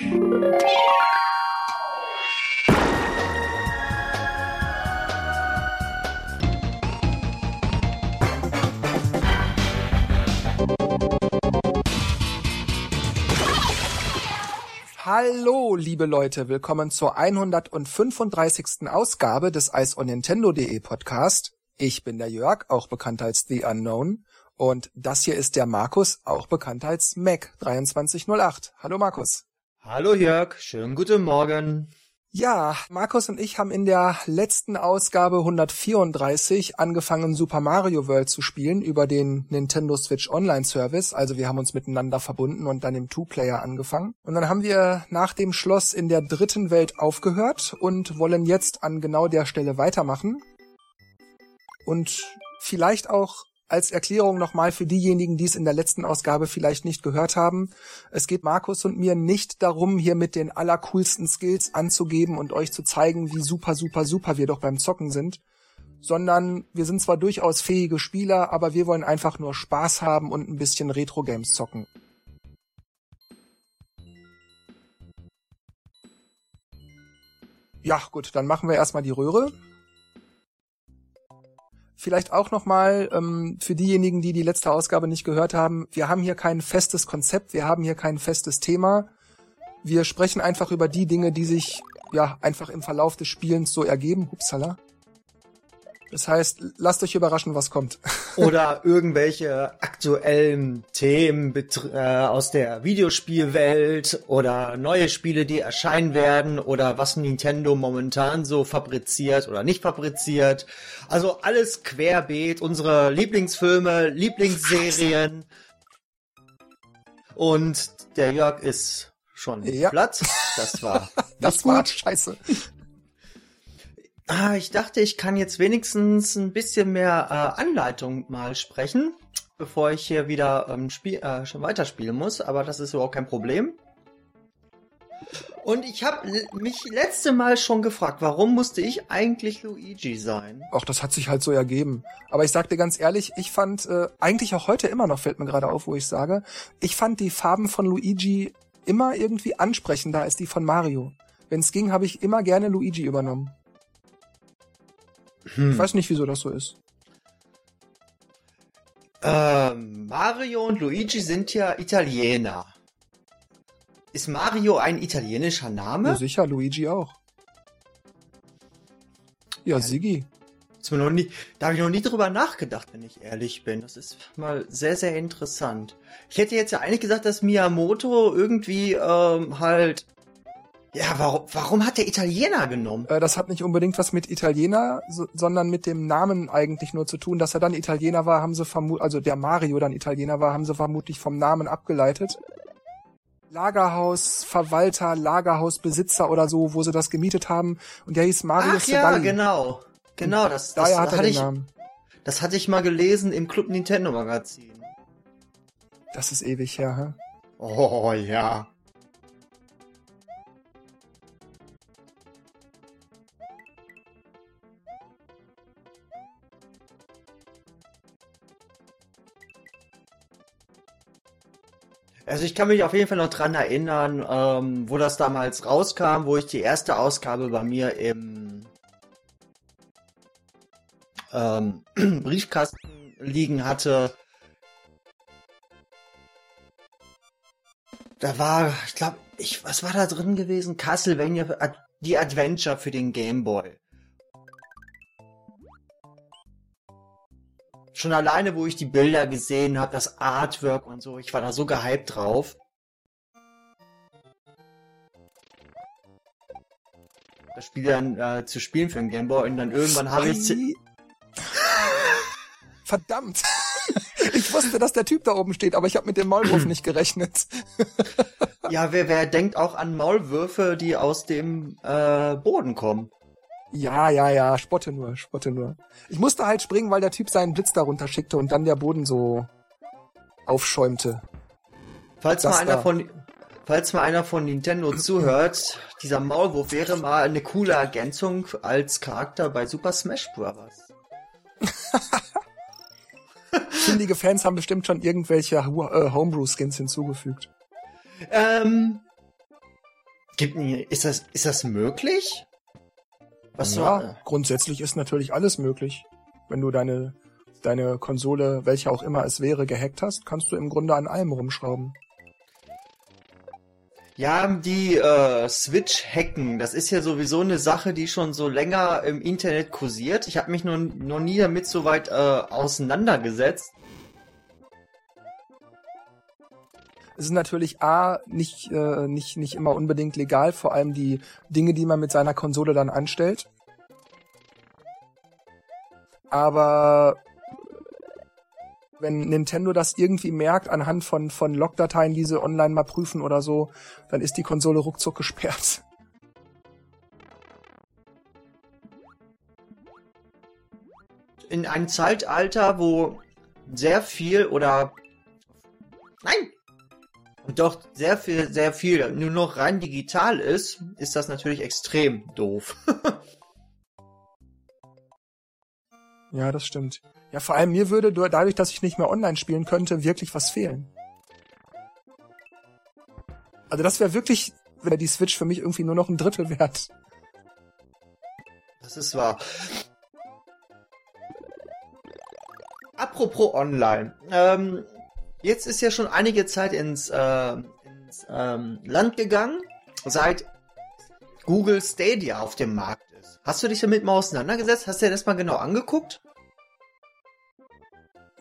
Hallo, liebe Leute, willkommen zur 135. Ausgabe des Eis on Nintendo.de Podcast. Ich bin der Jörg, auch bekannt als The Unknown. Und das hier ist der Markus, auch bekannt als Mac 2308. Hallo Markus. Hallo Jörg, schönen guten Morgen. Ja, Markus und ich haben in der letzten Ausgabe 134 angefangen, Super Mario World zu spielen über den Nintendo Switch Online Service. Also wir haben uns miteinander verbunden und dann im Two-Player angefangen. Und dann haben wir nach dem Schloss in der dritten Welt aufgehört und wollen jetzt an genau der Stelle weitermachen. Und vielleicht auch als Erklärung nochmal für diejenigen, die es in der letzten Ausgabe vielleicht nicht gehört haben. Es geht Markus und mir nicht darum, hier mit den allercoolsten Skills anzugeben und euch zu zeigen, wie super, super, super wir doch beim Zocken sind, sondern wir sind zwar durchaus fähige Spieler, aber wir wollen einfach nur Spaß haben und ein bisschen Retro-Games zocken. Ja, gut, dann machen wir erstmal die Röhre vielleicht auch nochmal ähm, für diejenigen, die die letzte Ausgabe nicht gehört haben, wir haben hier kein festes Konzept, wir haben hier kein festes Thema. Wir sprechen einfach über die Dinge, die sich ja einfach im Verlauf des Spielens so ergeben. Upsala. Das heißt, lasst euch überraschen, was kommt. Oder irgendwelche aktuellen Themen äh, aus der Videospielwelt oder neue Spiele, die erscheinen werden oder was Nintendo momentan so fabriziert oder nicht fabriziert. Also alles querbeet, unsere Lieblingsfilme, Lieblingsserien. Und der Jörg ist schon ja. platt. Das war das war scheiße. Ah, ich dachte, ich kann jetzt wenigstens ein bisschen mehr äh, Anleitung mal sprechen, bevor ich hier wieder ähm, spiel, äh, schon weiterspielen muss, aber das ist überhaupt kein Problem. Und ich habe mich letzte Mal schon gefragt, warum musste ich eigentlich Luigi sein? Ach, das hat sich halt so ergeben. Aber ich sag dir ganz ehrlich, ich fand, äh, eigentlich auch heute immer noch, fällt mir gerade auf, wo ich sage, ich fand die Farben von Luigi immer irgendwie ansprechender als die von Mario. Wenn es ging, habe ich immer gerne Luigi übernommen. Hm. Ich weiß nicht, wieso das so ist. Ähm, Mario und Luigi sind ja Italiener. Ist Mario ein italienischer Name? Ja, sicher, Luigi auch. Ja, ja Sigi. Nie, da habe ich noch nie drüber nachgedacht, wenn ich ehrlich bin. Das ist mal sehr, sehr interessant. Ich hätte jetzt ja eigentlich gesagt, dass Miyamoto irgendwie ähm, halt ja, warum, warum hat der Italiener genommen? Äh, das hat nicht unbedingt was mit Italiener, so, sondern mit dem Namen eigentlich nur zu tun. Dass er dann Italiener war, haben sie vermutlich, also der Mario dann Italiener war, haben sie vermutlich vom Namen abgeleitet. Lagerhausverwalter, Lagerhausbesitzer oder so, wo sie das gemietet haben. Und der hieß Mario Ach Segalli. ja, genau. Genau, das, das, daher hat er hatte den ich, Namen. das hatte ich mal gelesen im Club Nintendo Magazin. Das ist ewig her, hä? Oh ja. Also ich kann mich auf jeden Fall noch dran erinnern, ähm, wo das damals rauskam, wo ich die erste Ausgabe bei mir im ähm, Briefkasten liegen hatte. Da war, ich glaube, ich, was war da drin gewesen? Castlevania, die Adventure für den Game Boy. Schon alleine, wo ich die Bilder gesehen habe, das Artwork und so, ich war da so gehypt drauf. Das Spiel dann äh, zu spielen für den Gameboy und dann irgendwann habe ich... Verdammt! Ich wusste, dass der Typ da oben steht, aber ich habe mit dem Maulwurf nicht gerechnet. ja, wer, wer denkt auch an Maulwürfe, die aus dem äh, Boden kommen? Ja, ja, ja, spotte nur, spotte nur. Ich musste halt springen, weil der Typ seinen Blitz darunter schickte und dann der Boden so aufschäumte. Falls mal einer da. von falls mal einer von Nintendo zuhört, dieser Maulwurf wäre mal eine coole Ergänzung als Charakter bei Super Smash Bros. Findige Fans haben bestimmt schon irgendwelche äh, Homebrew-Skins hinzugefügt. Ähm, Gibt, ist das, ist das möglich? Was ja, so, grundsätzlich ist natürlich alles möglich. Wenn du deine, deine Konsole, welche auch immer es wäre, gehackt hast, kannst du im Grunde an allem rumschrauben. Ja, die äh, Switch hacken, das ist ja sowieso eine Sache, die schon so länger im Internet kursiert. Ich habe mich noch, noch nie damit so weit äh, auseinandergesetzt. Es ist natürlich A, nicht, äh, nicht, nicht immer unbedingt legal, vor allem die Dinge, die man mit seiner Konsole dann anstellt. Aber wenn Nintendo das irgendwie merkt, anhand von, von Logdateien, die sie online mal prüfen oder so, dann ist die Konsole ruckzuck gesperrt. In einem Zeitalter, wo sehr viel oder nein, doch sehr viel, sehr viel nur noch rein digital ist, ist das natürlich extrem doof. ja, das stimmt. Ja, vor allem mir würde dadurch, dass ich nicht mehr online spielen könnte, wirklich was fehlen. Also das wäre wirklich, wäre die Switch für mich irgendwie nur noch ein Drittel wert. Das ist wahr. Apropos online. Ähm, jetzt ist ja schon einige Zeit ins, äh, ins ähm, Land gegangen, seit Google Stadia auf dem Markt ist. Hast du dich damit mal auseinandergesetzt? Hast du dir das mal genau angeguckt?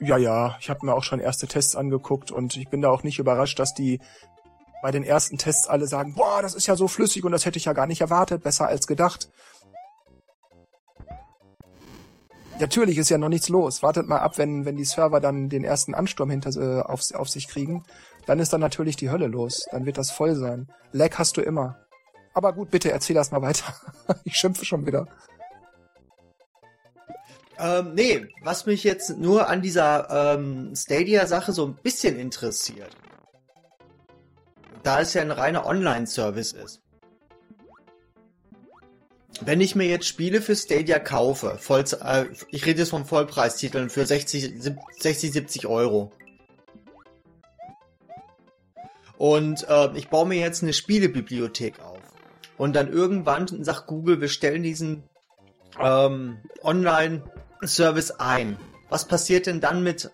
Ja, ja, ich habe mir auch schon erste Tests angeguckt und ich bin da auch nicht überrascht, dass die bei den ersten Tests alle sagen, boah, das ist ja so flüssig und das hätte ich ja gar nicht erwartet, besser als gedacht. Natürlich ist ja noch nichts los. Wartet mal ab, wenn, wenn die Server dann den ersten Ansturm hinter, äh, auf, auf sich kriegen. Dann ist dann natürlich die Hölle los. Dann wird das voll sein. Lag hast du immer. Aber gut, bitte erzähl das mal weiter. ich schimpfe schon wieder. Ähm, nee, was mich jetzt nur an dieser ähm, Stadia-Sache so ein bisschen interessiert, da es ja ein reiner Online-Service ist. Wenn ich mir jetzt Spiele für Stadia kaufe, voll, äh, ich rede jetzt von Vollpreistiteln für 60, 60 70 Euro. Und äh, ich baue mir jetzt eine Spielebibliothek auf. Und dann irgendwann sagt Google, wir stellen diesen ähm, online Service ein. Was passiert denn dann mit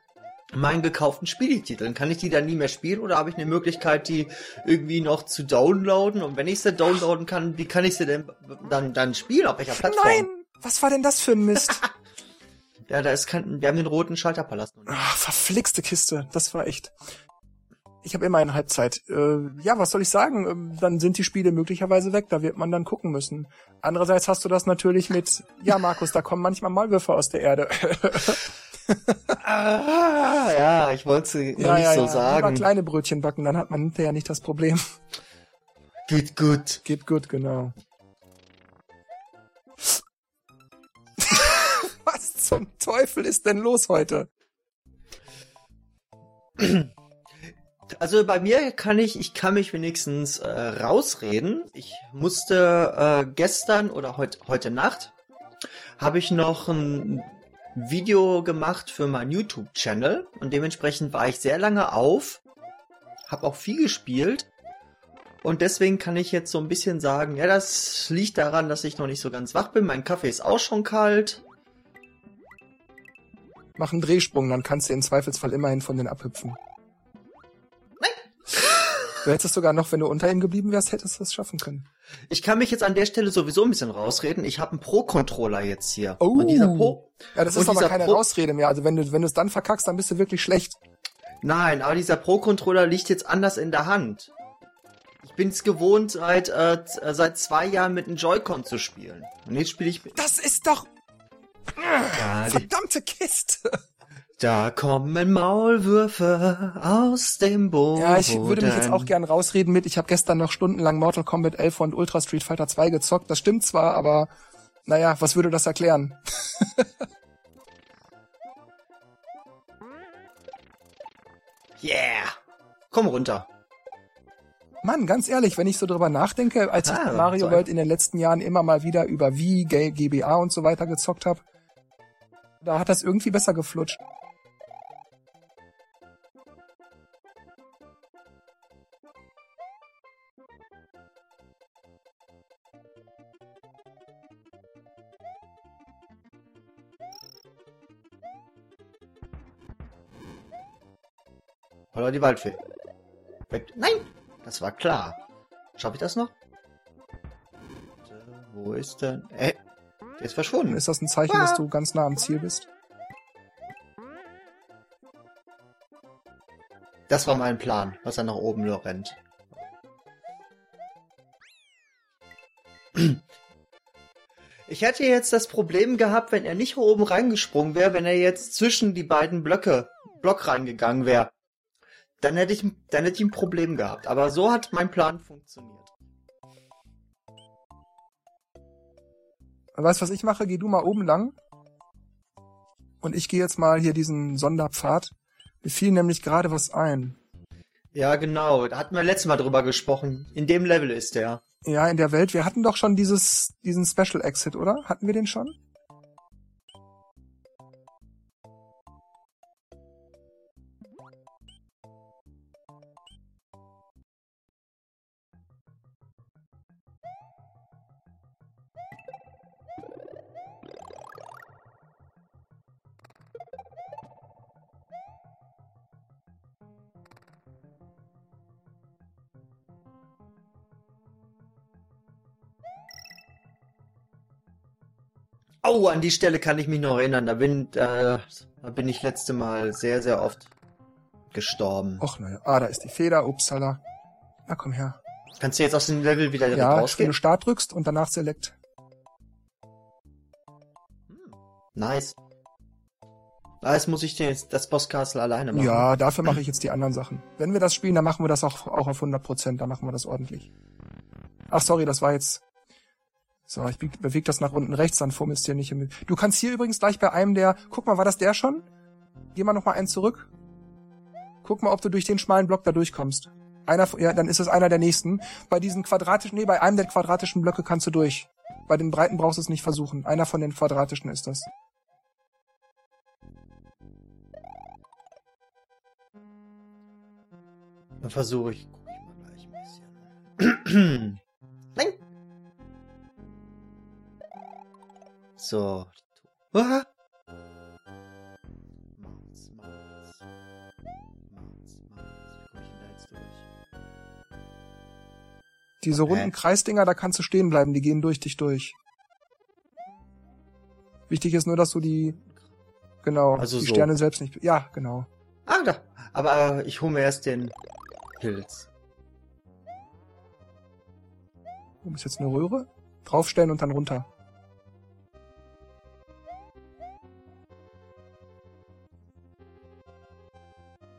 meinen gekauften Spieltiteln? Kann ich die dann nie mehr spielen oder habe ich eine Möglichkeit, die irgendwie noch zu downloaden? Und wenn ich sie downloaden kann, wie kann ich sie denn dann, dann spielen? Auf welcher Plattform? Nein! Was war denn das für ein Mist? ja, da ist kein, wir haben den roten Schalterpalast. Ach, verflixte Kiste. Das war echt. Ich habe immer eine Halbzeit. Äh, ja, was soll ich sagen? Ähm, dann sind die Spiele möglicherweise weg. Da wird man dann gucken müssen. Andererseits hast du das natürlich mit, ja, Markus, da kommen manchmal Maulwürfe aus der Erde. ah, ja, ich wollte es ja, nicht ja, so ja. sagen. Lieber kleine Brötchen backen, dann hat man hinterher nicht das Problem. Geht gut. Geht gut, genau. Was zum Teufel ist denn los heute? Also bei mir kann ich, ich kann mich wenigstens äh, rausreden. Ich musste äh, gestern oder heut, heute Nacht habe ich noch ein Video gemacht für meinen YouTube-Channel und dementsprechend war ich sehr lange auf, habe auch viel gespielt und deswegen kann ich jetzt so ein bisschen sagen, ja, das liegt daran, dass ich noch nicht so ganz wach bin. Mein Kaffee ist auch schon kalt. Mach einen Drehsprung, dann kannst du im Zweifelsfall immerhin von den abhüpfen. Du hättest sogar noch, wenn du unter ihm geblieben wärst, hättest du es schaffen können. Ich kann mich jetzt an der Stelle sowieso ein bisschen rausreden. Ich habe einen Pro-Controller jetzt hier. Oh. Und dieser Pro. Ja, das ist aber keine Pro Ausrede mehr. Also wenn du, wenn du es dann verkackst, dann bist du wirklich schlecht. Nein, aber dieser Pro-Controller liegt jetzt anders in der Hand. Ich bin es gewohnt, seit, äh, seit zwei Jahren mit einem Joy-Con zu spielen. Und jetzt spiele ich mit. Das ist doch. Ja, verdammte Kiste. Da kommen Maulwürfe aus dem Boden. Ja, ich würde mich jetzt auch gern rausreden mit, ich habe gestern noch stundenlang Mortal Kombat 11 und Ultra Street Fighter 2 gezockt. Das stimmt zwar, aber naja, was würde das erklären? yeah! Komm runter. Mann, ganz ehrlich, wenn ich so drüber nachdenke, als ah, ich Mario World in den letzten Jahren immer mal wieder über Wii, GBA und so weiter gezockt habe, da hat das irgendwie besser geflutscht. Oder die Waldfee. Weg. Nein! Das war klar. Schaffe ich das noch? Wo ist denn? Äh, der ist verschwunden. Ist das ein Zeichen, dass du ganz nah am Ziel bist? Das war mein Plan, was er nach oben nur rennt. Ich hätte jetzt das Problem gehabt, wenn er nicht oben reingesprungen wäre, wenn er jetzt zwischen die beiden Blöcke, Block reingegangen wäre. Dann hätte ich, dann hätte ich ein Problem gehabt. Aber so hat mein Plan funktioniert. Weißt du, was ich mache? Geh du mal oben lang. Und ich gehe jetzt mal hier diesen Sonderpfad. Mir fiel nämlich gerade was ein. Ja, genau. Da hatten wir letztes Mal drüber gesprochen. In dem Level ist der. Ja, in der Welt. Wir hatten doch schon dieses, diesen Special Exit, oder? Hatten wir den schon? Oh, an die Stelle kann ich mich noch erinnern. Da bin, äh, da bin ich letzte Mal sehr, sehr oft gestorben. Och, naja. Ah, da ist die Feder. Upsala. Na, komm her. Kannst du jetzt aus dem Level wieder direkt Ja, wenn rausgehen? du Start drückst und danach Select. Nice. Ah, jetzt muss ich jetzt das Bosscastle alleine machen. Ja, dafür mache ich jetzt die anderen Sachen. Wenn wir das spielen, dann machen wir das auch, auch auf 100%. Dann machen wir das ordentlich. Ach, sorry, das war jetzt... So, ich bewege das nach unten rechts, dann fummelst du hier nicht im... Du kannst hier übrigens gleich bei einem der... Guck mal, war das der schon? Geh mal noch mal einen zurück. Guck mal, ob du durch den schmalen Block da durchkommst. Einer, ja, dann ist es einer der nächsten. Bei diesen quadratischen, nee, bei einem der quadratischen Blöcke kannst du durch. Bei den breiten brauchst du es nicht versuchen. Einer von den quadratischen ist das. Dann versuche ich. Guck ich mal gleich ein bisschen. So. Ah! Maus, Maus. Maus, Maus. Wie komme ich denn da jetzt durch? Diese runden Hä? Kreisdinger, da kannst du stehen bleiben, die gehen durch dich durch. Wichtig ist nur, dass du die, genau, Also die so. Sterne selbst nicht, ja, genau. Ah, da. Aber äh, ich hole mir erst den Pilz. Wo ist jetzt eine Röhre? Draufstellen und dann runter.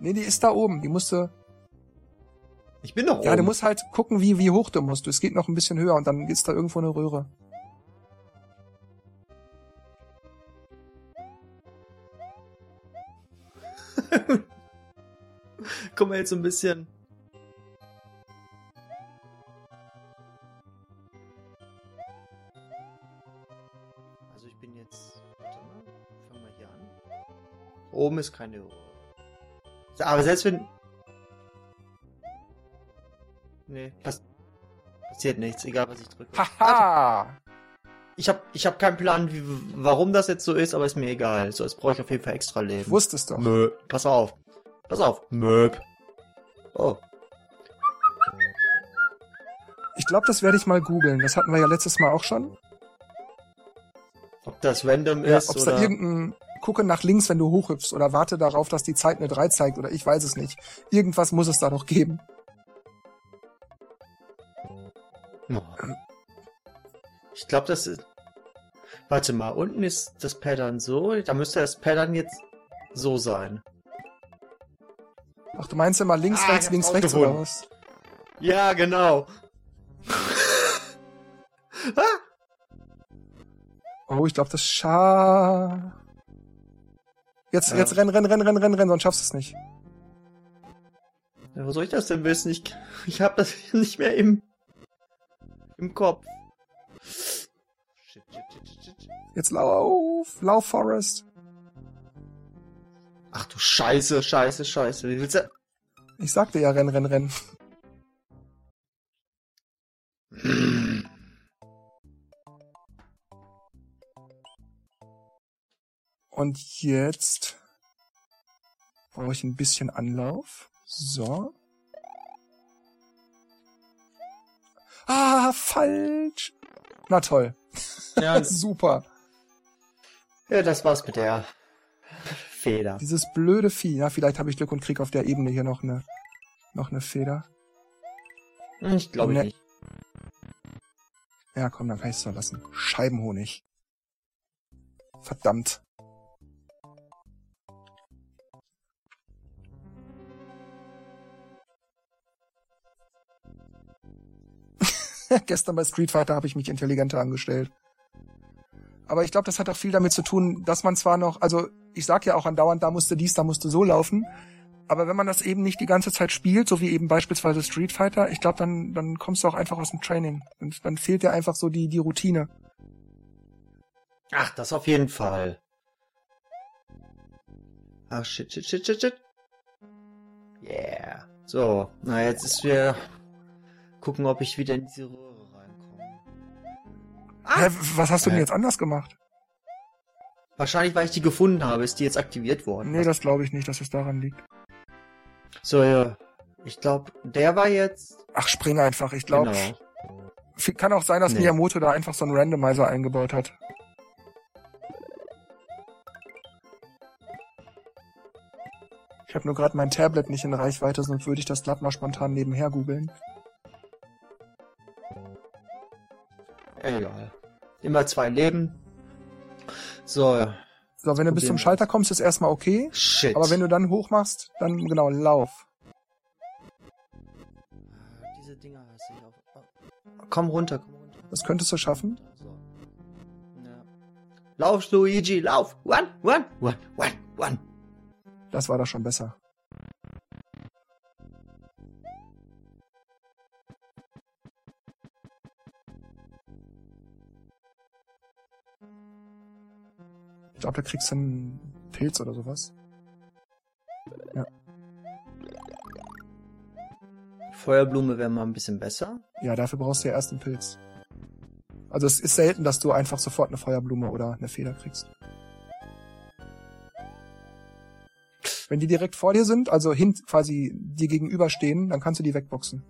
Nee, die ist da oben. Die musste. Ich bin noch Ja, du oben. musst halt gucken, wie, wie hoch du musst. Es geht noch ein bisschen höher und dann ist da irgendwo eine Röhre. Guck mal jetzt so ein bisschen. Also ich bin jetzt. Warte mal. Fangen wir hier an. Oben ist keine. Aber selbst wenn. Nee, pass passiert nichts, egal was ich drücke. Haha! Ich hab, ich hab keinen Plan, wie, warum das jetzt so ist, aber ist mir egal. So, jetzt brauche ich auf jeden Fall extra Leben. Ich wusste es doch. Nö. Pass auf. Pass auf. Möp. Oh. Ich glaube, das werde ich mal googeln. Das hatten wir ja letztes Mal auch schon. Ob das random Ja, ist Ob es oder... da irgendein gucke nach links, wenn du hochhüpfst oder warte darauf, dass die Zeit eine 3 zeigt oder ich weiß es nicht. Irgendwas muss es da doch geben. Ich glaube, das ist... Warte mal, unten ist das Pattern so. Da müsste das Pattern jetzt so sein. Ach, du meinst immer links, Ah, rechts, ich links, rechts oder rausgefunden. was? Ja, genau. ah! Oh, ich glaube, das scha... Jetzt, Ja. jetzt renn, renn, renn, renn, renn, renn, sonst schaffst du es nicht. Ja, wo soll ich das denn wissen? Ich, ich habe das nicht mehr im, im Kopf. Shit, shit, shit, shit, shit. Jetzt lauf, lauf, Forest. Ach du Scheiße, Scheiße, Scheiße. Wie willst du... Ich sagte ja, renn, renn, renn. Und jetzt brauche ich ein bisschen Anlauf. So. Ah, falsch. Na toll. Ja, Super. ja, das war's mit der Feder. Dieses blöde Vieh. Ja, vielleicht habe ich Glück und krieg auf der Ebene hier noch eine, noch eine Feder. Ich glaube Ne. nicht. Ja, komm, dann kann ich es so lassen. Scheibenhonig. Verdammt. Gestern bei Street Fighter habe ich mich intelligenter angestellt. Aber ich glaube, das hat auch viel damit zu tun, dass man zwar noch, also ich sag ja auch andauernd, da musste dies, da musste so laufen. Aber wenn man das eben nicht die ganze Zeit spielt, so wie eben beispielsweise Street Fighter, ich glaube, dann, dann kommst du auch einfach aus dem Training. Und dann fehlt dir einfach so die, die Routine. Ach, das auf jeden Fall. Ach, shit, shit, shit, shit, shit. Yeah. So, na jetzt ist wir gucken, ob ich wieder in diese Röhre reinkomme. Hä, was hast du denn jetzt anders gemacht? Wahrscheinlich, weil ich die gefunden habe, ist die jetzt aktiviert worden. Nee, das glaube ich nicht, dass es daran liegt. so, ja. Ich glaube, der war jetzt. Ach, spring einfach. Ich glaube, Genau. kann auch sein, dass Nee. Miyamoto da einfach so einen Randomizer eingebaut hat. Ich habe nur gerade mein Tablet nicht in Reichweite, sonst würde ich das glatt mal spontan nebenher googeln. Egal. Immer zwei Leben. So. So, wenn du bis zum Schalter kommst, ist erstmal okay. Shit. Aber wenn du dann hoch machst, dann genau, lauf. Diese Dinger hasse ich auch. Komm runter, komm runter. Das könntest du schaffen. So. Ja. Lauf, Luigi, lauf! One, one, one, one, one. Das war da schon besser. Glaube, da kriegst du einen Pilz oder sowas. Feuerblume wäre mal ein bisschen besser. Ja, dafür brauchst du ja erst einen Pilz. Also es ist selten, dass du einfach sofort eine Feuerblume oder eine Feder kriegst. Wenn die direkt vor dir sind, also hin quasi dir gegenüberstehen, dann kannst du die wegboxen.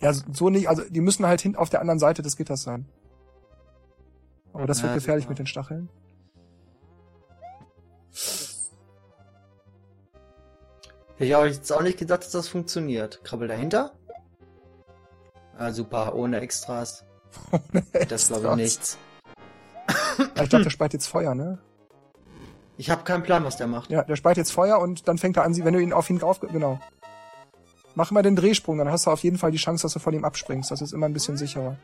Ja, so nicht, also die müssen halt hin auf der anderen Seite des Gitters sein. Aber das wird Ja, gefährlich super. mit den Stacheln. Ich habe jetzt auch nicht gedacht, dass das funktioniert. Krabbel dahinter. Ah, super, ohne Extras. Das glaube ich nichts. Ich glaube, der speit jetzt Feuer, ne? Ich habe keinen Plan, was der macht. Ja, der speit jetzt Feuer und dann fängt er an, sie, wenn du ihn auf ihn drauf, genau. Mach mal den Drehsprung, dann hast du auf jeden Fall die Chance, dass du von ihm abspringst. Das ist immer ein bisschen sicherer.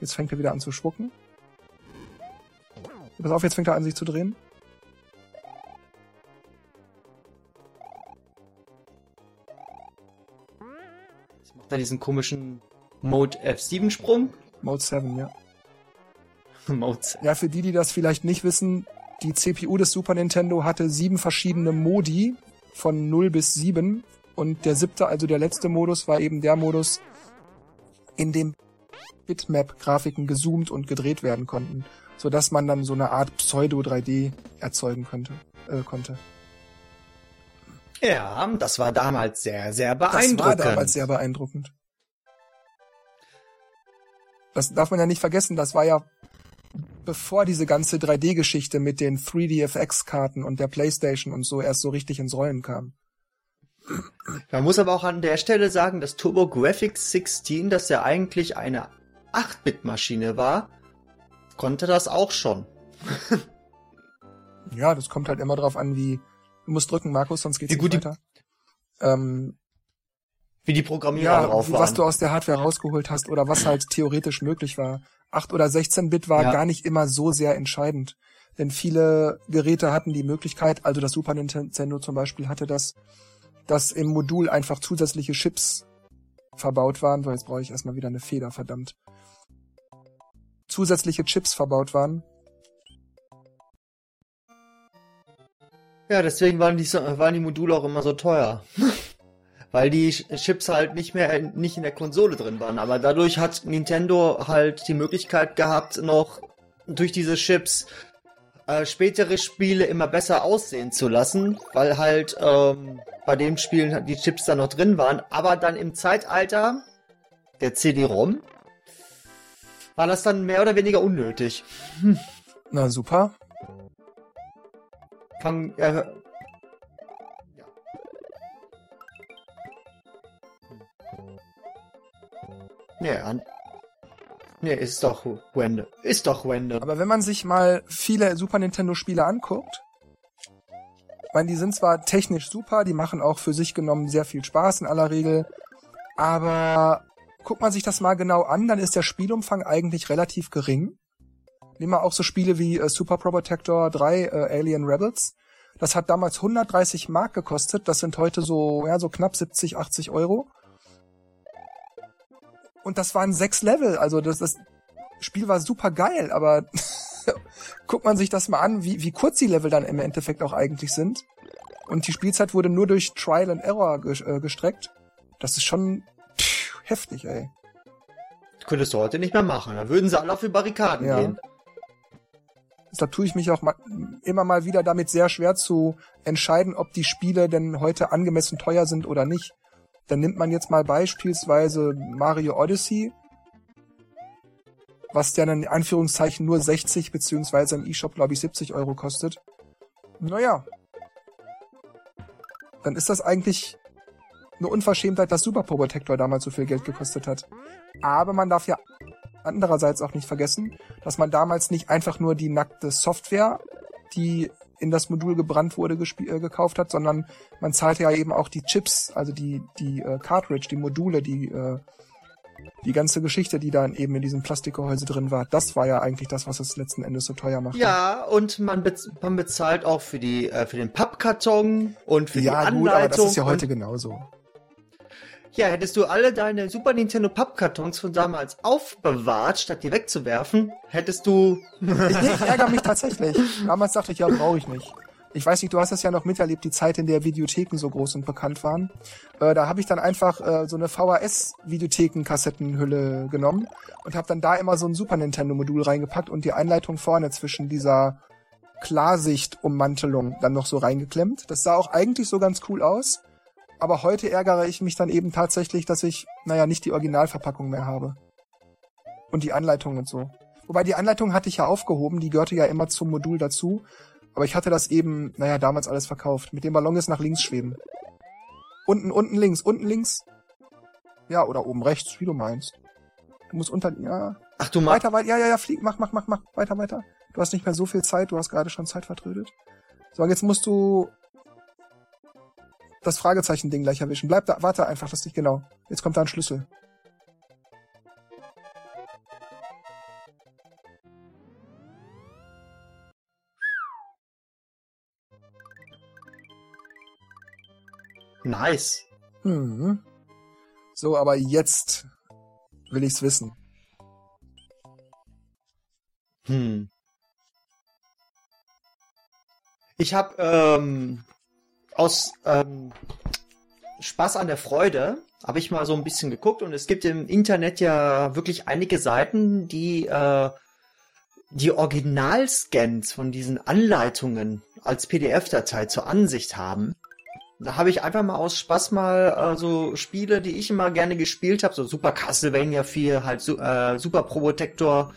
Jetzt fängt er wieder an zu spucken. Pass auf, jetzt fängt er an, sich zu drehen. Jetzt macht er diesen komischen Mode F7 Sprung. Mode 7, ja. Mode. Ja, für die, die das vielleicht nicht wissen, die CPU des Super Nintendo hatte sieben verschiedene Modi von 0 bis 7 und der siebte, also der letzte Modus, war eben der Modus, in dem Bitmap-Grafiken gezoomt und gedreht werden konnten, sodass man dann so eine Art Pseudo-3D erzeugen könnte, äh, konnte. Ja, das war damals sehr, sehr Das beeindruckend. war damals sehr beeindruckend. Das darf man ja nicht vergessen, das war ja bevor diese ganze 3D-Geschichte mit den 3DFX-Karten und der Playstation und so erst so richtig ins Rollen kam. Man muss aber auch an der Stelle sagen, dass TurboGrafx 16, das ja eigentlich eine 8-Bit-Maschine war, konnte das auch schon. Ja, das kommt halt immer drauf an, wie du musst drücken, Markus, sonst geht's Wie gut nicht die- weiter. Ähm, Wie die Programmierer ja, drauf was waren. du aus der Hardware rausgeholt hast oder was halt theoretisch möglich war. 8 oder 16-Bit war Ja. gar nicht immer so sehr entscheidend. Denn viele Geräte hatten die Möglichkeit, also das Super Nintendo zum Beispiel hatte das, dass im Modul einfach zusätzliche Chips verbaut waren. So, jetzt brauche ich erstmal wieder eine Feder, verdammt. Zusätzliche Chips verbaut waren. Ja, deswegen waren die, waren die Module auch immer so teuer. Weil die Ch- Chips halt nicht mehr nicht in der Konsole drin waren. Aber dadurch hat Nintendo halt die Möglichkeit gehabt, noch durch diese Chips äh, spätere Spiele immer besser aussehen zu lassen, weil halt ähm, bei den Spielen die Chips da noch drin waren. Aber dann im Zeitalter der CD-ROM war das dann mehr oder weniger unnötig. Hm. Na super. Fang, äh, Nee, an. Nee, ist doch Wende. Ist doch Wende. Aber wenn man sich mal viele Super Nintendo Spiele anguckt, ich meine, die sind zwar technisch super, die machen auch für sich genommen sehr viel Spaß in aller Regel, aber guckt man sich das mal genau an, dann ist der Spielumfang eigentlich relativ gering. Nehmen wir auch so Spiele wie äh, Super Pro Protector 3 äh, Alien Rebels. Das hat damals 130 Mark gekostet, das sind heute so, ja, so knapp 70, 80 Euro. Und das waren sechs Level. Also das, das Spiel war super geil, aber guckt man sich das mal an, wie, wie kurz die Level dann im Endeffekt auch eigentlich sind. Und die Spielzeit wurde nur durch Trial and Error äh, gestreckt. Das ist schon pff, heftig, ey. Das könntest du heute nicht mehr machen. Da würden sie alle auf die Barrikaden ja. gehen. Deshalb tue ich mich auch mal, immer mal wieder damit sehr schwer zu entscheiden, ob die Spiele denn heute angemessen teuer sind oder nicht. Dann nimmt man jetzt mal beispielsweise Mario Odyssey, was ja in Anführungszeichen nur 60 beziehungsweise im eShop glaube ich 70 Euro kostet. Naja, dann ist das eigentlich eine Unverschämtheit, dass Super Protector damals so viel Geld gekostet hat. Aber man darf ja andererseits auch nicht vergessen, dass man damals nicht einfach nur die nackte Software, die in das Modul gebrannt wurde, äh, gekauft hat, sondern man zahlte ja eben auch die Chips, also die, die äh, Cartridge, die Module, die, äh, die ganze Geschichte, die dann eben in diesem Plastikgehäuse drin war. Das war ja eigentlich das, was es letzten Endes so teuer macht. Ja, und man, bez man bezahlt auch für die, äh, für den Pappkarton und für ja, die Anleitung. Ja, gut, aber das ist ja heute genauso. Ja, hättest du alle deine Super Nintendo Pappkartons von damals aufbewahrt, statt die wegzuwerfen, hättest du... ich ärgere mich tatsächlich. Damals dachte ich, ja, brauche ich nicht. Ich weiß nicht, du hast das ja noch miterlebt, die Zeit, in der Videotheken so groß und bekannt waren. Äh, da habe ich dann einfach äh, so eine VHS-Videotheken-Kassettenhülle genommen und habe dann da immer so ein Super Nintendo-Modul reingepackt und die Einleitung vorne zwischen dieser Klarsicht-Ummantelung dann noch so reingeklemmt. Das sah auch eigentlich so ganz cool aus. Aber heute ärgere ich mich dann eben tatsächlich, dass ich, naja, nicht die Originalverpackung mehr habe. Und die Anleitung und so. Wobei die Anleitung hatte ich ja aufgehoben, die gehörte ja immer zum Modul dazu. Aber ich hatte das eben, naja, damals alles verkauft. Mit dem Ballon ist nach links schweben. Unten, unten links, unten links. Ja, oder oben rechts, wie du meinst. Du musst unter, ja. Ach du machst. Weiter, weiter, ja, ja, ja, flieg, mach, mach, mach, mach, weiter, weiter. Du hast nicht mehr so viel Zeit, du hast gerade schon Zeit vertrödet. So, jetzt musst du das Fragezeichen-Ding gleich erwischen. Bleib da, warte einfach, das nicht genau. Jetzt kommt da ein Schlüssel. Nice. Hm. So, aber jetzt will ich's wissen. Hm. Ich habe ähm, aus ähm, Spaß an der Freude habe ich mal so ein bisschen geguckt und es gibt im Internet ja wirklich einige Seiten, die äh, die Originalscans von diesen Anleitungen als PDF-Datei zur Ansicht haben. Da habe ich einfach mal aus Spaß mal äh, so Spiele, die ich immer gerne gespielt habe, so Super Castlevania 4, halt äh, Super Probotector,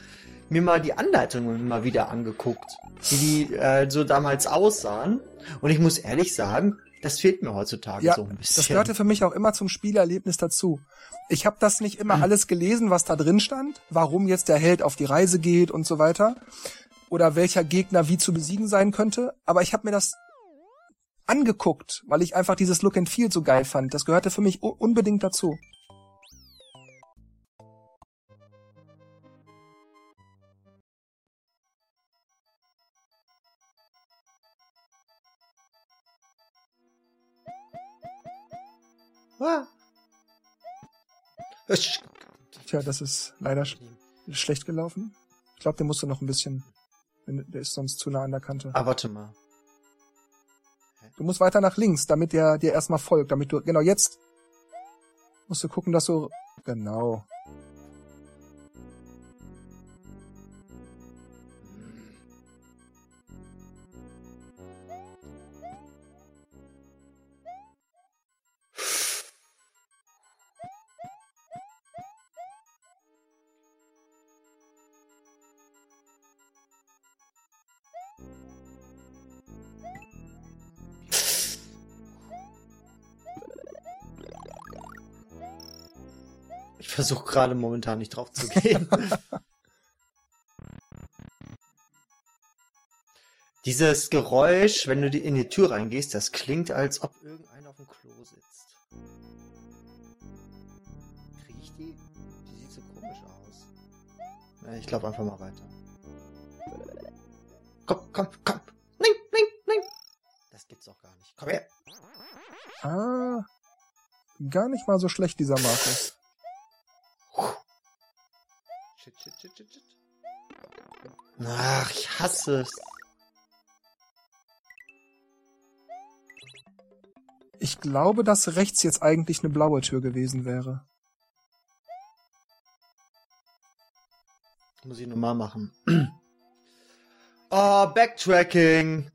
mir mal die Anleitungen mal wieder angeguckt, wie die äh, so damals aussahen. Und ich muss ehrlich sagen, das fehlt mir heutzutage ja, so ein bisschen. Das gehörte für mich auch immer zum Spielerlebnis dazu. Ich habe das nicht immer mhm. alles gelesen, was da drin stand, warum jetzt der Held auf die Reise geht und so weiter oder welcher Gegner wie zu besiegen sein könnte, aber ich habe mir das angeguckt, weil ich einfach dieses Look and Feel so geil fand. Das gehörte für mich unbedingt dazu. Ah. Tja, das ist leider sch schlecht gelaufen. Ich glaube, der musste noch ein bisschen. Der ist sonst zu nah an der Kante. Ah, warte mal. Du musst weiter nach links, damit der dir erstmal folgt, damit du. Genau, jetzt musst du gucken, dass du. Genau. Versuche gerade momentan nicht drauf zu gehen. Dieses Geräusch, wenn du in die Tür reingehst, das klingt, als ob irgendeiner auf dem Klo sitzt. Krieg ich die? Die sieht so komisch aus. Ich glaube einfach mal weiter. Komm, komm, komm. Nein, nein, nein. Das gibt's doch gar nicht. Komm her. Ah, gar nicht mal so schlecht, dieser Markus. Hasse es. Ich glaube, dass rechts jetzt eigentlich eine blaue Tür gewesen wäre. Muss ich nochmal machen. oh, Backtracking.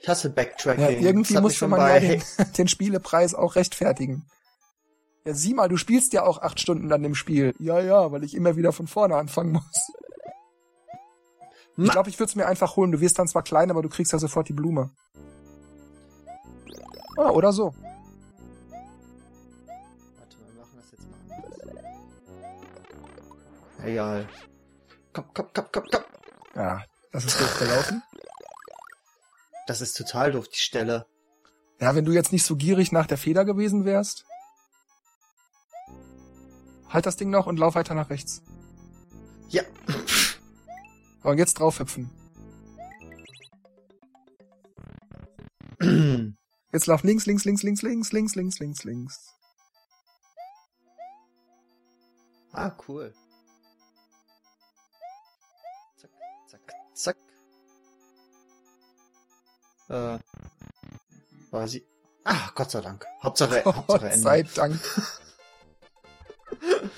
Ich hasse Backtracking. Ja, irgendwie musste man ja den, den Spielepreis auch rechtfertigen. Ja, sieh mal, du spielst ja auch acht Stunden dann im Spiel. Ja, ja, weil ich immer wieder von vorne anfangen muss. Ich glaube, ich würde es mir einfach holen. Du wirst dann zwar klein, aber du kriegst ja sofort die Blume. Ah, oder so. Warte, wir machen das jetzt mal anders. Egal. Komm, komm, komm, komm, komm. Ja, das ist doof gelaufen. Das ist total doof, die Stelle. Ja, wenn du jetzt nicht so gierig nach der Feder gewesen wärst. Halt das Ding noch und lauf weiter nach rechts. Ja. Und jetzt draufhüpfen. Jetzt lauf links, links, links, links, links, links, links, links, links. Ah, cool. Zack, zack, zack. Äh, war sie. Ah, Gott sei Dank. Hauptsache, Gott Hauptsache Ende. sei Dank.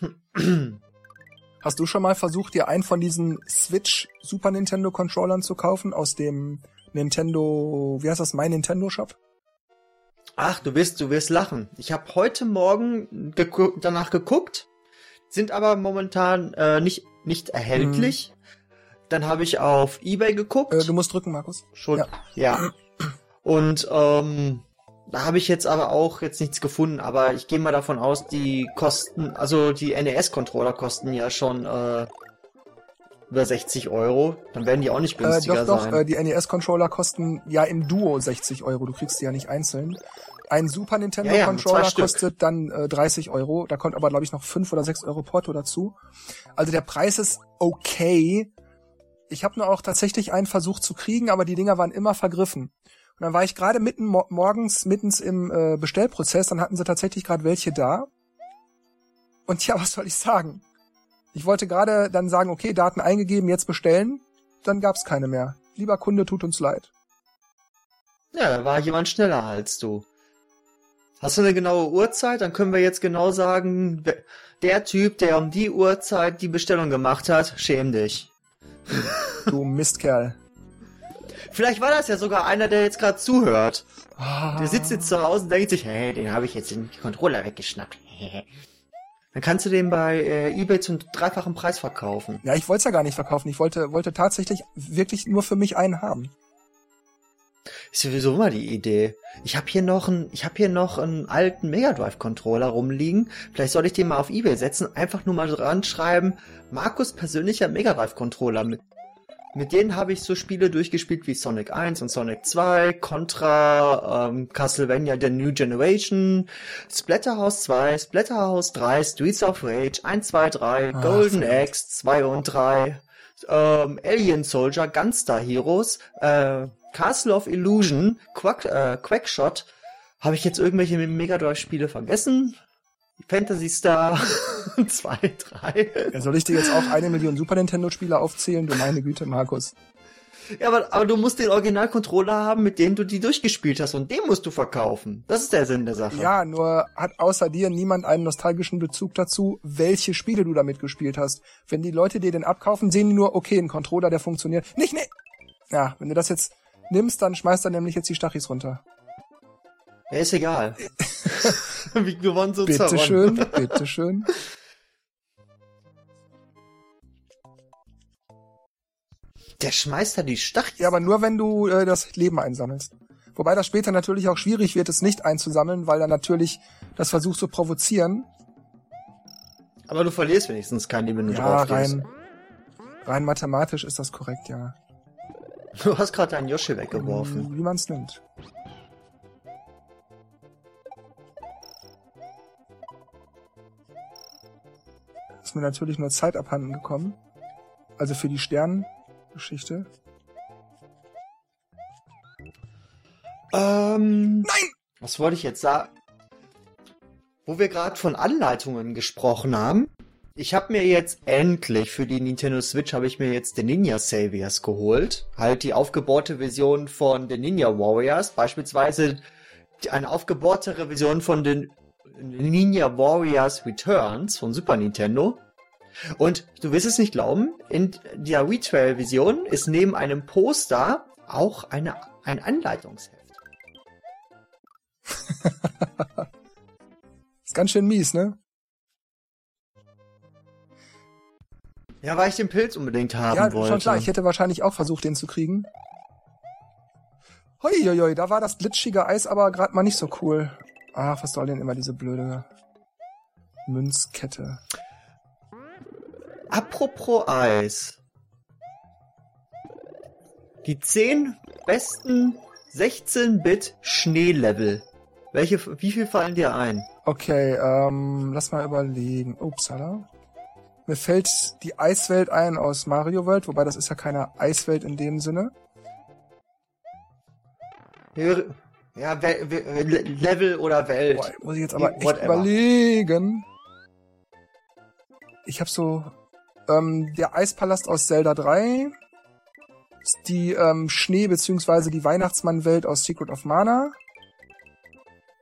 Hast du schon mal versucht, dir einen von diesen Switch Super Nintendo Controllern zu kaufen aus dem Nintendo, wie heißt das, mein Nintendo Shop? Ach, du wirst, du wirst lachen. Ich habe heute Morgen gegu danach geguckt, sind aber momentan äh, nicht nicht erhältlich. Dann habe ich auf eBay geguckt. Äh, du musst drücken, Markus. Schon. Ja. Ja. Und ähm, da habe ich jetzt aber auch jetzt nichts gefunden, aber ich gehe mal davon aus, die kosten, also die NES-Controller kosten ja schon äh, über 60 Euro. Dann werden die auch nicht Äh, günstiger doch, doch, sein. äh, die NES-Controller kosten ja im Duo 60 Euro. Du kriegst die ja nicht einzeln. Ein Super Nintendo Ja, ja, Controller kostet dann äh, 30 Euro. Da kommt aber, glaube ich, noch 5 oder 6 Euro Porto dazu. Also der Preis ist okay. Ich habe nur auch tatsächlich einen versucht zu kriegen, aber die Dinger waren immer vergriffen. Und dann war ich gerade mitten mo morgens mittens im äh, Bestellprozess, dann hatten sie tatsächlich gerade welche da. Und ja, was soll ich sagen? Ich wollte gerade dann sagen, okay, Daten eingegeben, jetzt bestellen. Dann gab's keine mehr. Lieber Kunde, tut uns leid. Ja, da war jemand schneller als du. Hast du eine genaue Uhrzeit? Dann können wir jetzt genau sagen, der Typ, der um die Uhrzeit die Bestellung gemacht hat, schäm dich. Du Mistkerl. Vielleicht war das ja sogar einer, der jetzt gerade zuhört. Der sitzt jetzt zu Hause und denkt sich, hey, den habe ich jetzt den Controller weggeschnappt. Dann kannst du den bei äh, eBay zum dreifachen Preis verkaufen. Ja, ich wollte es ja gar nicht verkaufen. Ich wollte, wollte tatsächlich wirklich nur für mich einen haben. Ist sowieso mal die Idee. Ich habe hier noch einen, ich habe hier noch einen alten Mega Drive Controller rumliegen. Vielleicht soll ich den mal auf eBay setzen, einfach nur mal dran schreiben, Markus persönlicher Mega Drive Controller mit mit denen habe ich so Spiele durchgespielt wie Sonic 1 und Sonic 2, Contra, ähm, Castlevania The New Generation, Splatterhouse 2, Splatterhouse 3, Streets of Rage 1, 2, 3, Ach, Golden. Axe 2 und 3, ähm, Alien Soldier, Gunstar Heroes, äh, Castle of Illusion, Quack, äh, Quackshot. Habe ich jetzt irgendwelche Mega Drive Spiele vergessen? Fantasy Star 2, 3. Ja, soll ich dir jetzt auch eine Million Super Nintendo Spiele aufzählen? Du meine Güte, Markus. Ja, aber, aber du musst den Original-Controller haben, mit dem du die durchgespielt hast und den musst du verkaufen. Das ist der Sinn der Sache. Ja, nur hat außer dir niemand einen nostalgischen Bezug dazu, welche Spiele du damit gespielt hast. Wenn die Leute dir den abkaufen, sehen die nur, okay, ein Controller, der funktioniert. Nicht, nee. Ja, wenn du das jetzt nimmst, dann schmeißt er nämlich jetzt die Stachis runter. Ja, ist egal. Wie gewonnen so Bitte zerronnen. schön, bitte schön. Der schmeißt da die Stacheln. Ja, aber nur wenn du äh, das Leben einsammelst. Wobei das später natürlich auch schwierig wird, es nicht einzusammeln, weil er natürlich das versucht zu provozieren. Aber du verlierst wenigstens kein Leben, wenn du Ja, rein, rein mathematisch ist das korrekt, ja. Du hast gerade deinen Yoshi weggeworfen. Wie man's nimmt. Ist mir natürlich nur Zeit abhanden gekommen. Also für die Sternengeschichte. Ähm, Nein! was wollte ich jetzt sagen? Wo wir gerade von Anleitungen gesprochen haben, ich habe mir jetzt endlich für die Nintendo Switch habe ich mir jetzt den Ninja Saviors geholt, halt die aufgebohrte Version von den Ninja Warriors, beispielsweise eine aufgebohrtere Version von den Ninja Warriors Returns von Super Nintendo. Und du wirst es nicht glauben, in der Wii Trail Version ist neben einem Poster auch eine, ein Anleitungsheft. Ist ganz schön mies, ne? Ja, weil ich den Pilz unbedingt haben ja, wollte. schon klar. Ich hätte wahrscheinlich auch versucht, den zu kriegen. Hoi, hoi, hoi, da war das glitschige Eis aber gerade mal nicht so cool. Ach, was soll denn immer diese blöde Münzkette? Apropos Eis. Die 10 besten 16-Bit Schneelevel. Welche, wie viel fallen dir ein? Okay, ähm, lass mal überlegen. Upsala. Mir fällt die Eiswelt ein aus Mario World, wobei das ist ja keine Eiswelt in dem Sinne. Ja, We We Le- Level oder Welt. Boah, muss ich jetzt aber echt Whatever. überlegen. Ich habe so ähm, der Eispalast aus Zelda 3, ist die ähm, Schnee- beziehungsweise die Weihnachtsmannwelt aus Secret of Mana.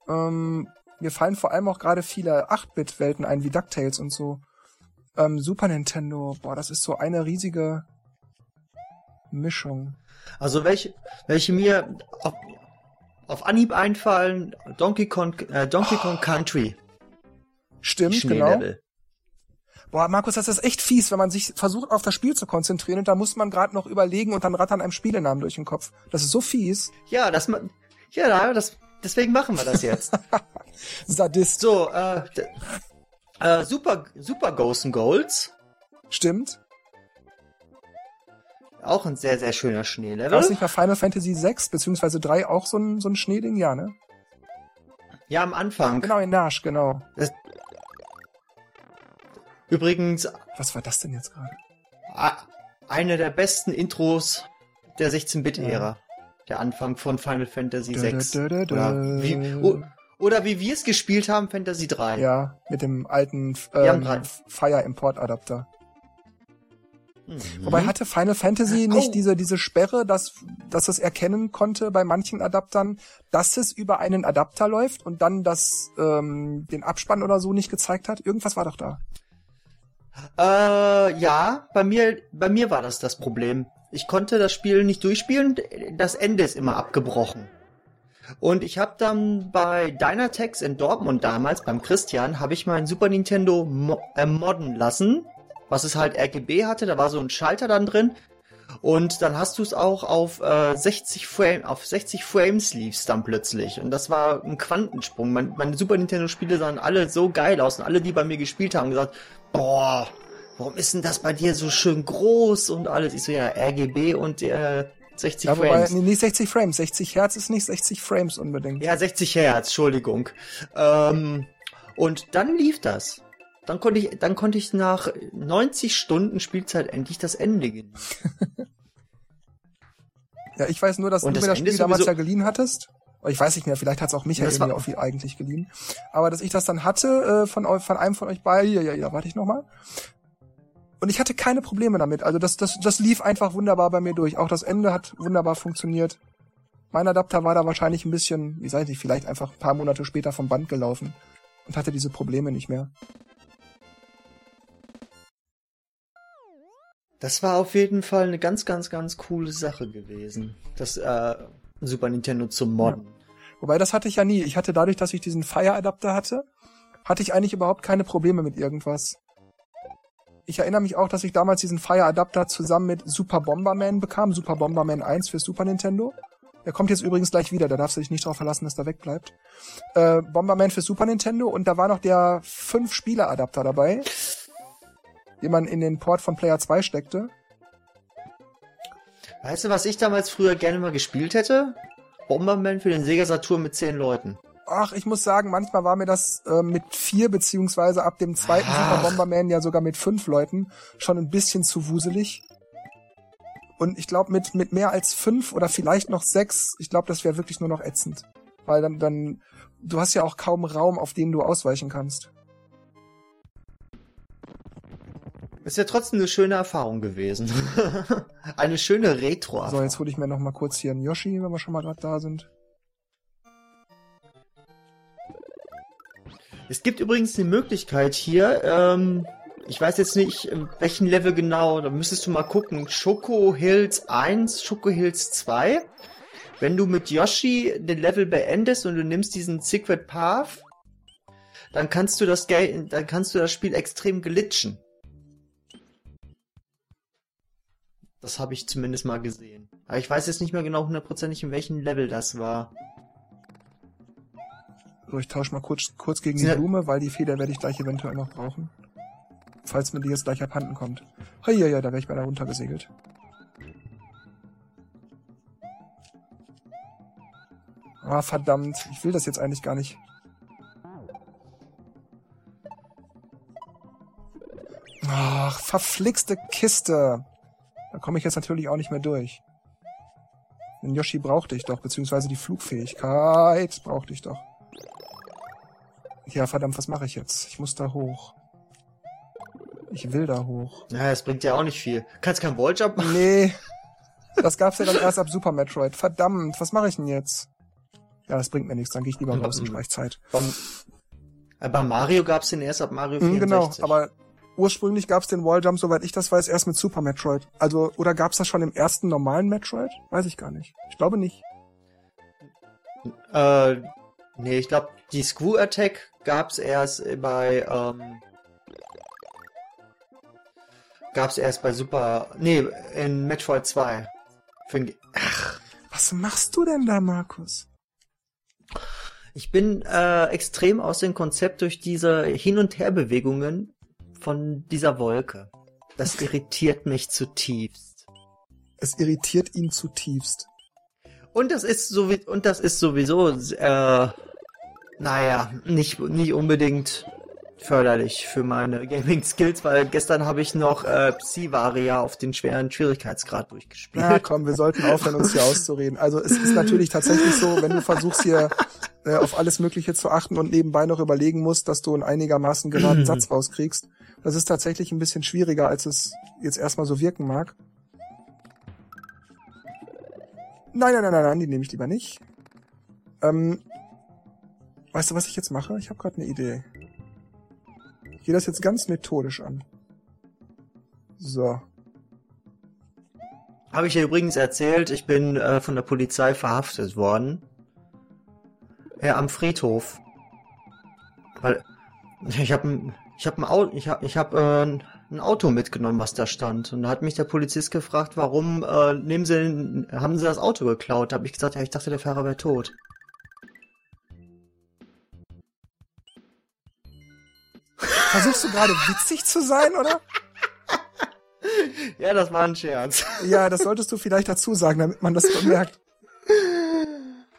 Ähm, mir fallen vor allem auch gerade viele 8-Bit-Welten ein, wie DuckTales und so. Ähm, Super Nintendo, boah, das ist so eine riesige Mischung. Also welche, welche mir auf, Anhieb einfallen, Donkey Kong, äh, Donkey Kong Country. Stimmt, genau. Boah, Markus, das ist echt fies, wenn man sich versucht, auf das Spiel zu konzentrieren und da muss man gerade noch überlegen und dann rattern einem Spielenamen durch den Kopf. Das ist so fies. Ja, das, ma- ja, das, deswegen machen wir das jetzt. Sadist. so, äh, äh, Super, Super Ghosts and Golds. Stimmt. Auch ein sehr, sehr schöner War Schneelevel. es nicht bei Final Fantasy 6 beziehungsweise 3 auch so ein, so ein Schneeding? Ja, ne? Ja, am Anfang. Genau, in Nash, genau. Übrigens, Was war das denn jetzt gerade? eine der besten Intros der 16-Bit-Ära. Der Anfang von Final Fantasy Dö, 6. dö, dö, dö, Oder wie, oder wie wir es gespielt haben, Fantasy 3. Ja, mit dem alten ähm. Fire Import Adapter. Mhm. Wobei hatte Final Fantasy nicht Au. diese, diese Sperre, dass, dass es erkennen konnte bei manchen Adaptern, dass es über einen Adapter läuft und dann das, ähm, den Abspann oder so nicht gezeigt hat? Irgendwas war doch da. Äh, ja, bei mir, bei mir war das das Problem. Ich konnte das Spiel nicht durchspielen, das Ende ist immer abgebrochen. Und ich habe dann bei Dynatex in Dortmund damals, beim Christian, habe ich mein Super Nintendo mo äh, modden lassen, was es halt RGB hatte, da war so ein Schalter dann drin. Und dann hast du es auch auf äh, 60 Frame, auf 60 Frames lief's dann plötzlich. Und das war ein Quantensprung. Mein, meine Super Nintendo Spiele sahen alle so geil aus und alle, die bei mir gespielt haben, gesagt, boah, warum ist denn das bei dir so schön groß und alles? Ich so, ja, RGB und äh, 60 Ja, wobei, Frames. nee, nicht 60 Frames. 60 Hertz ist nicht 60 Frames unbedingt. Ja, 60 Hertz, Entschuldigung. Ähm, und dann lief das. Dann konnte ich, dann konnte ich nach 90 Stunden Spielzeit endlich das Ende genießen. Ja, ich weiß nur, dass Und du das mir das Ende Spiel damals ja geliehen hattest. Ich weiß nicht mehr, vielleicht hat es auch Michael mir auch viel eigentlich geliehen. Aber dass ich das dann hatte, äh, von, von einem von euch beiden, ja, ja, ja, warte ich nochmal. Und ich hatte keine Probleme damit. Also das, das, das lief einfach wunderbar bei mir durch. Auch das Ende hat wunderbar funktioniert. Mein Adapter war da wahrscheinlich ein bisschen, wie weiß ich, vielleicht einfach ein paar Monate später vom Band gelaufen und hatte diese Probleme nicht mehr. Das war auf jeden Fall eine ganz, ganz, ganz coole Sache gewesen. Das äh, Super Nintendo zum Modden. Wobei das hatte ich ja nie. Ich hatte dadurch, dass ich diesen Fire-Adapter hatte, hatte ich eigentlich überhaupt keine Probleme mit irgendwas. ich erinnere mich auch, dass ich damals diesen Fire Adapter zusammen mit Super Bomberman bekam, Super Bomberman 1 für Super Nintendo. Der kommt jetzt übrigens gleich wieder, da darfst du dich nicht darauf verlassen, dass der wegbleibt. Äh, Bomberman für Super Nintendo und da war noch der 5-Spieler-Adapter dabei, den man in den Port von Player 2 steckte. Weißt du, was ich damals früher gerne mal gespielt hätte? Bomberman für den Sega Saturn mit zehn Leuten. Ach, ich muss sagen, manchmal war mir das äh, mit vier beziehungsweise ab dem zweiten Ach. Super Bomberman ja sogar mit fünf Leuten schon ein bisschen zu wuselig. Und ich glaube, mit, mit mehr als fünf oder vielleicht noch sechs, ich glaube, das wäre wirklich nur noch ätzend. Weil dann, dann, du hast ja auch kaum Raum, auf den du ausweichen kannst. Ist ja trotzdem eine schöne Erfahrung gewesen. eine schöne retro So, jetzt hole ich mir noch mal kurz hier einen Yoshi, wenn wir schon mal gerade da sind. Es gibt übrigens die Möglichkeit hier, ähm, ich weiß jetzt nicht, in welchen Level genau, da müsstest du mal gucken. Choco Hills 1, Choco Hills 2. Wenn du mit Yoshi den Level beendest und du nimmst diesen Secret Path, dann kannst du das dann kannst du das Spiel extrem glitchen. Das habe ich zumindest mal gesehen. Aber ich weiß jetzt nicht mehr genau hundertprozentig, in welchem Level das war. So, ich tausche mal kurz, kurz gegen Ja. die Blume, weil die Feder werde ich gleich eventuell noch brauchen. Falls mir die jetzt gleich abhanden kommt. Hei, ja, ja, da wäre ich beinahe runtergesegelt. Ah, verdammt. Ich will das jetzt eigentlich gar nicht. Ach, verflixte Kiste. Da komme ich jetzt natürlich auch nicht mehr durch. Den Yoshi brauchte ich doch, beziehungsweise die Flugfähigkeit brauchte ich doch. Ja, verdammt, was mache ich jetzt? Ich muss da hoch. Ich will da hoch. Ja, das bringt ja auch nicht viel. Kannst keinen Walljump machen? Nee. Das gab's ja dann erst ab Super Metroid. Verdammt, was mache ich denn jetzt? Ja, das bringt mir nichts, dann gehe ich lieber raus und spare Zeit. Beim, äh, bei Mario gab's den erst ab Mario Mhm, 64. genau, aber ursprünglich gab's den Walljump, soweit ich das weiß, erst mit Super Metroid. Also, oder gab's das schon im ersten normalen Metroid? Weiß ich gar nicht. Ich glaube nicht. Äh, nee, ich glaube, die Screw Attack gab's erst bei, ähm, gab's erst bei Super, nee, in Metroid 2. Für ach, Was machst du denn da, Markus? ich bin äh, extrem aus dem Konzept durch diese Hin- und Herbewegungen von dieser Wolke. Das irritiert mich zutiefst. Es irritiert ihn zutiefst. Und das ist so und das ist sowieso äh, naja, nicht nicht unbedingt förderlich für meine Gaming Skills, weil gestern habe ich noch äh, Psi-Varia auf den schweren Schwierigkeitsgrad durchgespielt. Na komm, wir sollten aufhören, uns hier auszureden. Also es ist natürlich tatsächlich so, wenn du versuchst hier äh, auf alles Mögliche zu achten und nebenbei noch überlegen musst, dass du einen einigermaßen geraden Satz rauskriegst. Das ist tatsächlich ein bisschen schwieriger, als es jetzt erstmal so wirken mag. Nein, nein, nein, nein, nein, die nehme ich lieber nicht. Ähm, weißt du, was ich jetzt mache? Ich habe gerade eine Idee. Ich gehe das jetzt ganz methodisch an. So. Habe ich ja übrigens erzählt, ich bin äh, von der Polizei verhaftet worden. Ja, am Friedhof. Weil ich habe ich hab ein Auto, ich habe ich hab, äh, ein Auto mitgenommen, was da stand. Und da hat mich der Polizist gefragt, warum äh, nehmen Sie haben Sie das Auto geklaut? Da habe ich gesagt, ja, ich dachte, der Fahrer wäre tot. Versuchst du gerade witzig zu sein, oder? Ja, das war ein Scherz. Ja, das solltest du vielleicht dazu sagen, damit man das bemerkt.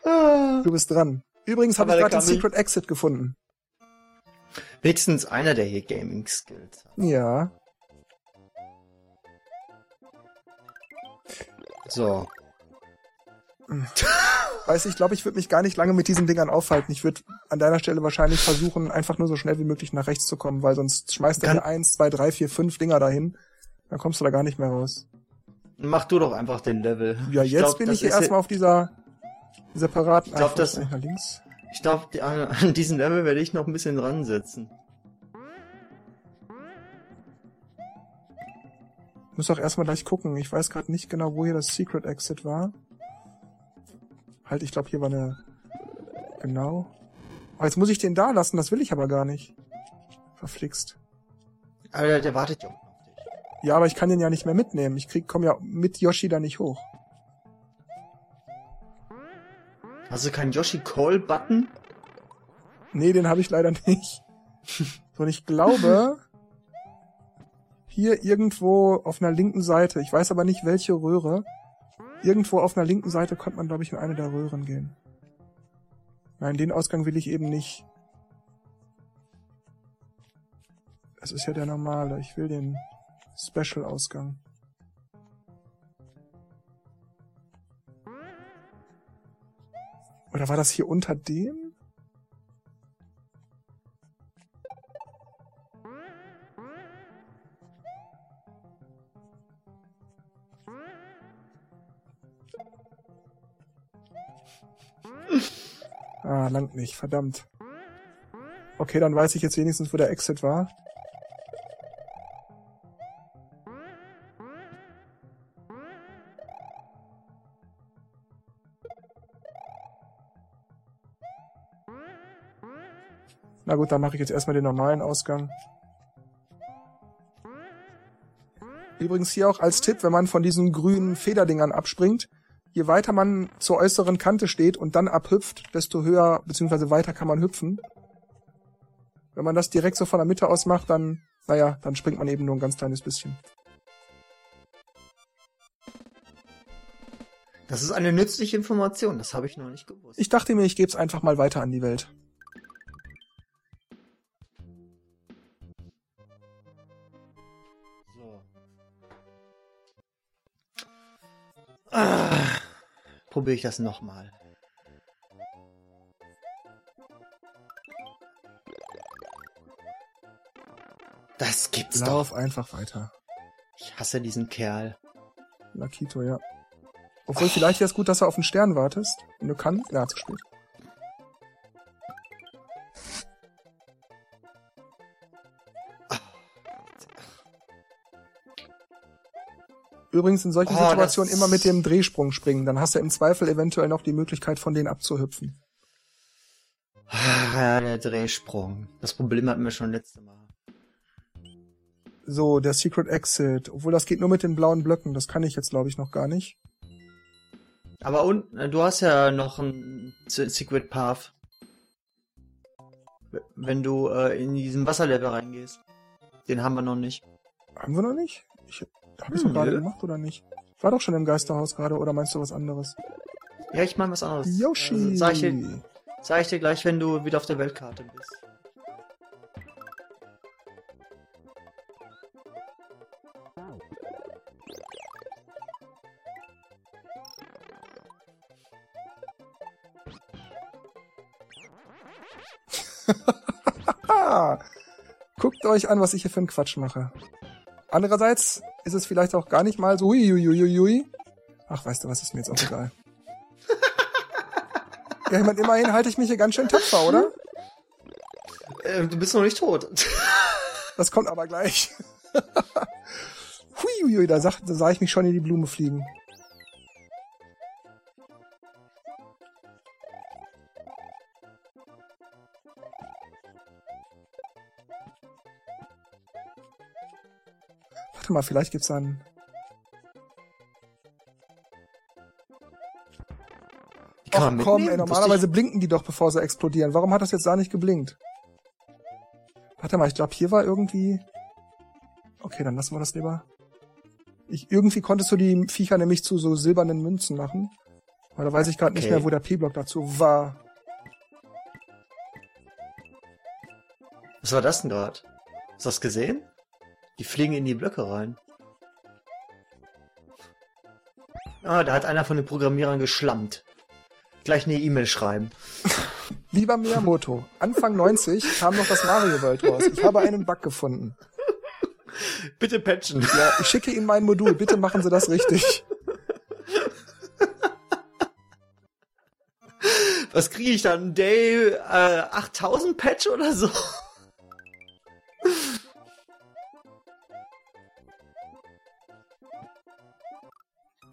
Du bist dran. Übrigens habe ich gerade den Secret Exit gefunden. Wenigstens einer, der hier Gaming Skills hat. Ja. So. Weiß ich glaube, ich würde mich gar nicht lange mit diesen Dingern aufhalten. Ich würde an deiner Stelle wahrscheinlich versuchen, einfach nur so schnell wie möglich nach rechts zu kommen, weil sonst schmeißt er eins, zwei, drei, vier, fünf Dinger dahin. Dann kommst du da gar nicht mehr raus. Mach du doch einfach den Level. Ja, jetzt glaub, bin ich hier erstmal auf dieser separaten. Ich glaub, Ah, das- nach links. Ich glaube, an diesem Level werde ich noch ein bisschen dran sitzen. Ich muss auch erstmal gleich gucken. Ich weiß gerade nicht genau, wo hier das Secret Exit war. Halt, ich glaube, hier war eine. Genau. Aber jetzt muss ich den da lassen, das will ich aber gar nicht. Verflixt. Aber der, wartet ja auf Ja, aber ich kann den ja nicht mehr mitnehmen. Ich krieg, komm ja mit Yoshi da nicht hoch. Hast du keinen Yoshi Call Button? Nee, den habe ich leider nicht. Und ich glaube, hier irgendwo auf einer linken Seite, ich weiß aber nicht welche Röhre, irgendwo auf einer linken Seite konnte man, glaube ich, in eine der Röhren gehen. Nein, den Ausgang will ich eben nicht. Das ist ja der normale. Ich will den Special-Ausgang. Oder war das hier unter dem? Ah, langt nicht, verdammt. Okay, dann weiß ich jetzt wenigstens, wo der Exit war. Na gut, dann mache ich jetzt erstmal den normalen Ausgang. Übrigens hier auch als Tipp, wenn man von diesen grünen Federdingern abspringt, je weiter man zur äußeren Kante steht und dann abhüpft, desto höher bzw. weiter kann man hüpfen. Wenn man das direkt so von der Mitte aus macht, dann, naja, dann springt man eben nur ein ganz kleines bisschen. Das ist eine nützliche Information, das habe ich noch nicht gewusst. Ich dachte mir, ich gebe es einfach mal weiter an die Welt. Ah, Probiere ich das nochmal. Das gibt's Lauf doch. einfach weiter. Ich hasse diesen Kerl. Lakito, ja. Obwohl, vielleicht wäre es gut, dass du auf den Stern wartest. Wenn du kannst. Ja, zu spät. Übrigens in solchen Oh, Situationen immer mit dem Drehsprung springen. Dann hast du im Zweifel eventuell noch die Möglichkeit, von denen abzuhüpfen. Ah, Ja, der Drehsprung. Das Problem hatten wir schon letzte Mal. So, der Secret Exit. Obwohl, das geht nur mit den blauen Blöcken. Das kann ich jetzt, glaube ich, noch gar nicht. Aber und, äh, du hast ja noch einen Se- Secret Path. Wenn du äh, in diesen Wasserlevel reingehst. Den haben wir noch nicht. Haben wir noch nicht? Ich, hab ich's Hm, gerade gemacht, oder nicht? Ich war doch schon im Geisterhaus gerade, oder meinst du was anderes? Ja, ich meine was anderes. Yoshi! Also, sag, ich dir, sag ich dir gleich, wenn du wieder auf der Weltkarte bist. Guckt euch an, was ich hier für einen Quatsch mache. Andererseits ist es vielleicht auch gar nicht mal so huiuiuiui. Ach, weißt du was, ist mir jetzt auch egal. Ja, ich mein, immerhin halte ich mich hier ganz schön tapfer, oder? Äh, du bist noch nicht tot. Das kommt aber gleich. Huiuiui, da, sah- da sah ich mich schon in die Blume fliegen. Warte mal, vielleicht gibt's einen... Die kann Ach man komm, mitnehmen? ey, normalerweise blinken die doch, bevor sie explodieren. Warum hat das jetzt da nicht geblinkt? Warte mal, ich glaube, hier war irgendwie... Okay, dann lassen wir das lieber. Ich, irgendwie konntest du die Viecher nämlich zu so silbernen Münzen machen. Aber da weiß ich gerade nicht Okay. mehr, wo der P-Block dazu war. Was war das denn gerade? Hast du das gesehen? Die fliegen in die Blöcke rein. Ah, da hat einer von den Programmierern geschlammt. Gleich eine E-Mail schreiben. Lieber Miyamoto, Anfang 90 kam noch das Mario World raus. Ich habe einen Bug gefunden. Bitte patchen. Ja, ich schicke Ihnen mein Modul. Bitte machen Sie das richtig. Was kriege ich dann? Day äh, 8000 Patch oder so?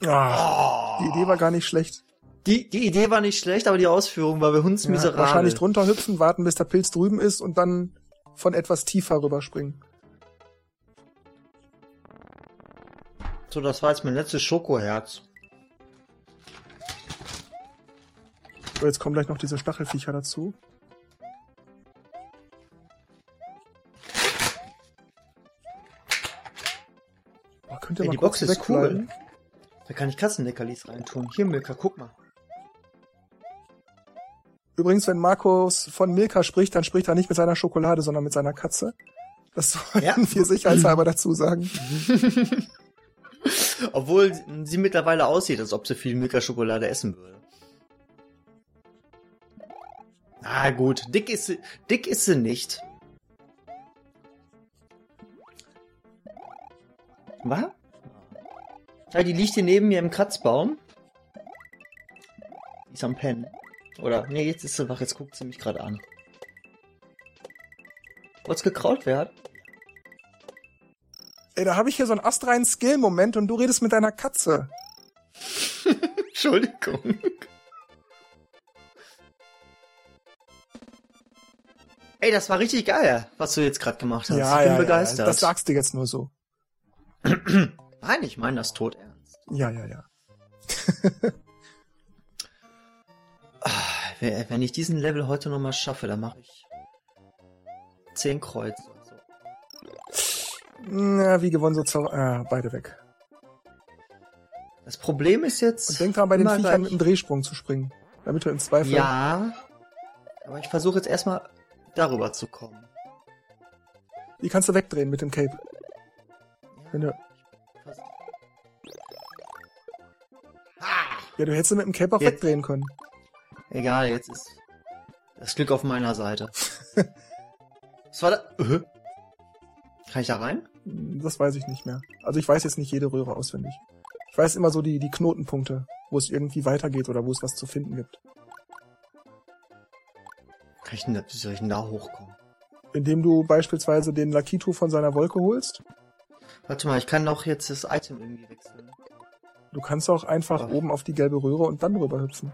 Ah, die Idee war gar nicht schlecht. Die, die Idee war nicht schlecht, aber die Ausführung war bei uns Ja, miserabel. wahrscheinlich drunter hüpfen, warten, bis der Pilz drüben ist und dann von etwas tiefer rüberspringen. So, das war jetzt mein letztes Schokoherz. So, jetzt kommen gleich noch diese Stachelviecher dazu. Boah, könnt ihr Ey, die Box ist wegbleiben? Da kann ich Katzenleckerlis reintun. Hier, Milka, guck mal. Übrigens, wenn Markus von Milka spricht, dann spricht er nicht mit seiner Schokolade, sondern mit seiner Katze. Das sollten Ja. wir sicherheitshalber dazu sagen. Obwohl sie mittlerweile aussieht, als ob sie viel Milka-Schokolade essen würde. Ah, gut. Dick ist sie, dick ist sie nicht. Was? Ja, die liegt hier neben mir im Kratzbaum. Die ist am Pennen. Oder, nee, jetzt ist sie wach, jetzt guckt sie mich gerade an. Wollt's gekraut werden? Ey, da habe ich hier so einen astreinen Skill-Moment und du redest mit deiner Katze. Entschuldigung. Ey, das war richtig geil, was du jetzt gerade gemacht hast. ich bin begeistert. Ja, das sagst du jetzt nur so. Nein, ich meine das tot. Ja, ja, ja. Wenn ich diesen Level heute nochmal schaffe, dann mache ich zehn Kreuze. So. Na, wie gewonnen so zu, äh, beide weg. Das Problem ist jetzt. Und denk dran, bei den Viechern mit dem Drehsprung zu springen. Damit du im Zweifel... Ja. Aber ich versuche jetzt erstmal darüber zu kommen. Die kannst du wegdrehen mit dem Cape. Wenn du, ja, du hättest mit dem Cape auch Jetzt- wegdrehen können. Egal, jetzt ist das Glück auf meiner Seite. Was war da? Äh? Kann ich da rein? Das weiß ich nicht mehr. Also ich weiß jetzt nicht jede Röhre auswendig. Ich weiß immer so die, die Knotenpunkte, wo es irgendwie weitergeht oder wo es was zu finden gibt. Kann ich denn da, wie soll ich denn da hochkommen? Indem du beispielsweise den Lakitu von seiner Wolke holst. Warte mal, ich kann doch jetzt das Item irgendwie wechseln. Du kannst auch einfach Ach. oben auf die gelbe Röhre und dann rüber hüpfen.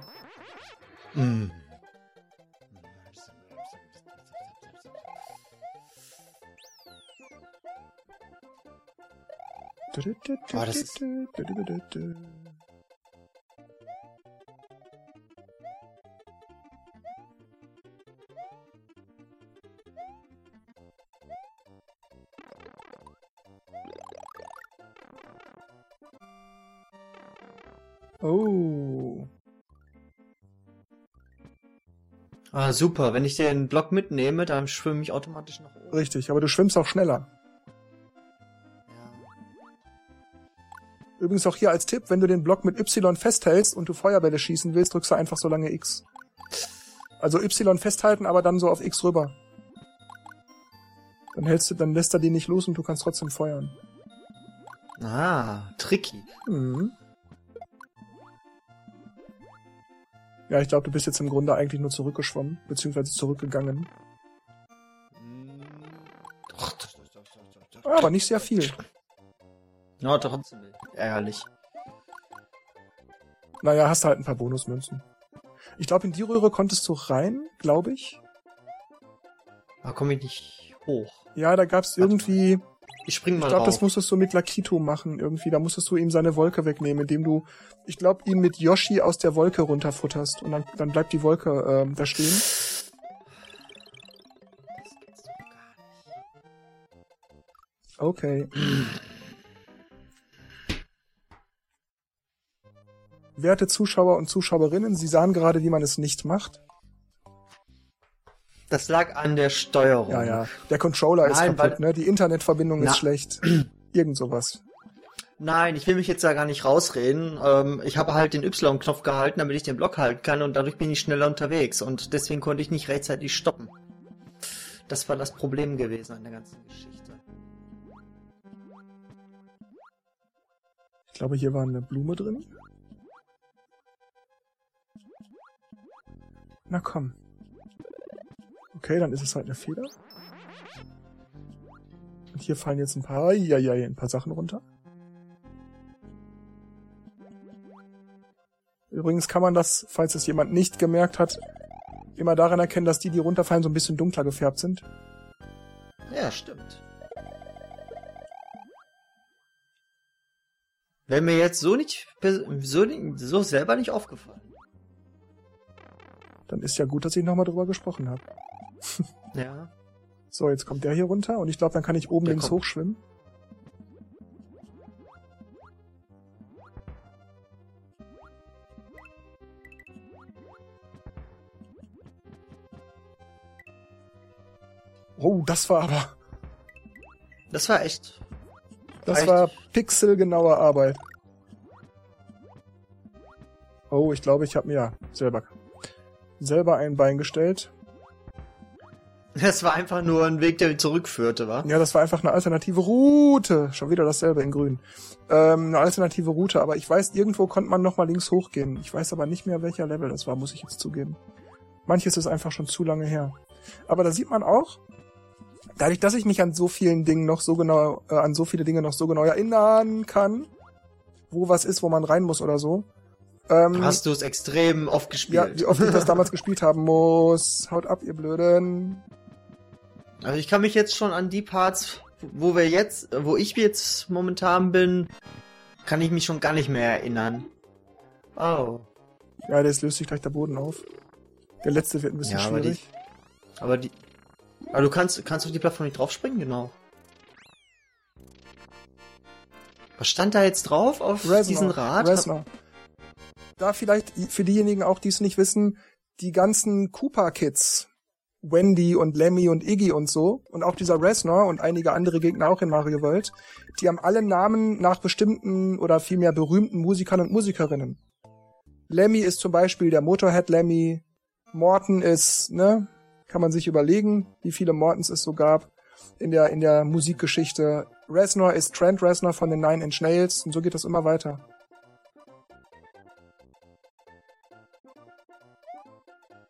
Mm. Oh, das ist- Oh. Ah, super. Wenn ich den Block mitnehme, dann schwimme ich automatisch nach oben. Richtig, aber du schwimmst auch schneller. Ja. Übrigens auch hier als Tipp, wenn du den Block mit Y festhältst und du Feuerbälle schießen willst, drückst du einfach so lange X. Also Y festhalten, aber dann so auf X rüber. Dann hältst du, dann lässt er den nicht los und du kannst trotzdem feuern. Ah, tricky. Mhm. Ja, ich glaube, du bist jetzt im Grunde eigentlich nur zurückgeschwommen, beziehungsweise zurückgegangen. Doch. Aber nicht sehr viel. Ja, trotzdem ärgerlich. Naja, hast halt ein paar Bonusmünzen. Ich glaube, in die Röhre konntest du rein, glaube ich. Da komme ich nicht hoch. Ja, da gab's irgendwie, Ich spring mal ich glaube, das musstest du mit Lakito machen irgendwie. Da musstest du ihm seine Wolke wegnehmen, indem du, ich glaube, ihn mit Yoshi aus der Wolke runterfutterst. Und dann, dann bleibt die Wolke ähm, da stehen. Okay. Werte Zuschauer und Zuschauerinnen, Sie sahen gerade, wie man es nicht macht. Das lag an der Steuerung. Ja, ja. Der Controller ist Nein, kaputt, weil- ne? Die Internetverbindung Na. ist schlecht. Irgend sowas. Nein, ich will mich jetzt da gar nicht rausreden. Ähm, ich habe halt den Y-Knopf gehalten, damit ich den Block halten kann und dadurch bin ich schneller unterwegs und deswegen konnte ich nicht rechtzeitig stoppen. Das war das Problem gewesen an der ganzen Geschichte. Ich glaube, hier war eine Blume drin. Na komm. Okay, dann ist es halt eine Feder. Und hier fallen jetzt ein paar, ja, ja, ein paar Sachen runter. Übrigens kann man das, falls es jemand nicht gemerkt hat, immer daran erkennen, dass die, die runterfallen, so ein bisschen dunkler gefärbt sind. Ja, stimmt. Wäre mir jetzt so nicht, so, so selber nicht aufgefallen. Dann ist ja gut, dass ich nochmal drüber gesprochen habe. Ja. So, jetzt kommt der hier runter und ich glaube, dann kann ich oben Der links kommt. hochschwimmen. Oh, das war aber, Das war echt. das Echt? war pixelgenaue Arbeit. Oh, ich glaube, ich habe mir ja selber selber ein Bein gestellt. Das war einfach nur ein Weg, der zurückführte, wa? Ja, das war einfach eine alternative Route. Schon wieder dasselbe in grün. Ähm, eine alternative Route, aber ich weiß, irgendwo konnte man noch mal links hochgehen. Ich weiß aber nicht mehr, welcher Level das war, muss ich jetzt zugeben. Manches ist einfach schon zu lange her. Aber da sieht man auch, dadurch, dass ich mich an so vielen Dingen noch so genau, äh, an so viele Dinge noch so genau erinnern kann, wo was ist, wo man rein muss oder so. Ähm, Hast du es extrem oft ja, gespielt? wie oft ich das damals gespielt haben muss. Haut ab, ihr Blöden. Also ich kann mich jetzt schon an die Parts, wo wir jetzt, wo ich jetzt momentan bin, kann ich mich schon gar nicht mehr erinnern. Oh. Ja, jetzt löst sich gleich der Boden auf. Der letzte wird ein bisschen Ja, aber die- schwierig. Aber die. Aber du kannst, kannst auf die Plattform nicht draufspringen, genau. Was stand da jetzt drauf auf Reznor, diesen Rad? Reznor. Da vielleicht für diejenigen auch, die es nicht wissen, die ganzen Koopa-Kids, Wendy und Lemmy und Iggy und so, und auch dieser Reznor und einige andere Gegner auch in Mario World, die haben alle Namen nach bestimmten oder vielmehr berühmten Musikern und Musikerinnen. Lemmy ist zum Beispiel der Motorhead Lemmy, Morton ist, ne, kann man sich überlegen, wie viele Mortons es so gab in der, in der Musikgeschichte. Reznor ist Trent Reznor von den Nine Inch Nails und so geht das immer weiter.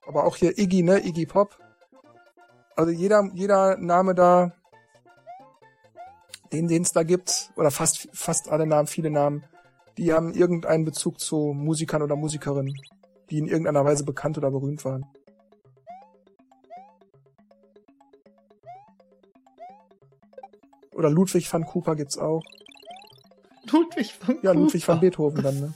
Aber auch hier Iggy, ne? Iggy Pop. Also jeder, jeder Name da, den, den es da gibt, oder fast, fast alle Namen, viele Namen, die haben irgendeinen Bezug zu Musikern oder Musikerinnen, die in irgendeiner Weise bekannt oder berühmt waren. Oder Ludwig van Cooper gibt's auch. Ludwig von Ja, Ludwig van. Beethoven dann, ne?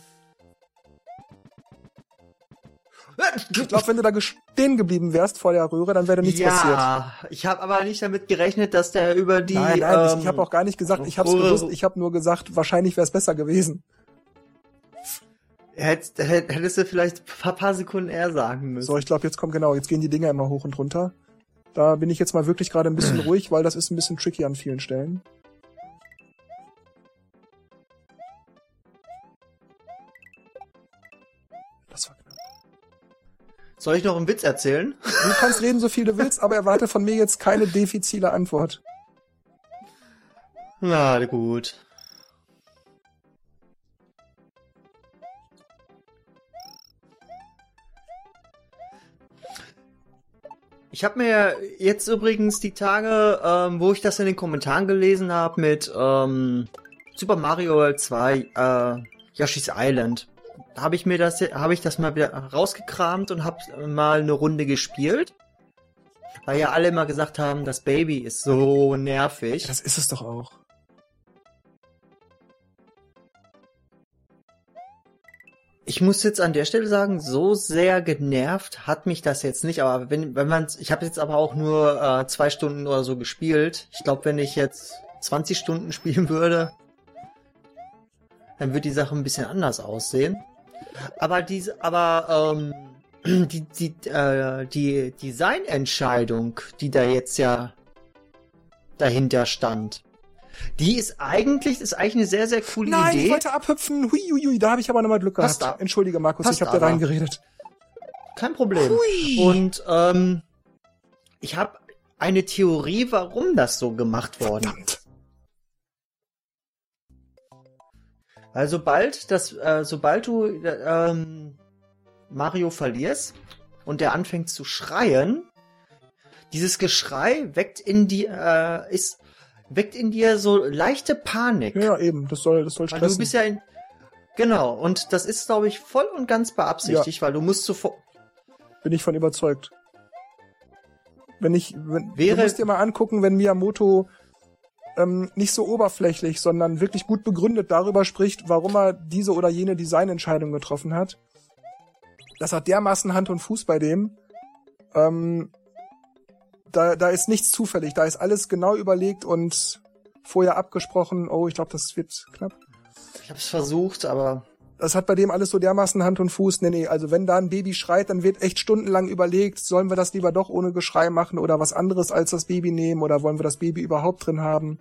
Ich glaube, wenn du da stehen geblieben wärst vor der Röhre, dann wäre nichts passiert. ja, ich habe aber nicht damit gerechnet, dass der über die. nein, nein, ähm, ich habe auch gar nicht gesagt, ich habe gewusst, ich habe nur gesagt, wahrscheinlich wäre es besser gewesen. Hätt, hätt, hättest du vielleicht ein paar, paar Sekunden eher sagen müssen. So, ich glaube, jetzt kommt genau, jetzt gehen die Dinger immer hoch und runter. Da bin ich jetzt mal wirklich gerade ein bisschen ruhig, weil das ist ein bisschen tricky an vielen Stellen. Soll ich noch einen Witz erzählen? Du kannst reden, so viel du willst, aber erwarte von mir jetzt keine defizile Antwort. Na gut. Ich habe mir jetzt übrigens die Tage, ähm, wo ich das in den Kommentaren gelesen habe mit ähm, Super Mario World 2, äh, Yoshi's Island, habe ich mir das, habe ich das mal wieder rausgekramt und habe mal eine Runde gespielt, weil ja alle immer gesagt haben, das Baby ist so nervig. Das ist es doch auch. Ich muss jetzt an der Stelle sagen, so sehr genervt hat mich das jetzt nicht. Aber wenn, wenn man, ich habe jetzt aber auch nur äh, zwei Stunden oder so gespielt. Ich glaube, wenn ich jetzt 20 Stunden spielen würde, dann würde die Sache ein bisschen anders aussehen. Aber diese, aber ähm, die die äh, die Designentscheidung, die da jetzt ja dahinter stand, die ist eigentlich ist eigentlich eine sehr sehr coole Nein, Idee. ich wollte abhüpfen. Hui, hui, hui, da habe ich aber nochmal Glück Passt gehabt. ab. Entschuldige, Markus, Passt ich habe da reingeredet. Kein Problem. Hui. Und ähm, ich habe eine Theorie, warum das so gemacht worden Verdammt. Weil sobald das, äh, sobald du äh, ähm, Mario verlierst und der anfängt zu schreien, dieses Geschrei weckt in dir, äh, ist, weckt in dir so leichte Panik. Ja, eben, das soll, das soll Weil du stressen. bist ja in, genau, und das ist, glaube ich, voll und ganz beabsichtigt, weil du musst sofort, Bin ich von überzeugt. Wenn ich, wenn, Wäre- du musst dir mal angucken, wenn Miyamoto ähm, nicht so oberflächlich, sondern wirklich gut begründet darüber spricht, warum er diese oder jene Designentscheidung getroffen hat. Das hat dermaßen Hand und Fuß bei dem. Ähm, da, da ist nichts zufällig, da ist alles genau überlegt und vorher abgesprochen. Oh, ich glaube, das wird knapp. Ich habe es versucht, aber das hat bei dem alles so dermaßen Hand und Fuß. Nee, nee, also wenn da ein Baby schreit, dann wird echt stundenlang überlegt, sollen wir das lieber doch ohne Geschrei machen oder was anderes als das Baby nehmen oder wollen wir das Baby überhaupt drin haben?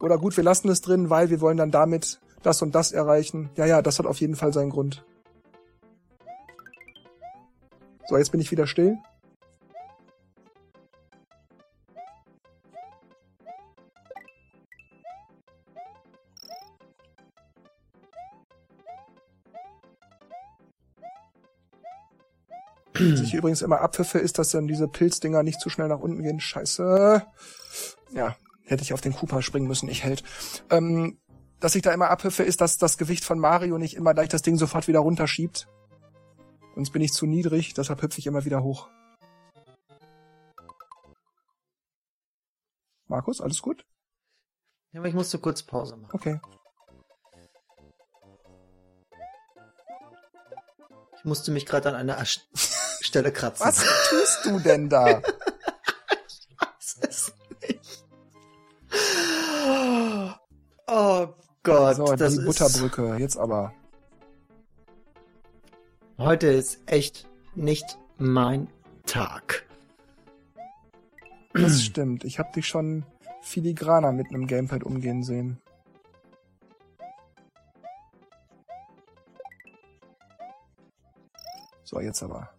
Oder gut, wir lassen es drin, weil wir wollen dann damit das und das erreichen. Ja, ja, das hat auf jeden Fall seinen Grund. So, jetzt bin ich wieder still. Was ich übrigens immer abpfiffe, ist, dass dann diese Pilzdinger nicht zu schnell nach unten gehen. Scheiße. Ja, hätte ich auf den Cooper springen müssen, ich hält. Ähm, dass ich da immer abpfiffe, ist, dass das Gewicht von Mario nicht immer gleich das Ding sofort wieder runterschiebt. Sonst bin ich zu niedrig, deshalb hüpfe ich immer wieder hoch. Markus, alles gut? Ja, aber ich musste kurz Pause machen. Okay. Ich musste mich gerade an einer Stelle kratzen. Was tust du denn da? ich weiß es nicht. Oh Gott. So, das die Butterbrücke, jetzt aber. Heute ist echt nicht mein Tag. Das stimmt. Ich habe dich schon filigraner mit einem Gamepad umgehen sehen. So, jetzt aber.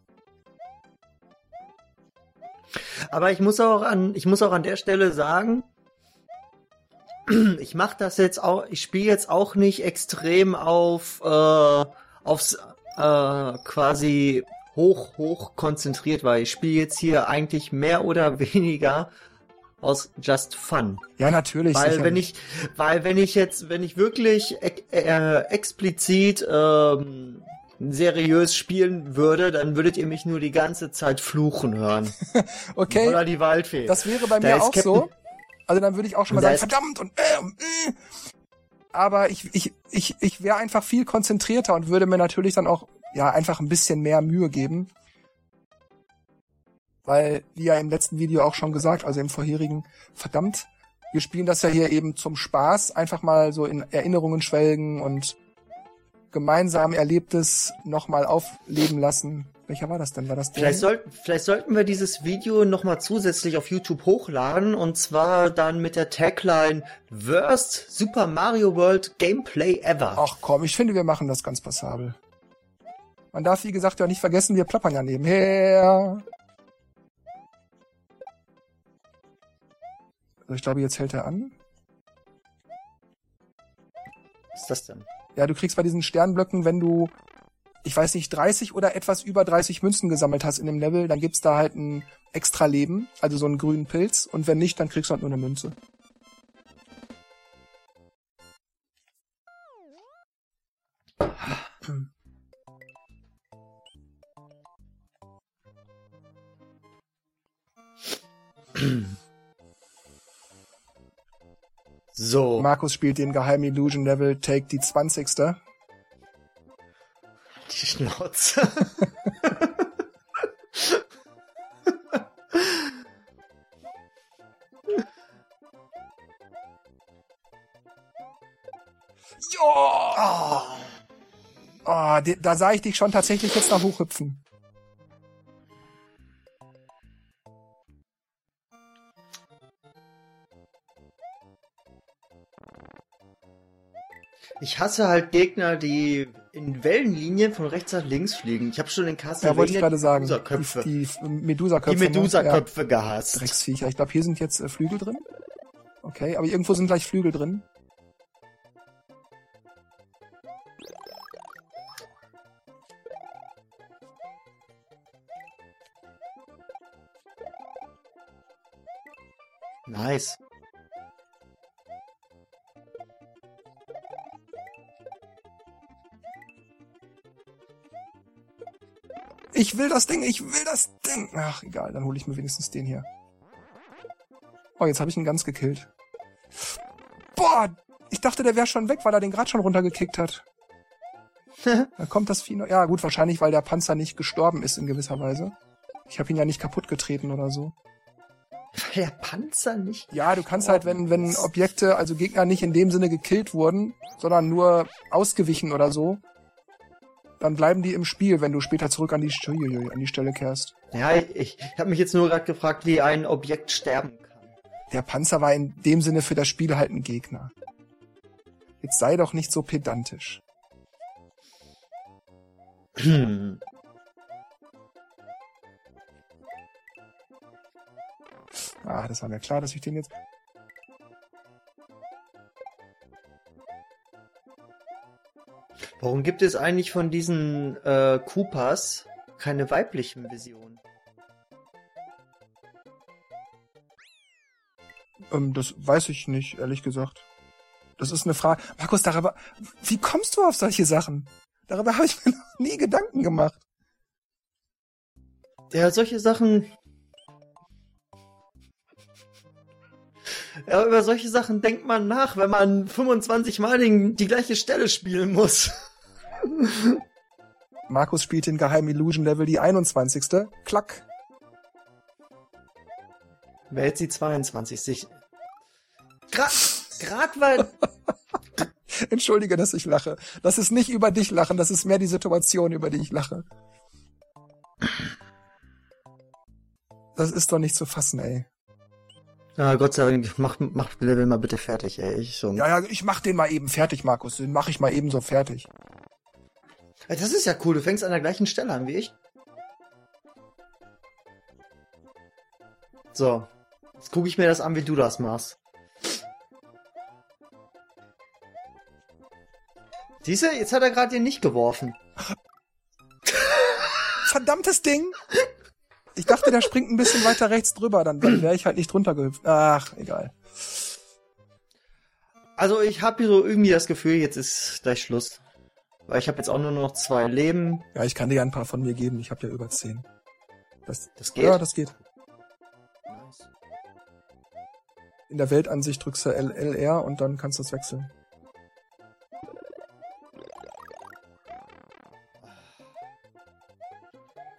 Aber ich muss auch an, ich muss auch an der Stelle sagen, ich mache das jetzt auch, ich spiele jetzt auch nicht extrem auf äh, aufs äh, quasi hoch hoch konzentriert, weil ich spiele jetzt hier eigentlich mehr oder weniger aus Just Fun. Ja, natürlich. Weil sicher. wenn ich, weil wenn ich jetzt, wenn ich wirklich äh, explizit ähm, seriös spielen würde, dann würdet ihr mich nur die ganze Zeit fluchen hören. okay. Oder die Waldfee. Das wäre bei da mir auch Captain so. Also dann würde ich auch schon mal sagen, verdammt und äh, und äh. Aber ich, ich, ich, ich wäre einfach viel konzentrierter und würde mir natürlich dann auch, ja, einfach ein bisschen mehr Mühe geben. Weil, wie ja im letzten Video auch schon gesagt, also im vorherigen, verdammt, wir spielen das ja hier eben zum Spaß, einfach mal so in Erinnerungen schwelgen und gemeinsam Erlebtes nochmal aufleben lassen. Welcher war das denn? War das der? Vielleicht, sollten, vielleicht sollten wir dieses Video nochmal zusätzlich auf YouTube hochladen und zwar dann mit der Tagline Worst Super Mario World Gameplay Ever. Ach komm, ich finde, wir machen das ganz passabel. Man darf, wie gesagt, ja nicht vergessen, wir plappern ja nebenher. Also ich glaube, jetzt hält er an. Was ist das denn? Ja, du kriegst bei diesen Sternblöcken, wenn du, ich weiß nicht, 30 oder etwas über 30 Münzen gesammelt hast in dem Level, dann gibt's da halt ein extra Leben, also so einen grünen Pilz. Und wenn nicht, dann kriegst du halt nur eine Münze. So. Markus spielt den Geheim Illusion Level Take die 20. Die Schnauze. Jo! Oh. Oh, da sah ich dich schon tatsächlich jetzt noch hochhüpfen. Ich hasse halt Gegner, die in Wellenlinien von rechts nach links fliegen. Ich habe schon in Castlevania ja, wollte ich gerade sagen, Medusa-Köpfe. Die, die Medusa-Köpfe. Die Medusa-Köpfe ja. gehasst. Drecksviecher. Ich glaube, hier sind jetzt äh, Flügel drin. Okay, aber irgendwo sind gleich Flügel drin. Nice. Ich will das Ding, ich will das Ding. Ach, egal, dann hole ich mir wenigstens den hier. Oh, jetzt habe ich ihn ganz gekillt. Boah, ich dachte, der wäre schon weg, weil er den gerade schon runtergekickt hat. da kommt das Vieh noch. Ja, gut, wahrscheinlich, weil der Panzer nicht gestorben ist in gewisser Weise. Ich habe ihn ja nicht kaputt getreten oder so. Der Panzer nicht? Ja, du kannst halt, wenn, wenn Objekte, also Gegner nicht in dem Sinne gekillt wurden, sondern nur ausgewichen oder so, dann bleiben die im Spiel, wenn du später zurück an die, an die Stelle kehrst. Ja, ich, ich habe mich jetzt nur gerade gefragt, wie ein Objekt sterben kann. Der Panzer war in dem Sinne für das Spiel halt ein Gegner. Jetzt sei doch nicht so pedantisch. Hm. Ah, das war mir klar, dass ich den jetzt... Warum gibt es eigentlich von diesen äh, Koopas keine weiblichen Visionen? Ähm, das weiß ich nicht, ehrlich gesagt. Das ist eine Frage. Markus, darüber, wie kommst du auf solche Sachen? Darüber habe ich mir noch nie Gedanken gemacht. Ja, solche Sachen. Ja, über solche Sachen denkt man nach, wenn man 25 Mal den, die gleiche Stelle spielen muss. Markus spielt den Geheim Illusion Level die 21. Klack. Wer jetzt die 22. Gerade weil. Entschuldige, dass ich lache. Das ist nicht über dich lachen, das ist mehr die Situation, über die ich lache. Das ist doch nicht zu fassen, ey. Ja, Gott sei Dank, mach, mach Level mal bitte fertig, ey. Ich so. Ja, ja, ich mach den mal eben fertig, Markus. Den mach ich mal eben so fertig. Das ist ja cool, du fängst an der gleichen Stelle an wie ich. So. Jetzt gucke ich mir das an, wie du das machst. Siehst du, jetzt hat er gerade den nicht geworfen. Verdammtes Ding! Ich dachte, der springt ein bisschen weiter rechts drüber, dann, dann wäre ich halt nicht drunter gehüpft. Ach, egal. Also ich habe so irgendwie das Gefühl, jetzt ist gleich Schluss. Weil ich habe jetzt auch nur noch zwei Leben. Ja, ich kann dir ein paar von mir geben. Ich habe ja über zehn. Das, das geht? Ja, das geht. Nice. In der Weltansicht drückst du LLR und dann kannst du es wechseln.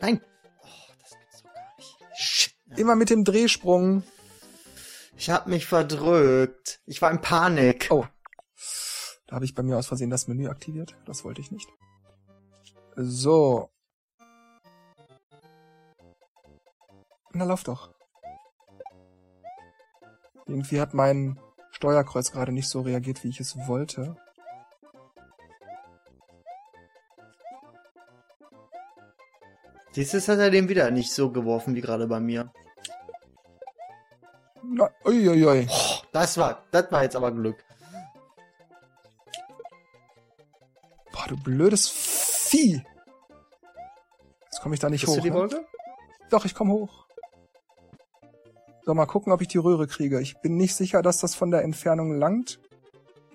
Nein. Oh, das gibt's doch gar nicht. Shit. Immer mit dem Drehsprung. Ich hab mich verdrückt. Ich war in Panik. Oh. Da habe ich bei mir aus Versehen das Menü aktiviert. Das wollte ich nicht. So. Na, lauf doch. Irgendwie hat mein Steuerkreuz gerade nicht so reagiert, wie ich es wollte. Du, hat er den wieder nicht so geworfen wie gerade bei mir. Na, uiuiui. Oh, das war, das war jetzt aber Glück. Du blödes Vieh. Jetzt komme ich da nicht Bist hoch. Du die ne? Wolke? Doch, ich komme hoch. So, mal gucken, ob ich die Röhre kriege. Ich bin nicht sicher, dass das von der Entfernung langt.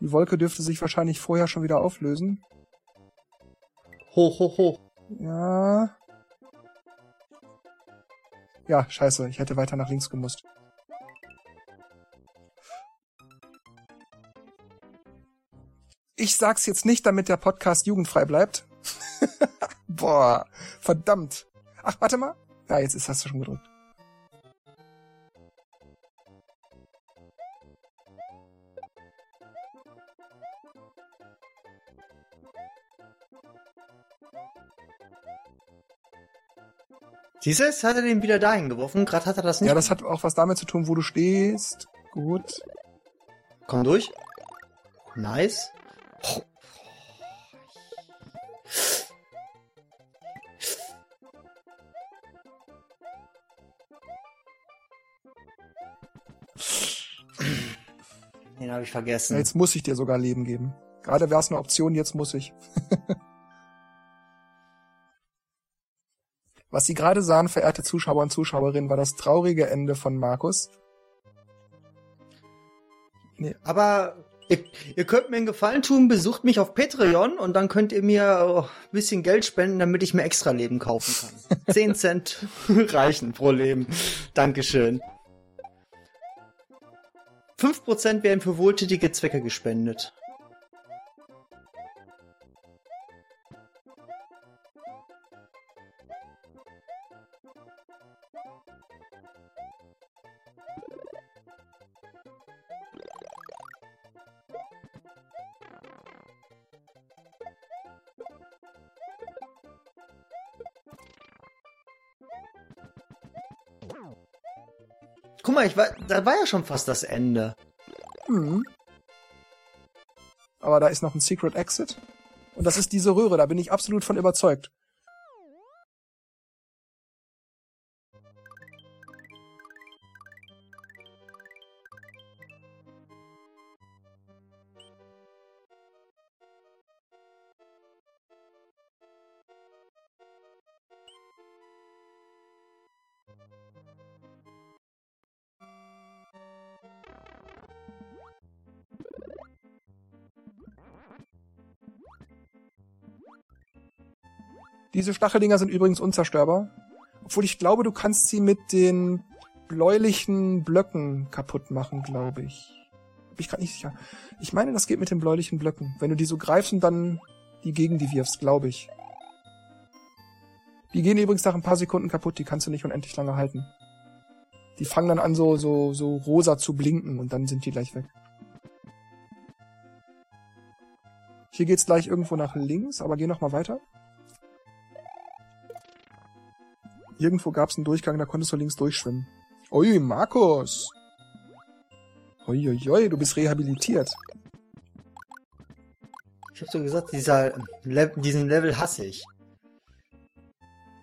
Die Wolke dürfte sich wahrscheinlich vorher schon wieder auflösen. Hoch, hoch, hoch. Ja. Ja, scheiße, ich hätte weiter nach links gemusst. Ich sag's jetzt nicht, damit der Podcast jugendfrei bleibt. Boah, verdammt. Ach, warte mal. Ja, jetzt ist, hast du schon gedrückt. Siehst du, jetzt hat er den wieder dahin geworfen. Gerade hat er das nicht. Ja, das hat auch was damit zu tun, wo du stehst. Gut. Komm durch. Nice. Den habe ich vergessen. Jetzt muss ich dir sogar Leben geben. Gerade wäre es eine Option, jetzt muss ich. Was Sie gerade sahen, verehrte Zuschauer und Zuschauerinnen, war das traurige Ende von Markus. Nee. Aber ihr, ihr, könnt mir einen Gefallen tun, besucht mich auf Patreon und dann könnt ihr mir oh, ein bisschen Geld spenden, damit ich mir extra Leben kaufen kann. Zehn Cent reichen pro Leben. Dankeschön. 5% werden für wohltätige Zwecke gespendet. Ich war, da war ja schon fast das Ende. Hm. Aber da ist noch ein Secret Exit. Und das ist diese Röhre, da bin ich absolut von überzeugt. Diese Stacheldinger sind übrigens unzerstörbar. Obwohl ich glaube, du kannst sie mit den bläulichen Blöcken kaputt machen, glaube ich. Bin ich gerade nicht sicher. Ich meine, das geht mit den bläulichen Blöcken. Wenn du die so greifst und dann die gegen die wirfst, glaube ich. Die gehen übrigens nach ein paar Sekunden kaputt, die kannst du nicht unendlich lange halten. Die fangen dann an so, so, so rosa zu blinken und dann sind die gleich weg. Hier geht's gleich irgendwo nach links, aber geh noch mal weiter. Irgendwo gab's einen Durchgang, da konntest du links durchschwimmen. Ui, Markus! Uiuiui, du bist rehabilitiert. Ich hab so gesagt, dieser Le diesen Level hasse ich.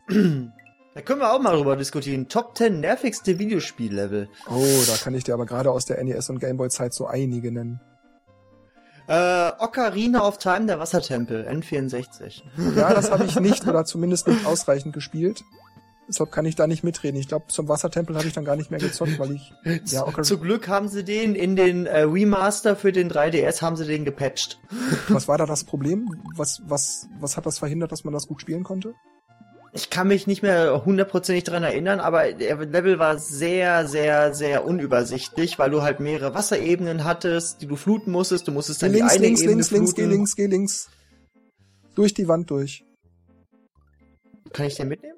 da können wir auch mal drüber diskutieren. Top 10 nervigste Videospiellevel. Oh, da kann ich dir aber gerade aus der NES und Gameboy-Zeit so einige nennen. Äh, Ocarina of Time, der Wassertempel, N64. Ja, das habe ich nicht oder zumindest nicht ausreichend gespielt. Deshalb kann ich da nicht mitreden. Ich glaube, zum Wassertempel habe ich dann gar nicht mehr gezockt, weil ich. Ja, okay. Zum Glück haben sie den in den äh, Remaster für den 3DS haben sie den gepatcht. Was war da das Problem? Was, was, was hat das verhindert, dass man das gut spielen konnte? Ich kann mich nicht mehr hundertprozentig dran erinnern, aber der Level war sehr, sehr, sehr unübersichtlich, weil du halt mehrere Wasserebenen hattest, die du fluten musstest. Du musstest dann links, die eine links, Ebene links, fluten. links, geh links, geh links. Durch die Wand durch. Kann ich den mitnehmen?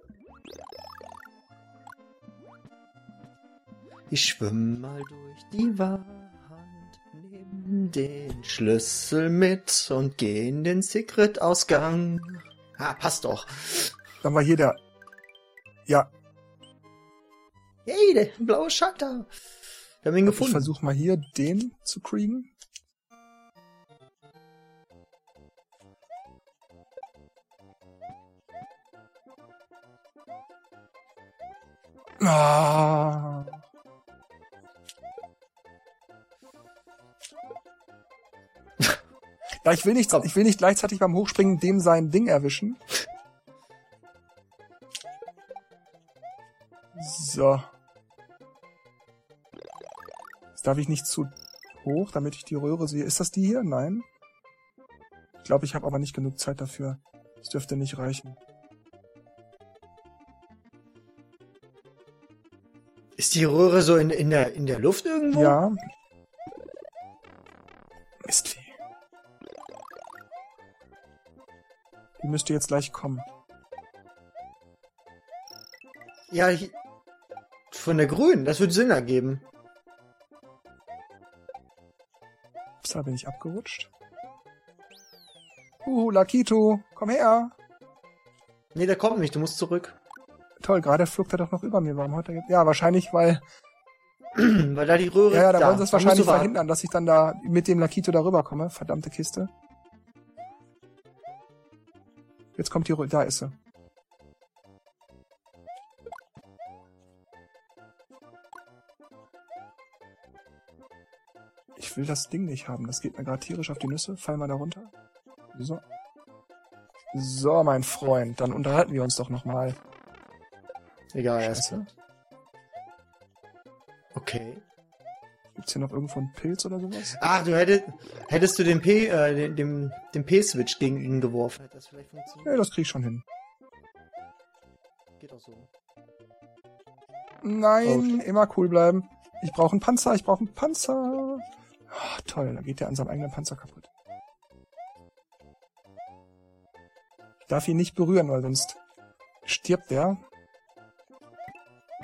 Ich schwimm mal durch die Wand, nehm den Schlüssel mit und geh in den Secret-Ausgang. Ah, passt doch. Dann war hier der. Ja, Hey, der blaue Schalter. Wir haben ihn ich gefunden. versuche mal hier den zu kriegen. Ah. Ja, ich will nicht, ich will nicht gleichzeitig beim Hochspringen dem sein Ding erwischen. So. Jetzt darf ich nicht zu hoch, damit ich die Röhre sehe. Ist das die hier? Nein. Ich glaube, ich habe aber nicht genug Zeit dafür. Das dürfte nicht reichen. Ist die Röhre so in, in, der, in der Luft irgendwo? Ja. Die müsste jetzt gleich kommen. Ja, ich, von der grünen. Das würde Sinn ergeben. Ups, da bin ich abgerutscht. Uh, Lakito, komm her. Nee, der kommt nicht. Du musst zurück. Toll, gerade flog er doch noch über mir. Warum hat er. Ja, wahrscheinlich, weil... Weil da die Röhre Ja, ja, da, da. wollen sie es Da wahrscheinlich verhindern, dass ich dann da mit dem Lakito darüber komme. Verdammte Kiste. Jetzt kommt die... Rö- Da ist sie. Ich will das Ding nicht haben. Das geht mir gerade tierisch auf die Nüsse. Fall mal da runter. So. So, mein Freund. Dann unterhalten wir uns doch noch mal. Egal, erst. Scheiße. Okay. Gibt's hier noch irgendwo einen Pilz oder sowas? Ach, du hättest, hättest du den P, äh, den, dem, den P-Switch gegen ihn geworfen. Hätte das vielleicht funktioniert? Ja, das krieg ich schon hin. Geht auch so. Nein, Oh. immer cool bleiben. Ich brauche einen Panzer, ich brauche einen Panzer. Oh, toll, da geht der an seinem eigenen Panzer kaputt. Ich darf ihn nicht berühren, weil sonst stirbt der.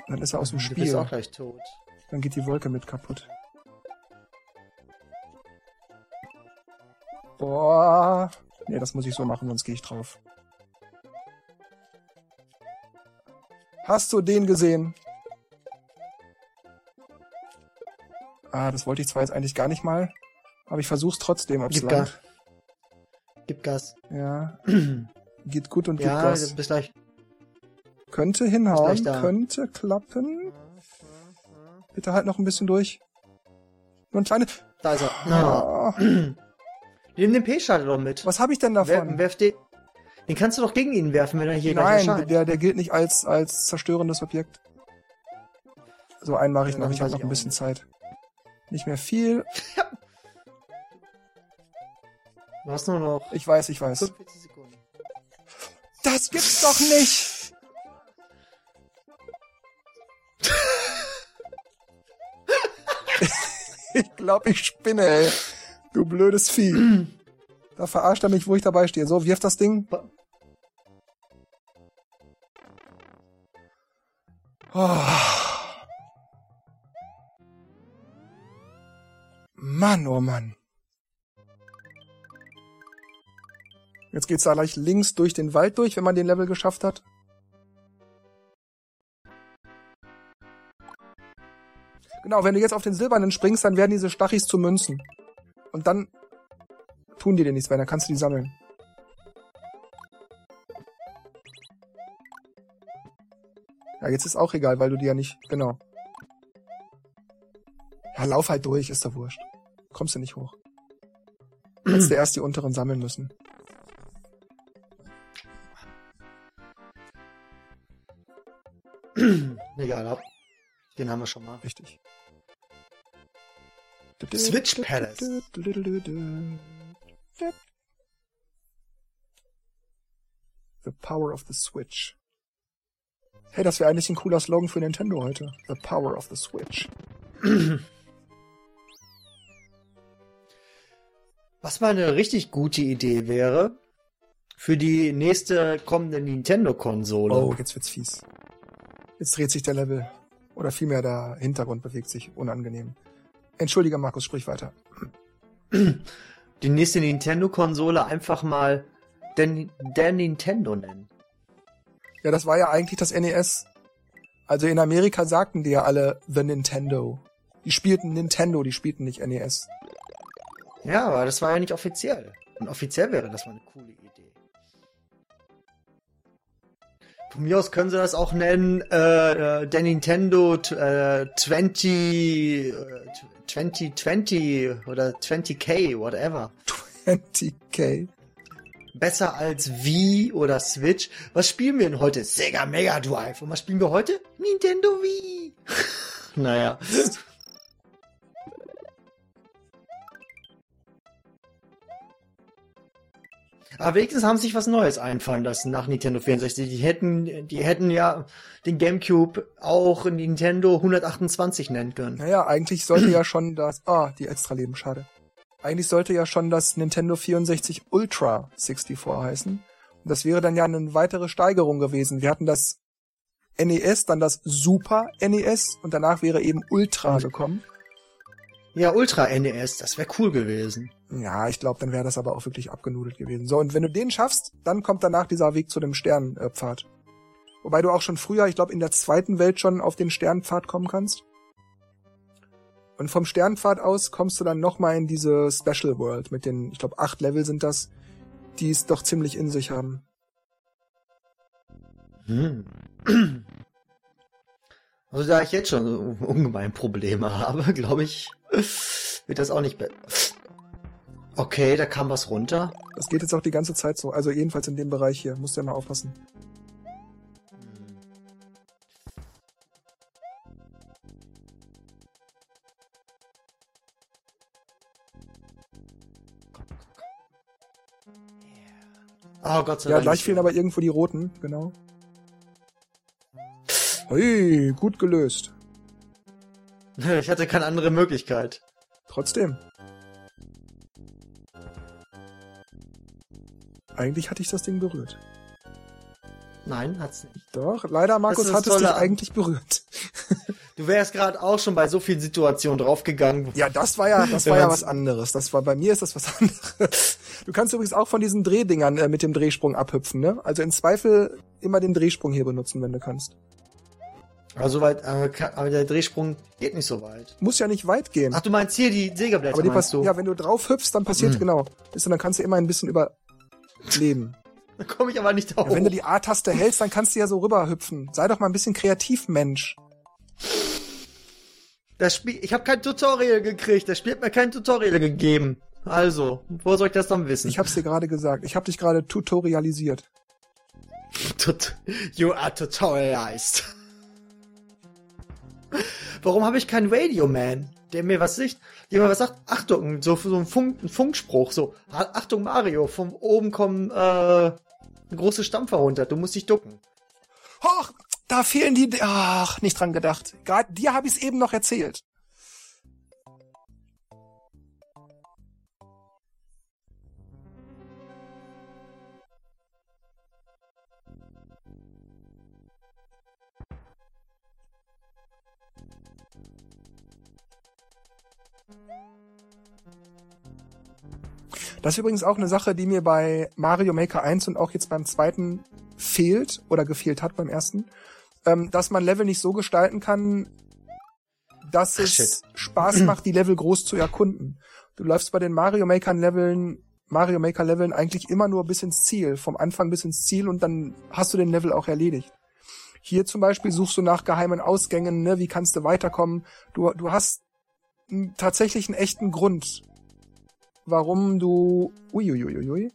Dann ist er aus dem Du bist Spiel. auch gleich tot. Dann geht die Wolke mit kaputt. Boah. Nee, das muss ich so machen, sonst gehe ich drauf. Hast du den gesehen? Ah, das wollte ich zwar jetzt eigentlich gar nicht mal, aber ich versuch's trotzdem, ob's Gib Gas. Gib Gas. Ja, geht gut und gibt Ja, Gas. bis gleich. Könnte hinhauen, könnte klappen. Bitte halt noch ein bisschen durch. Nur ein kleines... Da ist er. Ah, Nimm den P-Schalter doch mit. was habe ich denn davon? Wer, werf den. Den kannst du doch gegen ihn werfen, wenn er hier gleich Nein, der, der gilt nicht als, als zerstörendes Objekt. So, einen mache ich Ja, noch. Ich habe noch ein bisschen nicht. Zeit. Nicht mehr viel. Du hast nur noch Ich weiß, ich weiß. 45 Sekunden. Das gibt's doch nicht! ich glaube, ich spinne, ey. Du blödes Vieh. Da verarscht er mich, wo ich dabei stehe. So, wirf das Ding. Oh. Mann, oh Mann. Jetzt geht's da gleich links durch den Wald durch, wenn man den Level geschafft hat. Genau, wenn du jetzt auf den Silbernen springst, dann werden diese Stachis zu Münzen. Und dann tun die dir nichts mehr, dann kannst du die sammeln. Ja, jetzt ist auch egal, weil du die ja nicht... Genau. Ja, lauf halt durch, ist doch wurscht. Kommst du nicht hoch. Hättest du erst die unteren sammeln müssen. Egal, ab. Den haben wir schon mal. Richtig. Switch Palace. The power of the Switch. Hey, das wäre eigentlich ein cooler Slogan für Nintendo heute. The power of the Switch. Was mal eine richtig gute Idee wäre, für die nächste kommende Nintendo-Konsole. Oh, jetzt wird's fies. Jetzt dreht sich der Level. Oder vielmehr der Hintergrund bewegt sich unangenehm. Entschuldige, Markus, sprich weiter. Die nächste Nintendo-Konsole einfach mal der, der Nintendo nennen. Ja, das war ja eigentlich das NES. Also in Amerika sagten die ja alle The Nintendo. Die spielten Nintendo, die spielten nicht NES. Ja, aber das war ja nicht offiziell. Und offiziell wäre das mal eine coole Idee. Von mir aus können sie das auch nennen, äh, äh, der Nintendo äh, 20, äh, 2020 oder 20k, whatever. 20k. Besser als Wii oder Switch. Was spielen wir denn heute? Sega Mega Drive. Und was spielen wir heute? Nintendo Wii. naja. Aber wenigstens haben sie sich was Neues einfallen lassen nach Nintendo 64. Die hätten, die hätten ja den GameCube auch Nintendo 128 nennen können. Naja, eigentlich sollte ja schon das... Ah, die Extra-Leben, schade. Eigentlich sollte ja schon das Nintendo 64 Ultra 64 heißen. Und das wäre dann ja eine weitere Steigerung gewesen. Wir hatten das NES, dann das Super NES und danach wäre eben Ultra gekommen. Ja, Ultra NES, das wäre cool gewesen. Ja, ich glaube, dann wäre das aber auch wirklich abgenudelt gewesen. So, und wenn du den schaffst, dann kommt danach dieser Weg zu dem Sternpfad. Wobei du auch schon früher, ich glaube, in der zweiten Welt schon auf den Sternpfad kommen kannst. Und vom Sternpfad aus kommst du dann nochmal in diese Special World mit den, ich glaube, acht Level sind das, die es doch ziemlich in sich haben. Hm. Also da ich jetzt schon ungemein Probleme habe, glaube ich, wird das auch nicht besser. Okay, da kam was runter. Das geht jetzt auch die ganze Zeit so. Also jedenfalls in dem Bereich hier. Musst du ja mal aufpassen. Oh Gott sei Ja, Dank. gleich fehlen aber irgendwo die roten, genau. Hui, gut gelöst. Ich hatte keine andere Möglichkeit. Trotzdem. Eigentlich hatte ich das Ding berührt. Nein, hat's nicht. Doch, leider, Markus, ist hat es tolle dich an- eigentlich berührt. Du wärst gerade auch schon bei so vielen Situationen draufgegangen. Ja, das war ja, das war ja was anderes. Das war bei mir ist das was anderes. Du kannst übrigens auch von diesen Drehdingern äh, mit dem Drehsprung abhüpfen, ne? Also in Zweifel immer den Drehsprung hier benutzen, wenn du kannst. Aber so weit, äh, kann- aber der Drehsprung geht nicht so weit. Muss ja nicht weit gehen. Ach, du meinst hier die Sägeblätter, aber die meinst du? ja, wenn du drauf hüpfst, dann passiert Mhm. genau. Ist, dann kannst du immer ein bisschen überleben. Da komme ich aber nicht drauf. Ja, wenn du die A-Taste hältst, dann kannst du ja so rüberhüpfen. Sei doch mal ein bisschen kreativ, Mensch. Das Spiel, ich habe kein Tutorial gekriegt. Das Spiel hat mir kein Tutorial gegeben. Also, wo soll ich das dann wissen? Ich hab's dir gerade gesagt. Ich hab dich gerade tutorialisiert. Tut you are tutorialized. Warum habe ich keinen Radioman, der mir was sagt, mir was sagt? Achtung, so, so ein, Funk, ein Funkspruch, so, Achtung Mario, von oben kommen äh, große Stampfer runter, du musst dich ducken. Hoch, da fehlen die. Ach, nicht dran gedacht. Gerade dir habe ich es eben noch erzählt. Das ist übrigens auch eine Sache, die mir bei Mario Maker 1 und auch jetzt beim zweiten fehlt oder gefehlt hat beim ersten, ähm, dass man Level nicht so gestalten kann, dass Ach, es shit. Spaß macht, die Level groß zu erkunden. Du läufst bei den Mario Maker Leveln, Mario Maker Leveln eigentlich immer nur bis ins Ziel, vom Anfang bis ins Ziel und dann hast du den Level auch erledigt. Hier zum Beispiel suchst du nach geheimen Ausgängen, ne? wie kannst du weiterkommen. Du, du hast tatsächlich einen echten Grund, warum du, uiuiuiui,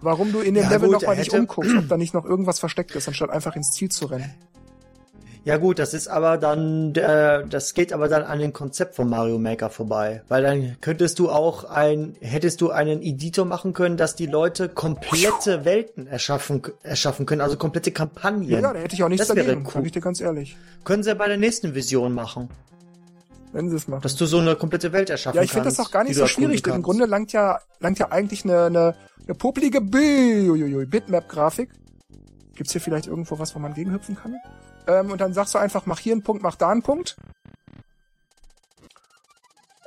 warum du in dem Ja, Level gut, noch mal er nicht umguckst, ob da nicht noch irgendwas versteckt ist, anstatt einfach ins Ziel zu rennen. Ja gut, das ist aber dann, äh, das geht aber dann an dem Konzept von Mario Maker vorbei, weil dann könntest du auch ein, hättest du einen Editor machen können, dass die Leute komplette Welten erschaffen, erschaffen können, also komplette Kampagnen. Ja, da hätte ich auch nichts Das dagegen, cool. ich dir ganz ehrlich. Können sie ja bei der nächsten Vision machen, Wenn sie es machen. dass du so eine komplette Welt erschaffen Ja, kannst. ich finde das auch gar nicht so schwierig, denn im. Grunde langt ja, langt ja eigentlich eine, eine, eine popelige Bitmap-Grafik. Gibt's hier vielleicht irgendwo was, wo man gegenhüpfen kann? Ähm, und dann sagst du einfach, mach hier einen Punkt, mach da einen Punkt.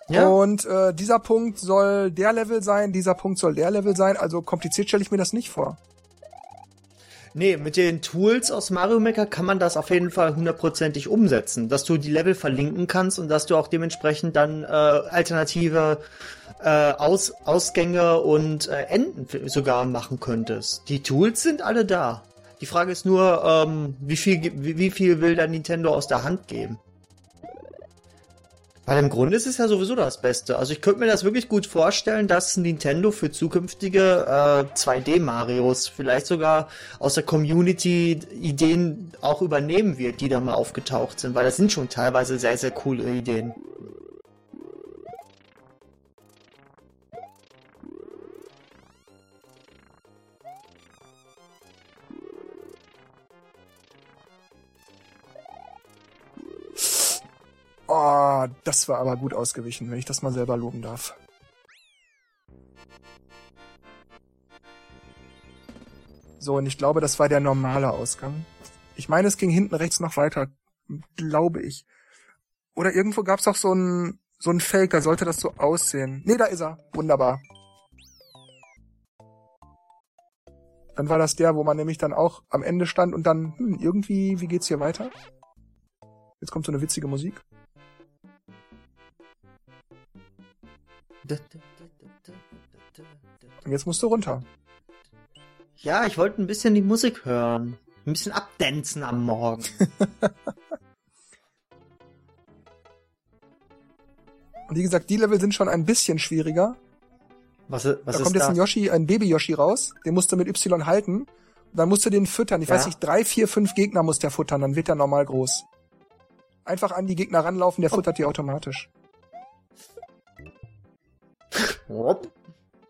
Ja, Und äh, dieser Punkt soll der Level sein, dieser Punkt soll der Level sein. Also kompliziert stelle ich mir das nicht vor. Nee, mit den Tools aus Mario Maker kann man das auf jeden Fall hundertprozentig umsetzen, dass du die Level verlinken kannst und dass du auch dementsprechend dann äh, alternative äh, Aus Ausgänge und äh, Enden sogar machen könntest. Die Tools sind alle da. Die Frage ist nur, ähm, wie viel wie, wie viel will der Nintendo aus der Hand geben? Weil im Grunde ist es ja sowieso das Beste. Also ich könnte mir das wirklich gut vorstellen, dass Nintendo für zukünftige äh, 2D-Marios vielleicht sogar aus der Community Ideen auch übernehmen wird, die da mal aufgetaucht sind, weil das sind schon teilweise sehr, sehr coole Ideen. Oh, das war aber gut ausgewichen, wenn ich das mal selber loben darf. So, und ich glaube, das war der normale Ausgang. Ich meine, es ging hinten rechts noch weiter, glaube ich. Oder irgendwo gab es auch so einen so einen Fake, da sollte das so aussehen. Nee, da ist er. Wunderbar. Dann war das der, wo man nämlich dann auch am Ende stand und dann, hm, irgendwie, wie geht's hier weiter? Jetzt kommt so eine witzige Musik. Und jetzt musst du runter. Ja, ich wollte ein bisschen die Musik hören. Ein bisschen abdancen am Morgen. Und wie gesagt, die Level sind schon ein bisschen schwieriger. Was, was da ist kommt jetzt das? ein Yoshi, ein Baby-Yoshi raus. Den musst du mit Y halten. Dann musst du den füttern. Ich Ja. weiß nicht, drei, vier, fünf Gegner muss der futtern. Dann wird der normal groß. Einfach an die Gegner ranlaufen, der Oh. futtert die automatisch.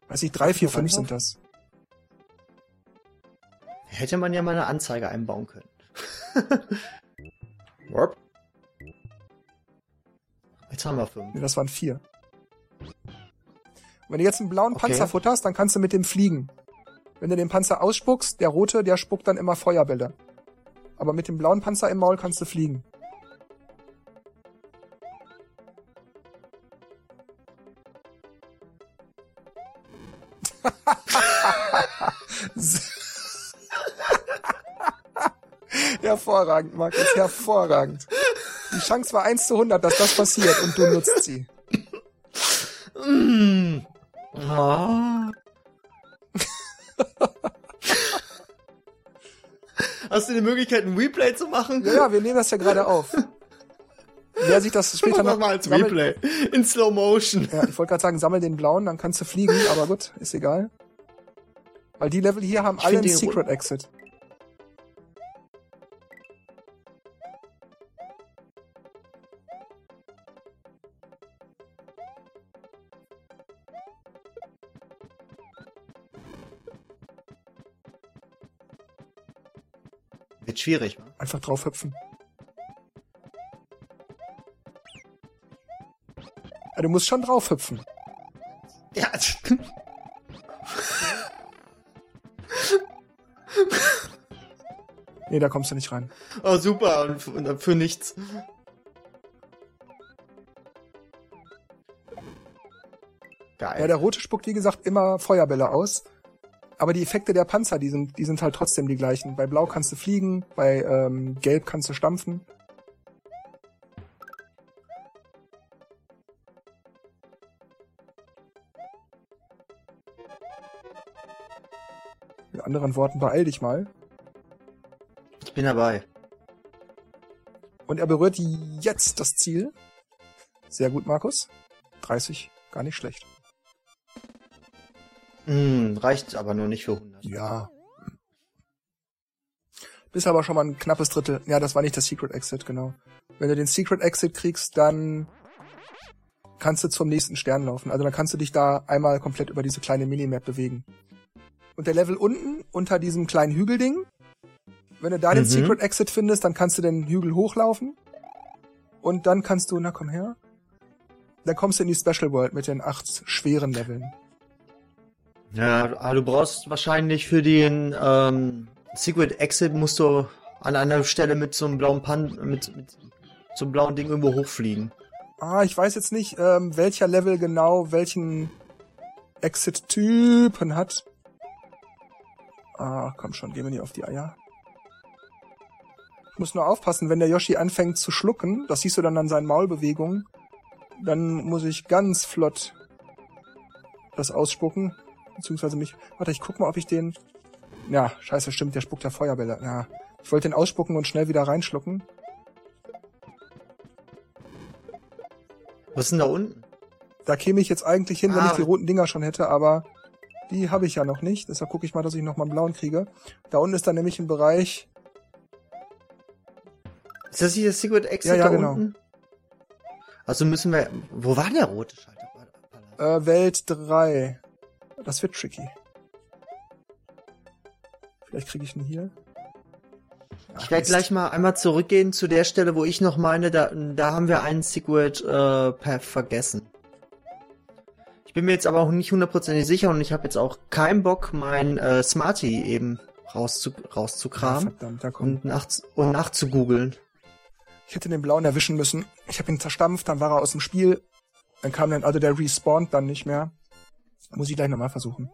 Weiß ich, drei, vier, fünf sind das. Hätte man ja mal eine Anzeige einbauen können. Jetzt haben wir fünf. Nee, das waren vier. Wenn du jetzt einen blauen Okay. Panzer futterst, dann kannst du mit dem fliegen. Wenn du den Panzer ausspuckst, der rote, der spuckt dann immer Feuerbälle. Aber mit dem blauen Panzer im Maul kannst du fliegen. hervorragend, Markus, hervorragend. Die Chance war 1 zu 100, dass das passiert und du nutzt sie. Mm. Ah. Hast du die Möglichkeit, ein Replay zu machen? Ja, ja, wir nehmen das ja gerade auf. Wer sich das später noch mal als sammelt- Replay. In Slow Motion. Ja, ich wollte gerade sagen, sammel den blauen, dann kannst du fliegen, aber gut, ist egal. Weil die Level hier haben Ich alle einen Secret Exit. Wird schwierig, wa? Einfach drauf hüpfen. Ja, du musst schon drauf hüpfen. Ja. Nee, da kommst du nicht rein. Oh, super. Und, und für nichts. Geil. Ja, der rote spuckt, wie gesagt, immer Feuerbälle aus. Aber die Effekte der Panzer, die sind, die sind halt trotzdem die gleichen. Bei Blau kannst du fliegen, bei ähm, Gelb kannst du stampfen. Mit anderen Worten, beeil dich mal. Bin dabei. Und er berührt jetzt das Ziel. Sehr gut, Markus. 30, gar nicht schlecht. Hm, reicht aber nur nicht für 100. Ja. Bist aber schon mal ein knappes Drittel. Ja, das war nicht das Secret Exit, genau. Wenn du den Secret Exit kriegst, dann kannst du zum nächsten Stern laufen. Also dann kannst du dich da einmal komplett über diese kleine Minimap bewegen. Und der Level unten, unter diesem kleinen Hügelding, wenn du da den Mhm. Secret Exit findest, dann kannst du den Hügel hochlaufen. Und dann kannst du, na komm her. Dann kommst du in die Special World mit den acht schweren Leveln. Ja, du brauchst wahrscheinlich für den ähm, Secret Exit musst du an einer Stelle mit so einem blauen Pan mit, mit so einem blauen Ding irgendwo hochfliegen. Ah, ich weiß jetzt nicht, ähm, welcher Level genau welchen Exit-Typen hat. Ah, komm schon, geh mir nicht auf die Eier. Ich muss nur aufpassen, wenn der Yoshi anfängt zu schlucken, das siehst du dann an seinen Maulbewegungen, dann muss ich ganz flott das ausspucken, beziehungsweise mich, warte, ich guck mal, ob ich den, ja, scheiße, stimmt, der spuckt ja Feuerbälle, ja. Ich wollte den ausspucken und schnell wieder reinschlucken. Was ist denn da unten? Da käme ich jetzt eigentlich hin, wenn Ah. ich die roten Dinger schon hätte, aber die habe ich ja noch nicht. Deshalb gucke ich mal, dass ich noch mal einen blauen kriege. Da unten ist dann nämlich ein Bereich. Ist das hier das Secret Exit Ja, ja, da genau. unten? Also müssen wir. Wo war der rote Schalter? Äh, Welt 3. Das wird tricky. Vielleicht kriege ich ihn hier. Ich werde gleich mal einmal zurückgehen zu der Stelle, wo ich noch meine, da, da haben wir einen Secret äh, Path vergessen. Ich bin mir jetzt aber auch nicht hundertprozentig sicher und ich habe jetzt auch keinen Bock, mein äh, Smarty eben rauszu, rauszukramen verdammt, da kommt. und, nach, und nachzugoogeln. Ich hätte den blauen erwischen müssen. Ich habe ihn zerstampft, dann war er aus dem Spiel. Dann kam dann, also der respawnt dann nicht mehr. Muss ich gleich nochmal versuchen.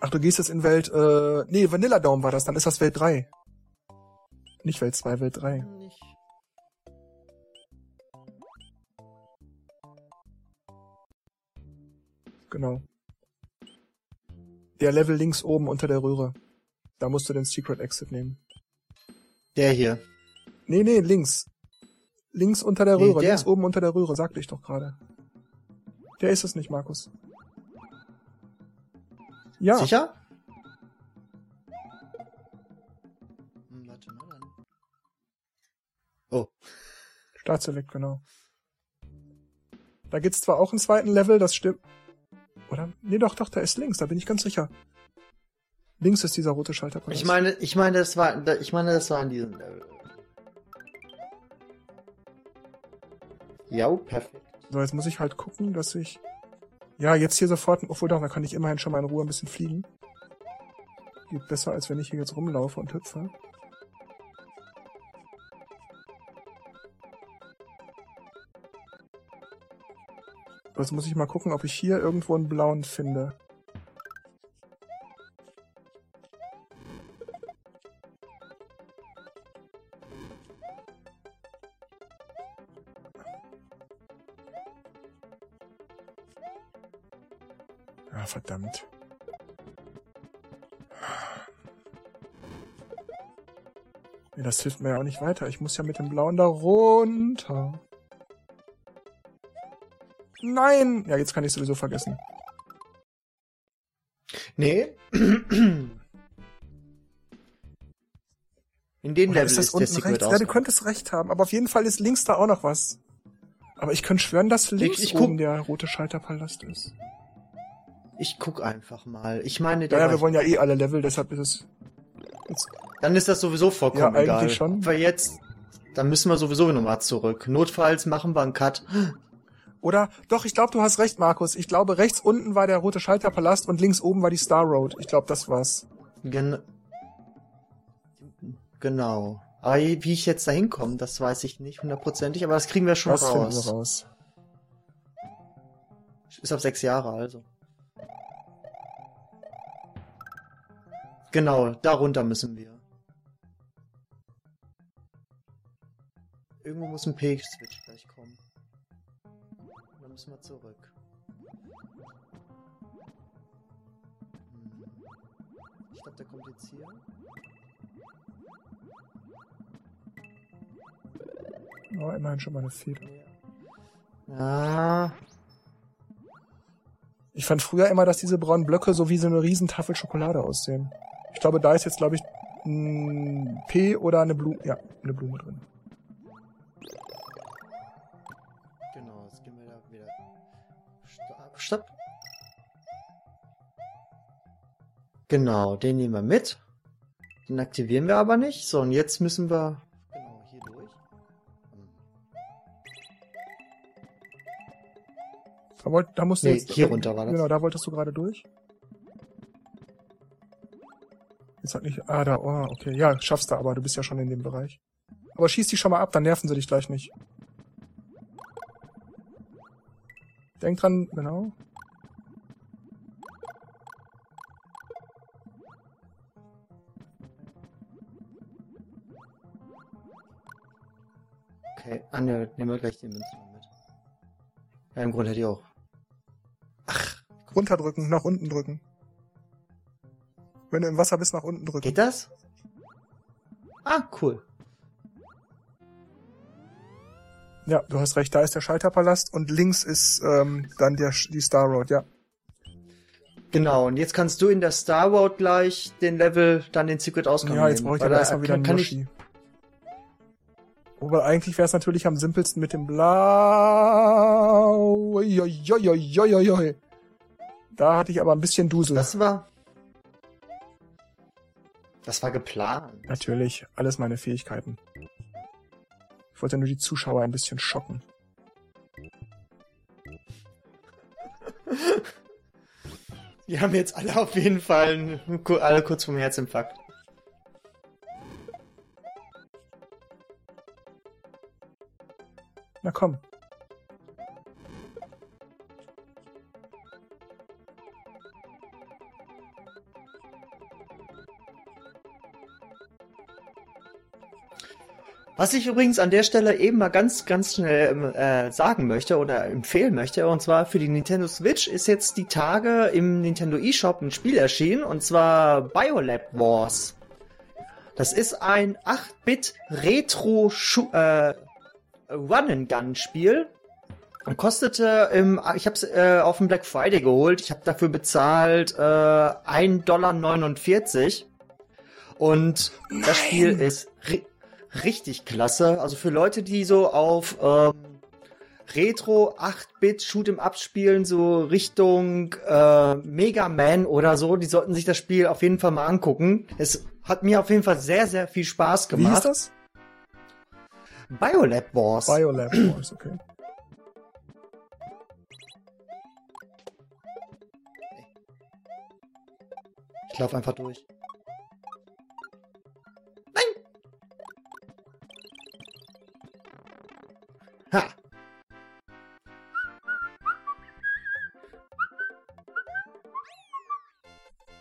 Ach, du gehst jetzt in Welt, äh, nee, Vanilla Dome war das, dann ist das Welt 3. Nicht Welt 2, Welt 3. Genau. Der Level links oben unter der Röhre. Da musst du den Secret Exit nehmen. Der hier. Nee, nee, links. Links unter der Nee, Röhre, der. links oben unter der Röhre, sagte ich doch gerade. Der ist es nicht, Markus. Ja, Sicher? Oh, Startselect, genau. Da gibt's zwar auch einen zweiten Level, das stimmt. Oder? Nee, doch, doch, da ist links, da bin ich ganz sicher. Links ist dieser rote Schalter. Ich meine, ich meine, das war, ich meine, das war an diesem Level. Ja, perfekt. So, jetzt muss ich halt gucken, dass ich. Ja, jetzt hier sofort, obwohl doch, da kann ich immerhin schon mal in Ruhe ein bisschen fliegen. Geht besser, als wenn ich hier jetzt rumlaufe und hüpfe. Jetzt muss ich mal gucken, ob ich hier irgendwo einen blauen finde. Ah, verdammt. Das hilft mir ja auch nicht weiter. Ich muss ja mit dem Blauen da runter. Nein! Ja, jetzt kann ich sowieso vergessen. Nee. In dem Oder Level ist das ist der unten Secret rechts? Ja, du könntest recht haben. Aber auf jeden Fall ist links da auch noch was. Aber ich könnte schwören, dass links ich guck- oben der rote Schalterpalast ist. Ich guck einfach mal. Ich meine, Ja, der ja, wir wollen ja eh alle Level, deshalb ist es... Jetzt, dann ist das sowieso vollkommen Ja, eigentlich egal. schon. Weil jetzt, dann müssen wir sowieso nochmal zurück. Notfalls machen wir einen Cut. Oder, doch, ich glaube, du hast recht, Markus. Ich glaube, rechts unten war der rote Schalterpalast und links oben war die Star Road. Ich glaube, das war's. Gen genau. Aber wie ich jetzt da hinkomme, das weiß ich nicht hundertprozentig, aber das kriegen wir schon Das finden raus. wir raus. Ist auf sechs Jahre, also. Genau, darunter müssen wir. Irgendwo muss ein P-Switch gleich kommen. Müssen wir zurück. Hm. Ich glaube, der kommt jetzt hier. Oh, immerhin schon mal eine Fehler. Ja. Ich fand früher immer, dass diese braunen Blöcke so wie so eine Riesentafel Schokolade aussehen. Ich glaube, da ist jetzt, glaube ich, ein P oder eine Blume. Ja, eine Blume drin. Genau, den nehmen wir mit. Den aktivieren wir aber nicht. So, und jetzt müssen wir genau hier durch. Da, wollt, da musst du Nee, jetzt, hier runter war das. Genau, da wolltest du gerade durch. Jetzt hat nicht. Ah, da, oh, okay. Ja, schaffst du aber, du bist ja schon in dem Bereich. Aber schieß die schon mal ab, dann nerven sie dich gleich nicht. Denk dran, genau. Okay, ah, ne, nehmen wir gleich den Münzen mit. Ja, im Grunde hätte ich auch. Runterdrücken, nach unten drücken. Wenn du im Wasser bist, nach unten drücken. Geht das? Ah, cool. Ja, du hast recht, da ist der Schalterpalast und links ist ähm, dann der, die Star Road, ja. Genau, und jetzt kannst du in der Star Road gleich den Level, dann den Secret auskommen. Ja, jetzt brauche ich aber da erstmal wieder einen Yoshi. Wobei eigentlich wäre es natürlich am simpelsten mit dem Blau. Uiuiuiuiui. Da hatte ich aber ein bisschen Dusel. Das war. Das war geplant. Natürlich, alles meine Fähigkeiten. Ich wollte nur die Zuschauer ein bisschen schocken. Die haben jetzt alle auf jeden Fall alle kurz vom Herzinfarkt. Na komm. Was ich übrigens an der Stelle eben mal ganz, ganz schnell ähm, äh, sagen möchte oder empfehlen möchte, und zwar für die Nintendo Switch ist jetzt die Tage im Nintendo eShop ein Spiel erschienen, und zwar Biolab Wars. Das ist ein 8-Bit Retro Schu äh, Run-and-Gun-Spiel. Und kostete im, ich habe es äh, auf dem Black Friday geholt. Ich habe dafür bezahlt äh, 1,49 Dollar. Und das Spiel ist ri richtig klasse. Also für Leute, die so auf ähm, Retro 8-Bit Shoot'em Up spielen, so Richtung äh, Mega Man oder so, die sollten sich das Spiel auf jeden Fall mal angucken. Es hat mir auf jeden Fall sehr, sehr viel Spaß gemacht. Wie hieß das? Biolab Wars. Biolab Wars, okay. Ich laufe einfach durch. Nein! Ha!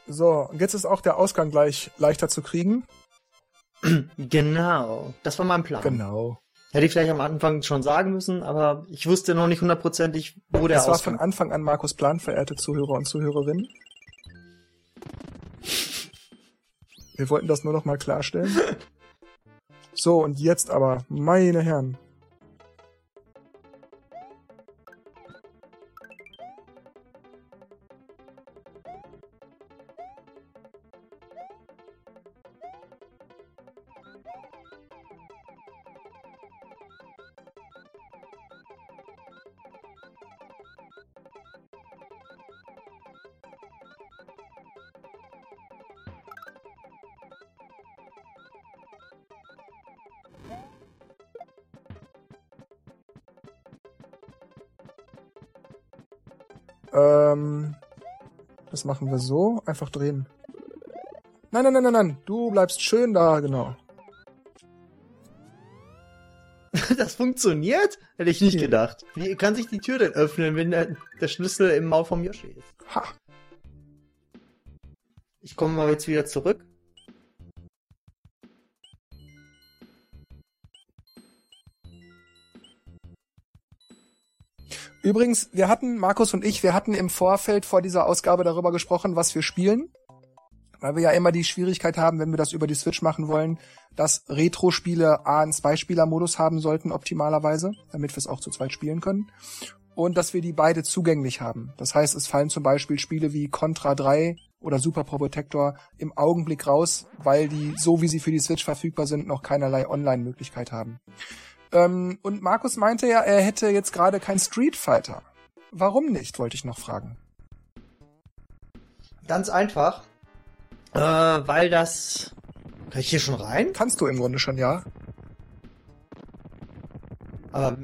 So, und jetzt ist auch der Ausgang gleich leichter zu kriegen. Genau, das war mein Plan. Genau. Hätte ich vielleicht am Anfang schon sagen müssen, aber ich wusste noch nicht hundertprozentig, wo der Das war von Anfang an Markus Plan, verehrte Zuhörer und Zuhörerinnen. Wir wollten das nur noch mal klarstellen. So, und jetzt aber, meine Herren. Das machen wir so. Einfach drehen. Nein, nein, nein, nein, nein. Du bleibst schön da, genau. Das funktioniert? Hätte ich nicht gedacht. Wie kann sich die Tür denn öffnen, wenn der, der Schlüssel im Maul vom Yoshi ist? Ha. Ich komme mal jetzt wieder zurück. Übrigens, wir hatten, Markus und ich, wir hatten im Vorfeld vor dieser Ausgabe darüber gesprochen, was wir spielen. Weil wir ja immer die Schwierigkeit haben, wenn wir das über die Switch machen wollen, dass Retro-Spiele A einen Zweispieler-Modus haben sollten, optimalerweise, damit wir es auch zu zweit spielen können. Und dass wir die beide zugänglich haben. Das heißt, es fallen zum Beispiel Spiele wie Contra 3 oder Super Pro Protector im Augenblick raus, weil die, so wie sie für die Switch verfügbar sind, noch keinerlei Online-Möglichkeit haben. Ähm, und Markus meinte ja, er hätte jetzt gerade kein Street Fighter. Warum nicht, wollte ich noch fragen. Ganz einfach. Äh, weil das. Kann ich hier schon rein? Kannst du im Grunde schon, ja? Aber.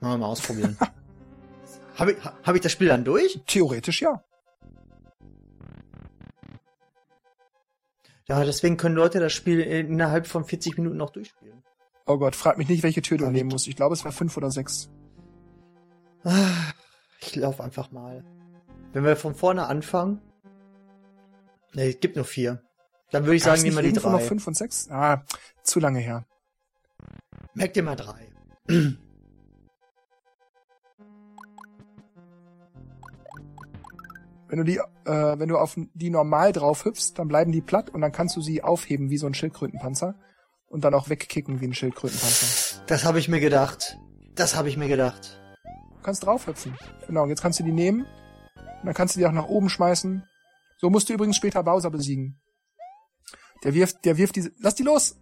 Mal, mal ausprobieren. Habe ich, ha- hab ich das Spiel dann durch? Theoretisch ja. Ja, deswegen können Leute das Spiel innerhalb von 40 Minuten noch durchspielen. Oh Gott, frag mich nicht, welche Tür du nehmen musst. Ich glaube, es war fünf oder sechs. Ah, Ich lauf einfach mal. Wenn wir von vorne anfangen. Ne, es gibt nur vier. Dann würde ich Gab's sagen, nehmen wir die irgendwo noch drei. fünf und sechs? Ah, zu lange her. Merk dir mal drei. Wenn du die, äh, wenn du auf die normal drauf hüpfst, dann bleiben die platt und dann kannst du sie aufheben wie so ein Schildkrötenpanzer und dann auch wegkicken wie ein Schildkrötenpanzer. Das habe ich mir gedacht. Das habe ich mir gedacht. Du kannst draufhüpfen. Genau, und jetzt kannst du die nehmen und dann kannst du die auch nach oben schmeißen. So musst du übrigens später Bowser besiegen. Der wirft, der wirft diese, lass die los!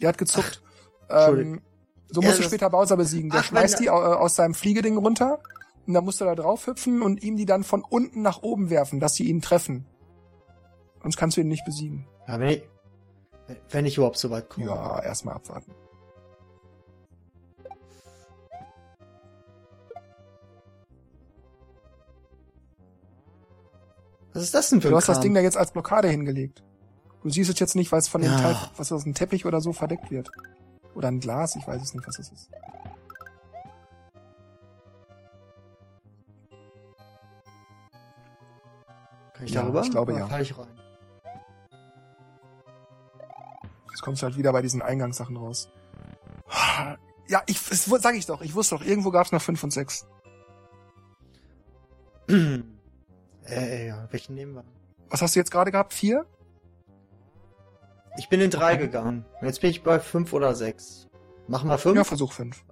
Der hat gezuckt. Entschuldigung. ähm, so Ja, musst du das- später Bowser besiegen. Der Ach, schmeißt die äh, aus seinem Fliegeding runter und dann musst du da drauf hüpfen und ihm die dann von unten nach oben werfen, dass sie ihn treffen. Sonst kannst du ihn nicht besiegen. Ja, wenn ich, wenn ich überhaupt so weit komme. Ja, erstmal abwarten. Was ist das denn für Du ein hast das Kram? Ding da jetzt als Blockade hingelegt. Du siehst es jetzt nicht, weil es von dem Ja. Teil, was aus einem Teppich oder so verdeckt wird. Oder ein Glas, ich weiß es nicht, was das ist. Kann ich Ja, darüber? ich glaube, Oder ja. Fall ich rein. Jetzt kommst du halt wieder bei diesen Eingangssachen raus. Ja, ich, das sag ich doch, ich wusste doch, irgendwo gab's noch fünf und sechs. äh, ja, welchen nehmen wir? Was hast du jetzt gerade gehabt? Vier? Ich bin in drei gegangen. Jetzt bin ich bei fünf oder sechs. Machen wir fünf? Ja, Versuch fünf.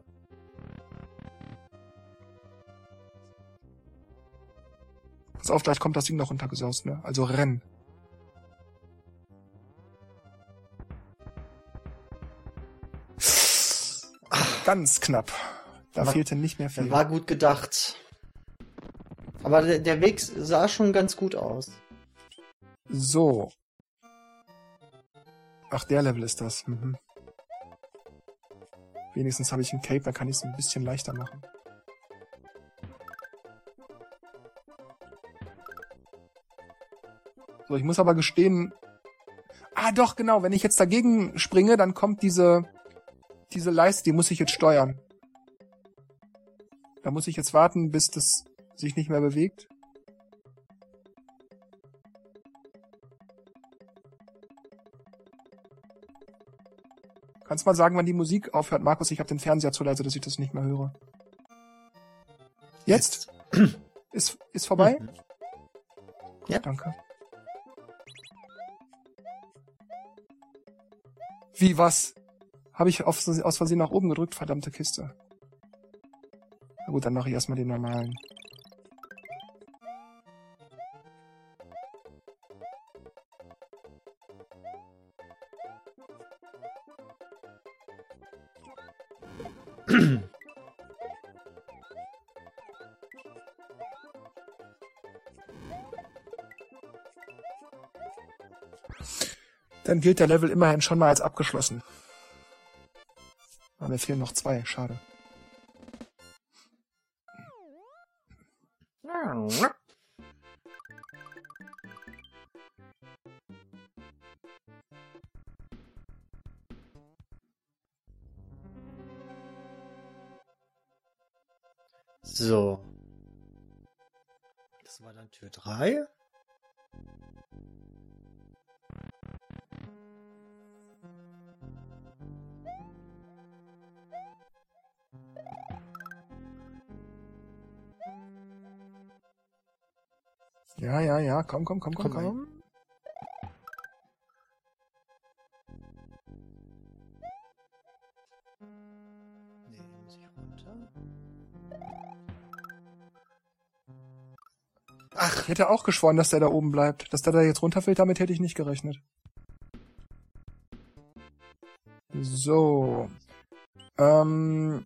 Pass auf, gleich kommt das Ding noch runtergesaust, ne? Also renn. ganz knapp. Da War- fehlte nicht mehr viel. War gut gedacht. Aber der, der Weg sah schon ganz gut aus. So. Ach, der Level ist das. Mhm. Wenigstens habe ich ein Cape, dann kann ich es ein bisschen leichter machen. So, ich muss aber gestehen. Ah, doch, genau. Wenn ich jetzt dagegen springe, dann kommt diese, diese Leiste, die muss ich jetzt steuern. Da muss ich jetzt warten, bis das sich nicht mehr bewegt. Kannst mal sagen, wann die Musik aufhört, Markus? Ich habe den Fernseher zu leise, dass ich das nicht mehr höre. Jetzt? Ist, ist vorbei? Mhm. Ja. Danke. Wie, was? Habe ich aus Versehen nach oben gedrückt? Verdammte Kiste. Na gut, dann mache ich erstmal den normalen. Dann gilt der Level immerhin schon mal als abgeschlossen. Aber mir fehlen noch zwei, schade. So. Das war dann Tür 3. Ja, ja, ja, komm, komm, komm, komm, Komm komm. Nee, muss ich runter. Ach, Ich hätte auch geschworen, dass der da oben bleibt. Dass der da jetzt runterfällt, damit hätte ich nicht gerechnet. So. Ähm.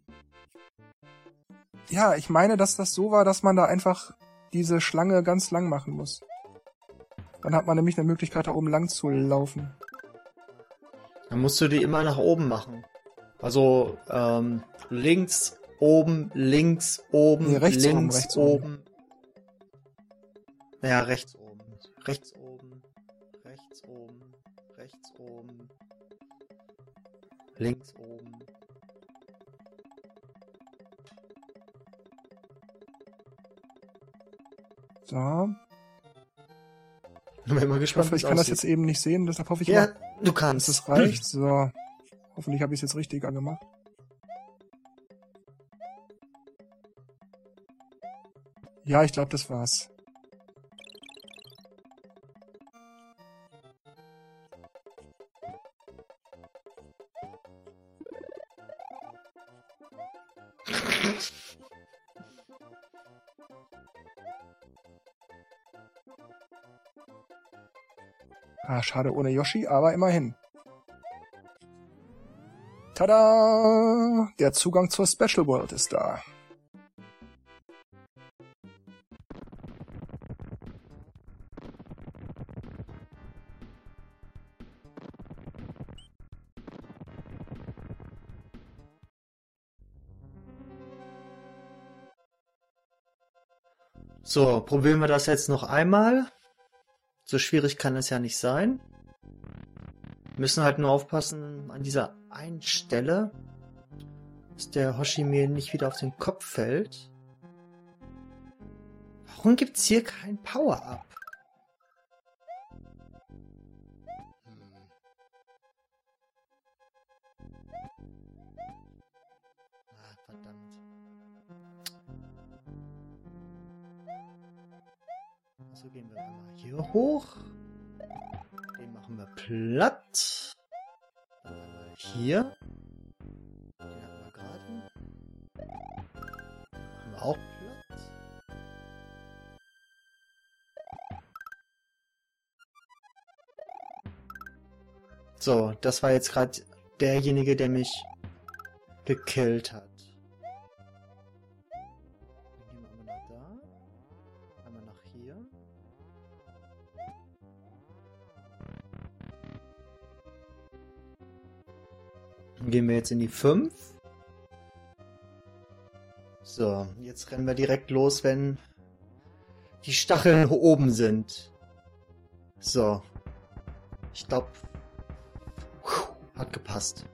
Ja, ich meine, dass das so war, dass man da einfach diese Schlange ganz lang machen muss. Dann hat man nämlich eine Möglichkeit, da oben lang zu laufen. dann musst du die immer nach oben machen. Also ähm, links, oben, links, oben, Nee, rechts oben, links, rechts oben. oben. Ja, rechts oben. Rechts oben. Rechts oben. Rechts oben. Links oben. So. Ich bin Ich gespannt, hoffe, ich kann das jetzt eben nicht sehen, deshalb hoffe ich Ja, immer, du dass kannst. es reicht. So. Hoffentlich habe ich es jetzt richtig angemacht. Ja, ich glaube, das war's. Ah, schade ohne Yoshi, aber immerhin. Tada! Der Zugang zur Special World ist da. So, probieren wir das jetzt noch einmal. So schwierig kann es ja nicht sein. Müssen halt nur aufpassen an dieser einen Stelle, dass der Hoshi mir nicht wieder auf den Kopf fällt. Warum gibt's hier kein Power-Up? Gehen wir einmal hier hoch. Den machen wir platt. Dann einmal hier. Den hatten wir gerade. Machen wir auch platt. So, das war jetzt gerade derjenige, der mich gekillt hat. Gehen wir jetzt in die 5. So, jetzt rennen wir direkt los, wenn die Stacheln oben sind. So. Ich glaube, hat gepasst.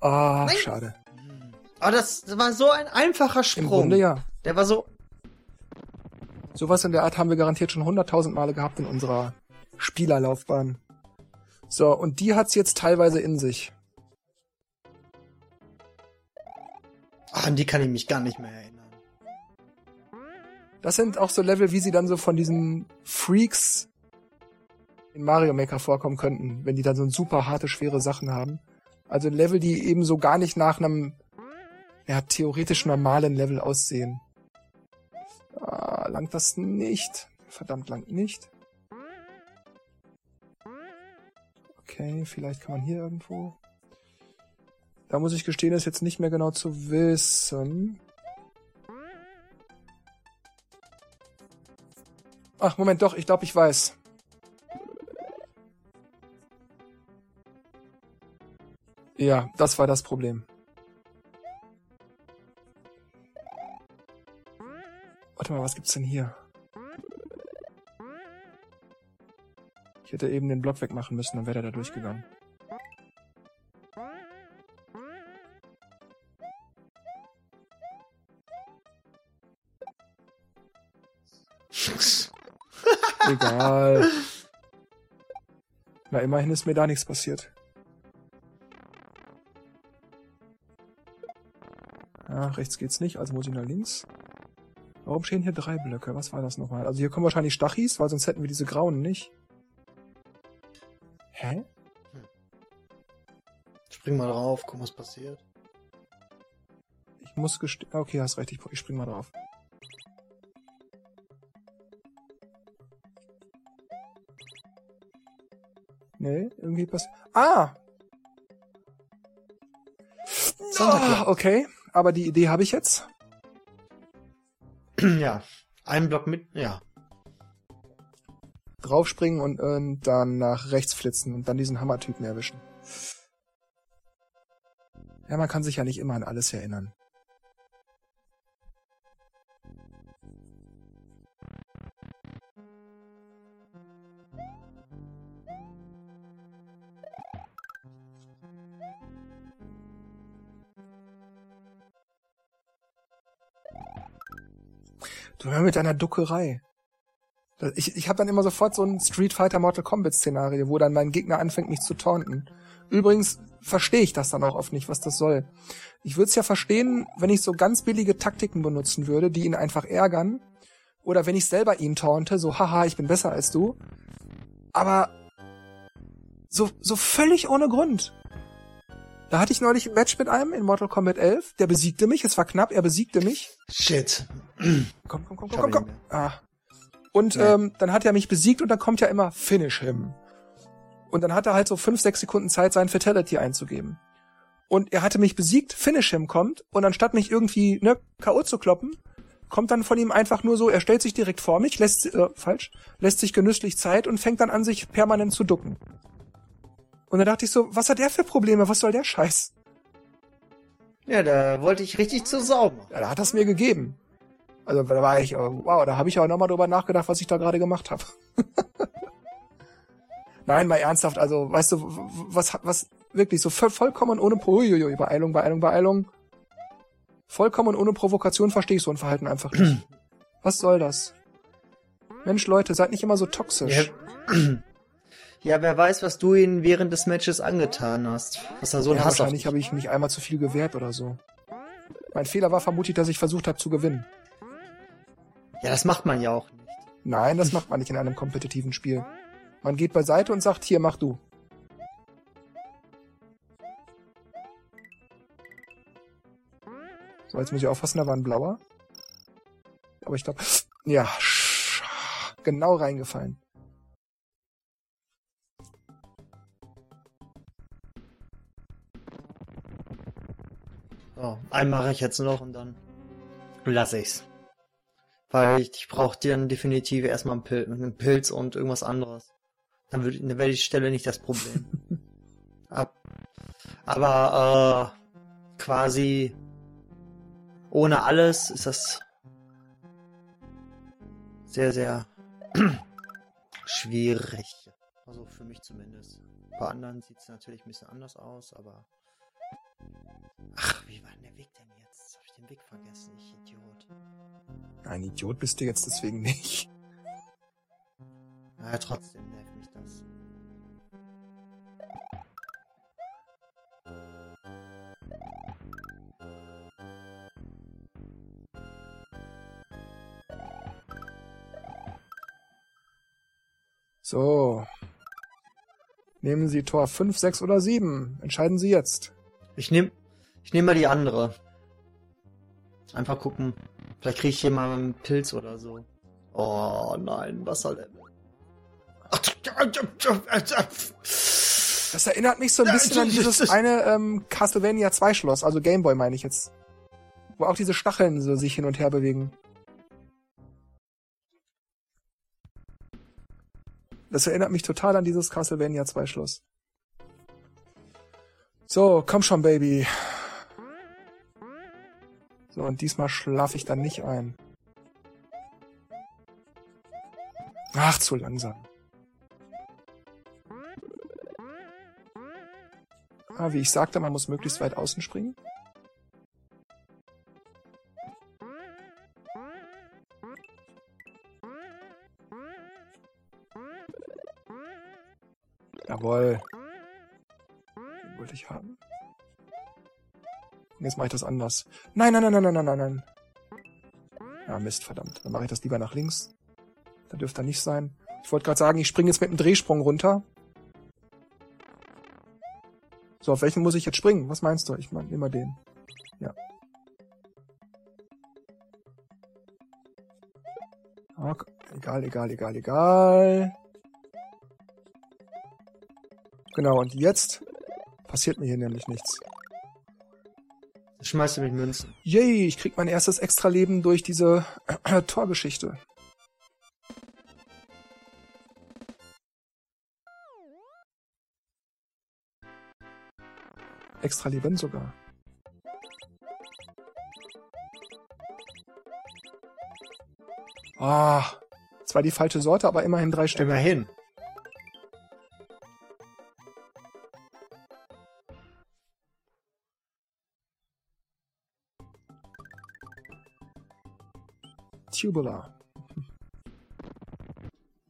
Ah, Nein. schade. Aber das, das war so ein einfacher Sprung. Im Grunde ja. Der war so. Sowas in der Art haben wir garantiert schon hunderttausend Male gehabt in unserer Spielerlaufbahn. So, und die hat's jetzt teilweise in sich. Ach, an die kann ich mich gar nicht mehr erinnern. Das sind auch so Level, wie sie dann so von diesen Freaks in Mario Maker vorkommen könnten, wenn die dann so super harte, schwere Sachen haben. Also Level, die eben so gar nicht nach einem ja, theoretisch normalen Level aussehen. Ah, langt das nicht. Verdammt langt nicht. Okay, vielleicht kann man hier irgendwo. Da muss ich gestehen, ist jetzt nicht mehr genau zu wissen. Ach, Moment, doch, ich glaube, ich weiß. Ja, das war das Problem. Warte mal, was gibt's denn hier? Ich hätte eben den Block wegmachen müssen, dann wäre er da durchgegangen. Egal. Na, immerhin ist mir da nichts passiert. Ja, rechts geht's nicht, also muss ich nach links. Warum stehen hier drei Blöcke? Was war das nochmal? Also hier kommen wahrscheinlich Stachis, weil sonst hätten wir diese grauen nicht. Hä? Spring mal drauf, guck, was passiert. Ich muss gestehen. Okay, hast recht, ich, ich spring mal drauf. Nee, irgendwie passiert. Ah! Ah, okay, aber die Idee habe ich jetzt. ja. Einen Block mit, ja. Draufspringen und, und dann nach rechts flitzen und dann diesen Hammertypen erwischen. Ja, man kann sich ja nicht immer an alles erinnern. Hör mit deiner Duckerei. Ich, ich habe dann immer sofort so ein Street Fighter Mortal Kombat Szenario, wo dann mein Gegner anfängt, mich zu taunten. Übrigens verstehe ich das dann auch oft nicht, was das soll. Ich würde es ja verstehen, wenn ich so ganz billige Taktiken benutzen würde, die ihn einfach ärgern. Oder wenn ich selber ihn taunte, so haha, ich bin besser als du. Aber so, so völlig ohne Grund. Da hatte ich neulich ein Match mit einem in Mortal Kombat 11, der besiegte mich, es war knapp, er besiegte mich. Shit. Komm, komm, komm, komm, komm, komm. Ah. Und Nee. ähm, dann hat er mich besiegt und dann kommt ja immer Finish him. Und dann hat er halt so fünf, sechs Sekunden Zeit, sein Fatality einzugeben. Und er hatte mich besiegt, Finish him kommt und anstatt mich irgendwie ne K.O. zu kloppen, kommt dann von ihm einfach nur so, er stellt sich direkt vor mich, lässt äh, falsch, lässt sich genüsslich Zeit und fängt dann an, sich permanent zu ducken. Und da dachte ich so, was hat der für Probleme? Was soll der Scheiß? Ja, da wollte ich richtig zur Sau machen. Ja, da hat das mir gegeben. Also da war ich, wow, da habe ich auch nochmal drüber nachgedacht, was ich da gerade gemacht habe. Nein, mal ernsthaft, also weißt du, w- w- was, was wirklich so voll, vollkommen ohne Uiuiui, Beeilung, Beeilung, Beeilung. Vollkommen ohne Provokation verstehe ich so ein Verhalten einfach nicht. was soll das? Mensch, Leute, seid nicht immer so toxisch. Ja. Ja, wer weiß, was du ihnen während des Matches angetan hast. Was da so ein Ja, Hass wahrscheinlich habe ich mich einmal zu viel gewehrt oder so. Mein Fehler war vermutlich, dass ich versucht habe zu gewinnen. Ja, das macht man ja auch nicht. Nein, das macht man nicht in einem kompetitiven Spiel. Man geht beiseite und sagt, hier, mach du. So, jetzt muss ich aufpassen, da war ein blauer. Aber ich glaube, ja, genau reingefallen. So, einen mache ich jetzt noch und dann lasse ich's. Weil ich, ich brauche dann definitiv erstmal einen Pilz, einen Pilz und irgendwas anderes. Dann, würde, dann wäre die Stelle nicht das Problem. Ab, aber äh, quasi ohne alles ist das sehr, sehr schwierig. Also für mich zumindest. Bei anderen sieht es natürlich ein bisschen anders aus, aber. Den Weg vergessen, ich Idiot. Ein Idiot bist du jetzt deswegen nicht. Ja, trotzdem nervt mich das. So. Nehmen Sie Tor 5, 6 oder 7. Entscheiden Sie jetzt. Ich nehme ich nehm mal die andere. Einfach gucken. Vielleicht kriege ich hier mal einen Pilz oder so. Oh nein, was soll denn? Das erinnert mich so ein bisschen an dieses eine ähm, Castlevania 2 Schloss, also Gameboy meine ich jetzt. Wo auch diese Stacheln so sich hin und her bewegen. Das erinnert mich total an dieses Castlevania 2 Schloss. So, komm schon, Baby. So, und diesmal schlafe ich dann nicht ein. Ach, zu langsam. Ah, wie ich sagte, man muss möglichst weit außen springen. Jawohl. Den wollte ich haben. Und jetzt mache ich das anders. Nein, nein, nein, nein, nein, nein, nein. Ja, Mist, verdammt. Dann mache ich das lieber nach links. Da dürfte er nicht sein. Ich wollte gerade sagen, ich springe jetzt mit einem Drehsprung runter. So, auf welchen muss ich jetzt springen? Was meinst du? Ich meine immer den. Ja. Okay. Egal, egal, egal, egal. Genau, und jetzt passiert mir hier nämlich nichts. Schmeißt du mit Münzen. Yay, ich krieg mein erstes Extra-Leben durch diese äh, Torgeschichte. Extra Leben sogar. Ah, zwar die falsche Sorte, aber immerhin drei Stück. Immerhin. Tubular.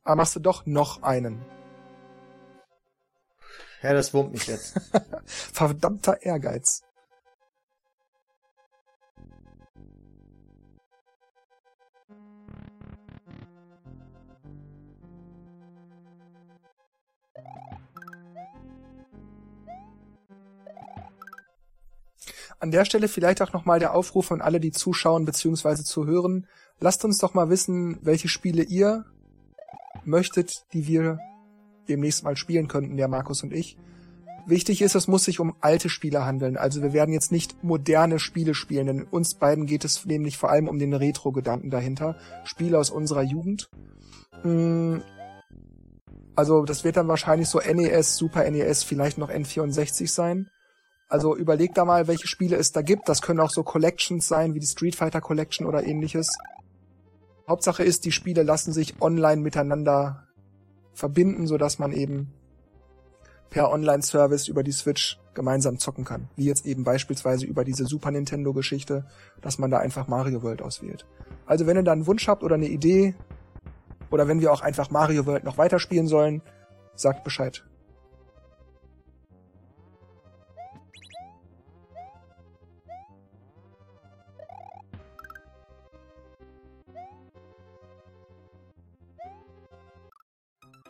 Ah, machst du doch noch einen. Ja, das wurmt mich jetzt. Verdammter Ehrgeiz. An der Stelle vielleicht auch nochmal der Aufruf an alle, die zuschauen bzw. zuhören. Lasst uns doch mal wissen, welche Spiele ihr möchtet, die wir demnächst mal spielen könnten, der Markus und ich. Wichtig ist, es muss sich um alte Spiele handeln. Also wir werden jetzt nicht moderne Spiele spielen, denn uns beiden geht es nämlich vor allem um den Retro-Gedanken dahinter. Spiele aus unserer Jugend. Hm, also das wird dann wahrscheinlich so NES, Super NES, vielleicht noch N64 sein. Also überlegt da mal, welche Spiele es da gibt. Das können auch so Collections sein, wie die Street Fighter Collection oder ähnliches. Hauptsache ist, die Spiele lassen sich online miteinander verbinden, so dass man eben per Online-Service über die Switch gemeinsam zocken kann. Wie jetzt eben beispielsweise über diese Super Nintendo-Geschichte, dass man da einfach Mario World auswählt. Also wenn ihr da einen Wunsch habt oder eine Idee, oder wenn wir auch einfach Mario World noch weiterspielen sollen, sagt Bescheid.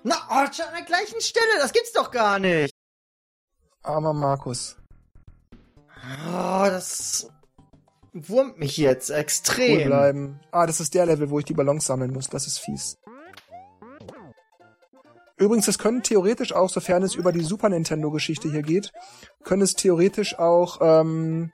Na, schon an der gleichen Stelle, das gibt's doch gar nicht. Armer Markus. Oh, das wurmt mich jetzt Cool extrem. bleiben. Ah, das ist der Level, wo ich die Ballons sammeln muss. Das ist fies. Übrigens, es können theoretisch auch, sofern es über die Super Nintendo-Geschichte hier geht, können es theoretisch auch, ähm,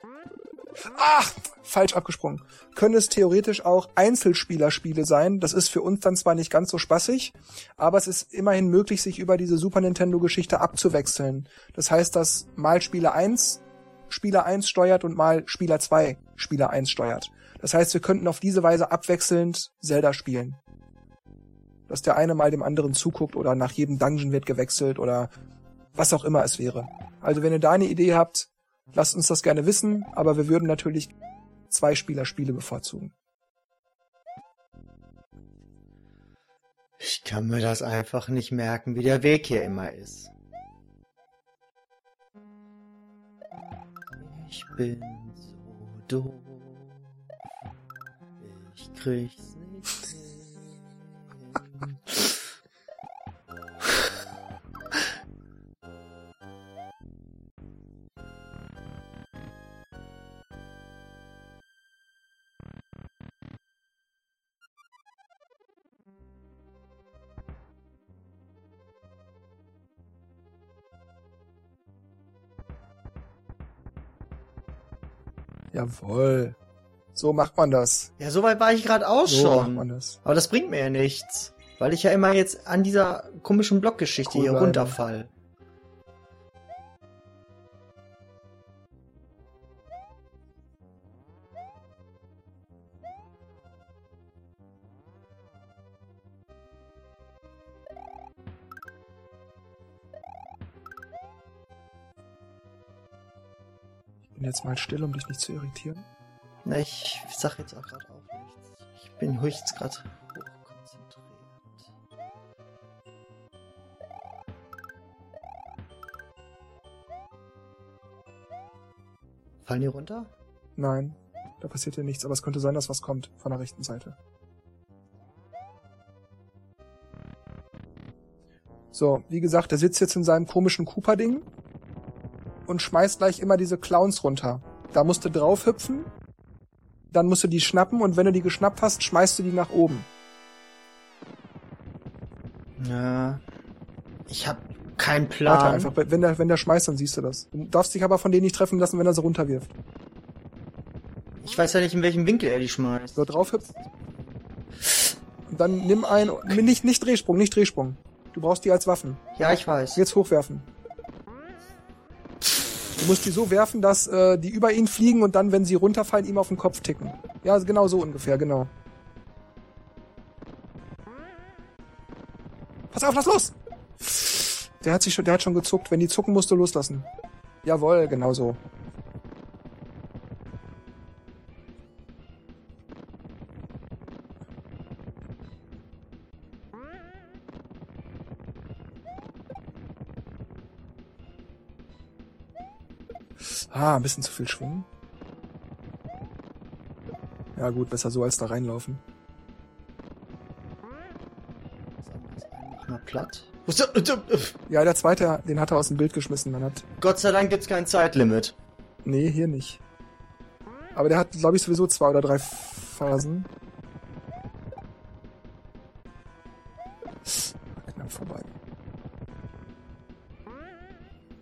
ach, falsch abgesprungen, können es theoretisch auch Einzelspielerspiele sein. Das ist für uns dann zwar nicht ganz so spaßig, aber es ist immerhin möglich, sich über diese Super Nintendo-Geschichte abzuwechseln. Das heißt, dass mal Spieler 1 Spieler 1 steuert und mal Spieler 2 Spieler 1 steuert. Das heißt, wir könnten auf diese Weise abwechselnd Zelda spielen. Dass der eine mal dem anderen zuguckt oder nach jedem Dungeon wird gewechselt oder was auch immer es wäre. Also wenn ihr da eine Idee habt, lasst uns das gerne wissen, aber wir würden natürlich zwei Spieler-Spiele bevorzugen. Ich kann mir das einfach nicht merken, wie der Weg hier immer ist. Ich bin so doof. Ich krieg's nicht hin. Jawohl. So macht man das. Ja, so weit war ich gerade auch So macht man schon. das. Aber das bringt mir ja nichts. Weil ich ja immer jetzt an dieser komischen Blockgeschichte Cool hier runterfall. Mal still, um dich nicht zu irritieren. Na, ich sag jetzt auch gerade auch nichts. Ich bin höchst gerade hochkonzentriert. Fallen die runter? Nein, da passiert ja nichts, aber es könnte sein, dass was kommt von der rechten Seite. So, wie gesagt, der sitzt jetzt in seinem komischen Cooper-Ding und schmeißt gleich immer diese Clowns runter. Da musst du drauf hüpfen, dann musst du die schnappen und wenn du die geschnappt hast, schmeißt du die nach oben. Ja. Ich hab keinen Warte Plan. einfach, wenn der, wenn der schmeißt, dann siehst du das. Du darfst dich aber von denen nicht treffen lassen, wenn er sie runterwirft. Ich weiß ja nicht, in welchem Winkel er die schmeißt. So, drauf hüpfen. Und dann nimm ein, nicht, nicht Drehsprung, nicht Drehsprung. Du brauchst die als Waffen. Ja, ich weiß. Jetzt hochwerfen. Du musst die so werfen, dass äh, die über ihn fliegen und dann, wenn sie runterfallen, ihm auf den Kopf ticken. Ja, genau so ungefähr, genau. Pass auf, lass los! Der hat sich schon, der hat schon gezuckt. Wenn die zucken, musst du loslassen. Jawohl, genau so. Ah, ein bisschen zu viel Schwung. Ja gut, besser so als da reinlaufen. Mal platt. Ja, der zweite, den hat er aus dem Bild geschmissen. Man hat. Gott sei Dank gibt's kein Zeitlimit. Nee, hier nicht. Aber der hat, glaube ich, sowieso zwei oder drei Phasen. Knapp vorbei.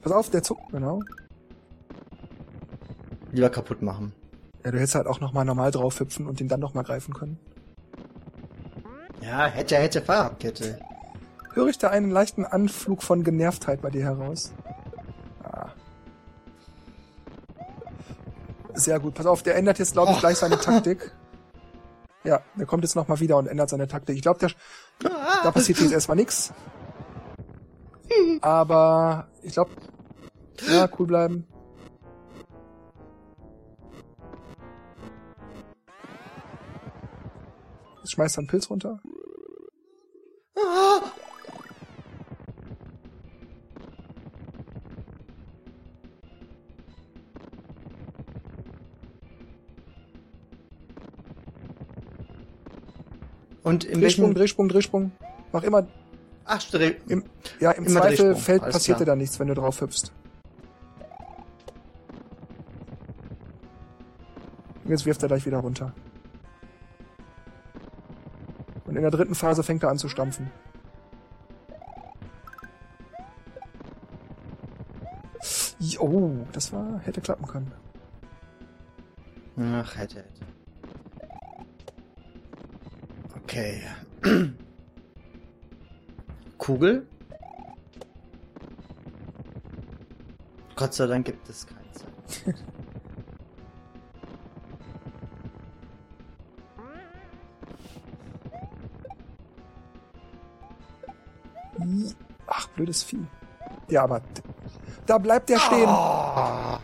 Pass auf, der zuckt, genau. Lieber kaputt machen. Ja, du hättest halt auch nochmal normal drauf hüpfen und den dann nochmal greifen können. Ja, hätte, hätte Fahrradkette. Höre ich da einen leichten Anflug von Genervtheit bei dir heraus? Ah. Sehr gut. Pass auf, der ändert jetzt, glaube ich, gleich seine Taktik. Ja, der kommt jetzt nochmal wieder und ändert seine Taktik. Ich glaube, der, da passiert jetzt erstmal nix. Aber ich glaube, ja, cool bleiben. Schmeißt einen Pilz runter. Und in Drehsprung. Drehsprung, Drehsprung. Mach immer, Ach, Dreh... im, ja, im Immer Zweifel fällt, passiert dir da nichts, wenn du drauf hüpfst. Und jetzt wirft er gleich wieder runter. In der dritten Phase fängt er an zu stampfen. Oh, das war, hätte klappen können. Ach, hätte, hätte. Okay. Kugel? Gott sei Dank gibt es Zeit. blödes Vieh. Ja, aber da bleibt der stehen. Oh.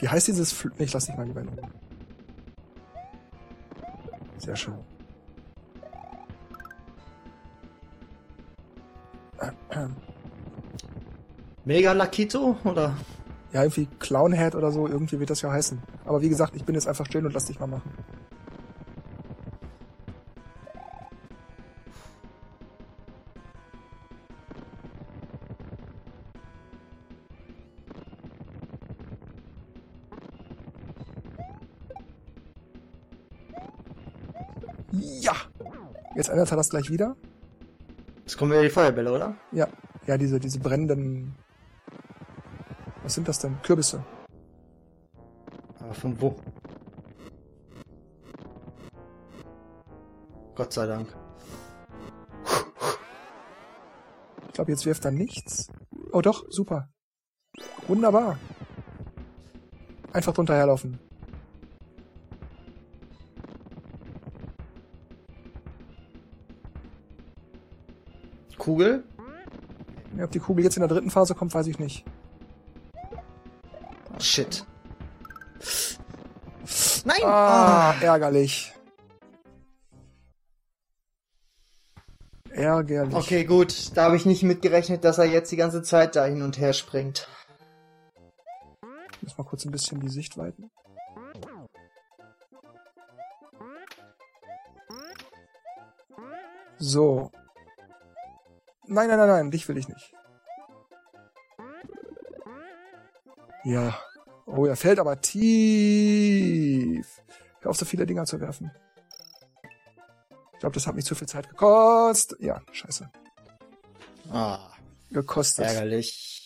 Wie heißt dieses Fl Ich lass dich mal lieber in Ruhe. Sehr schön. Mega Lakito oder? Ja, irgendwie Clownhead oder so, irgendwie wird das ja heißen. Aber wie gesagt, ich bin jetzt einfach still und lass dich mal machen. Ja! Jetzt ändert er das gleich wieder. Jetzt kommen wieder die Feuerbälle, oder? Ja. Ja, diese, diese brennenden. Was sind das denn? Kürbisse. Aber von wo? Gott sei Dank. Ich glaube, jetzt wirft er nichts. Oh doch, super. Wunderbar. Einfach drunter herlaufen. Kugel? Ob die Kugel jetzt in der dritten Phase kommt, weiß ich nicht. Oh, shit. Nein! Ah, ärgerlich. Ärgerlich. Okay, gut. Da habe ich nicht mitgerechnet, dass er jetzt die ganze Zeit da hin und her springt. Ich muss mal kurz ein bisschen die Sicht weiten. So. Nein, nein, nein, nein, dich will ich nicht. Ja. Oh, er fällt aber tief. Hör auf, so viele Dinger zu werfen. Ich glaube, das hat mich zu viel Zeit gekostet. Ja, scheiße. Ah, Gekostet. ärgerlich.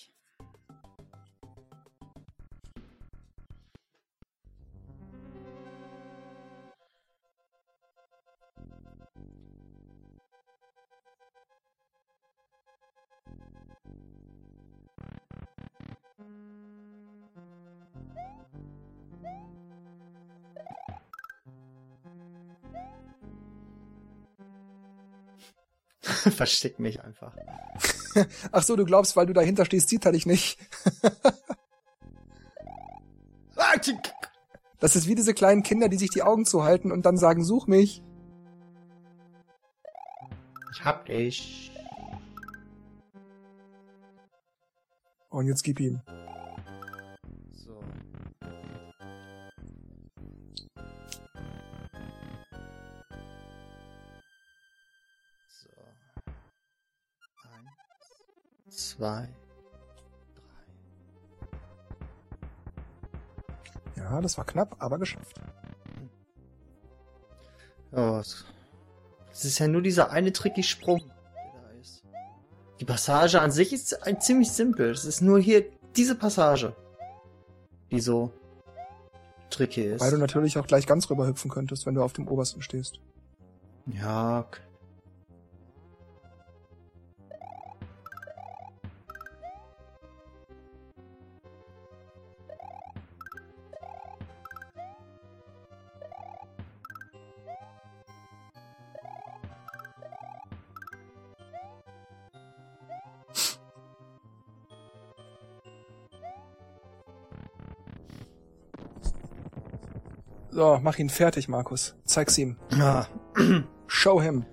Versteck mich einfach. Ach so, du glaubst, weil du dahinter stehst, sieht er dich nicht. Das ist wie diese kleinen Kinder, die sich die Augen zuhalten und dann sagen, such mich. Ich hab dich. Und jetzt gib ihm. Zwei, drei. Ja, das war knapp, aber geschafft. Ja, es ist ja nur dieser eine tricky Sprung, der da ist. Die Passage an sich ist ein ziemlich simpel. Es ist nur hier diese Passage, die so tricky ist. Weil du natürlich auch gleich ganz rüber hüpfen könntest, wenn du auf dem obersten stehst. Ja, okay. So, mach ihn fertig, Markus. Zeig's ihm. Ja, Show him.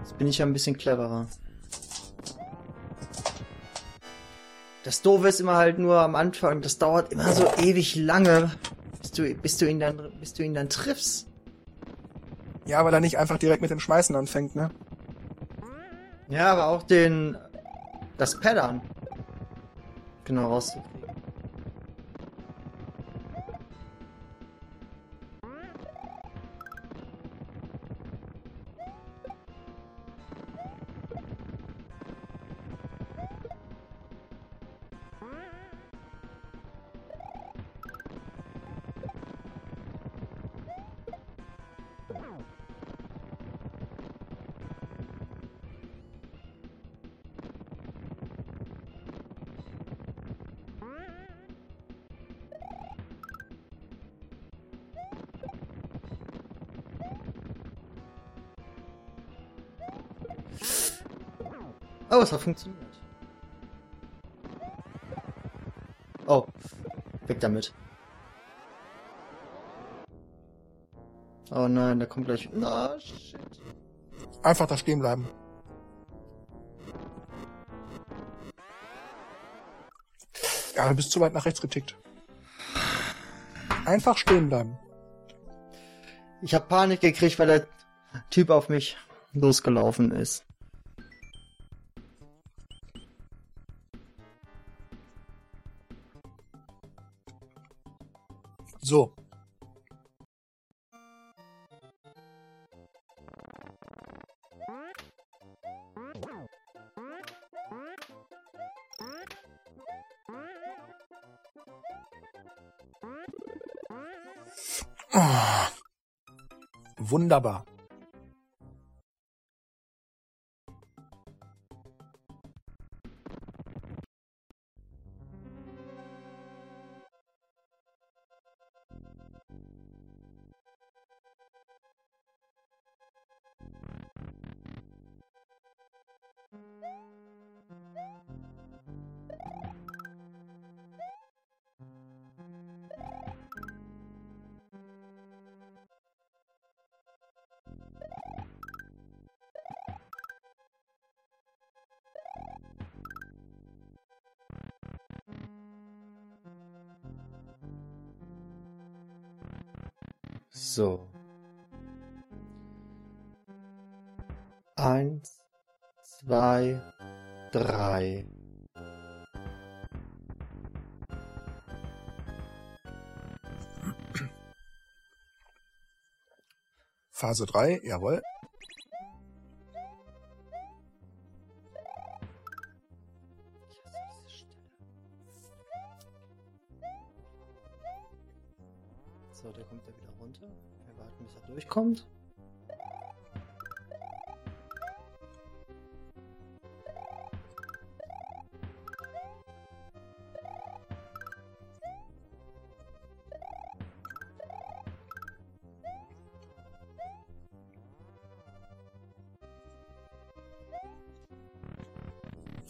jetzt bin ich ja ein bisschen cleverer. Das Doofe ist immer halt nur am Anfang, das dauert immer so ewig lange, bis du, bis du ihn dann, bis du ihn dann triffst. Ja, weil er nicht einfach direkt mit dem Schmeißen anfängt, ne? Ja, aber auch den, das Paddern. Genau rauszukriegen. Oh, hat funktioniert. Oh, weg damit. Oh nein, der kommt gleich. Na, oh, shit. Einfach da stehen bleiben. Ja, du bist zu weit nach rechts getickt. Einfach stehen bleiben. Ich hab Panik gekriegt, weil der Typ auf mich losgelaufen ist. Wunderbar. So. Eins, zwei, drei. Phase 3, jawohl. Durchkommt.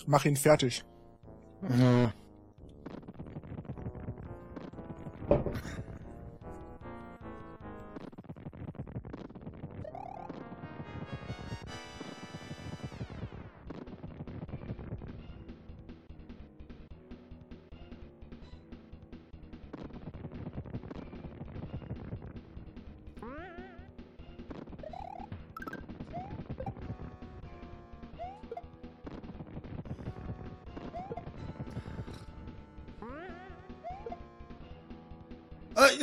Mach ihn fertig.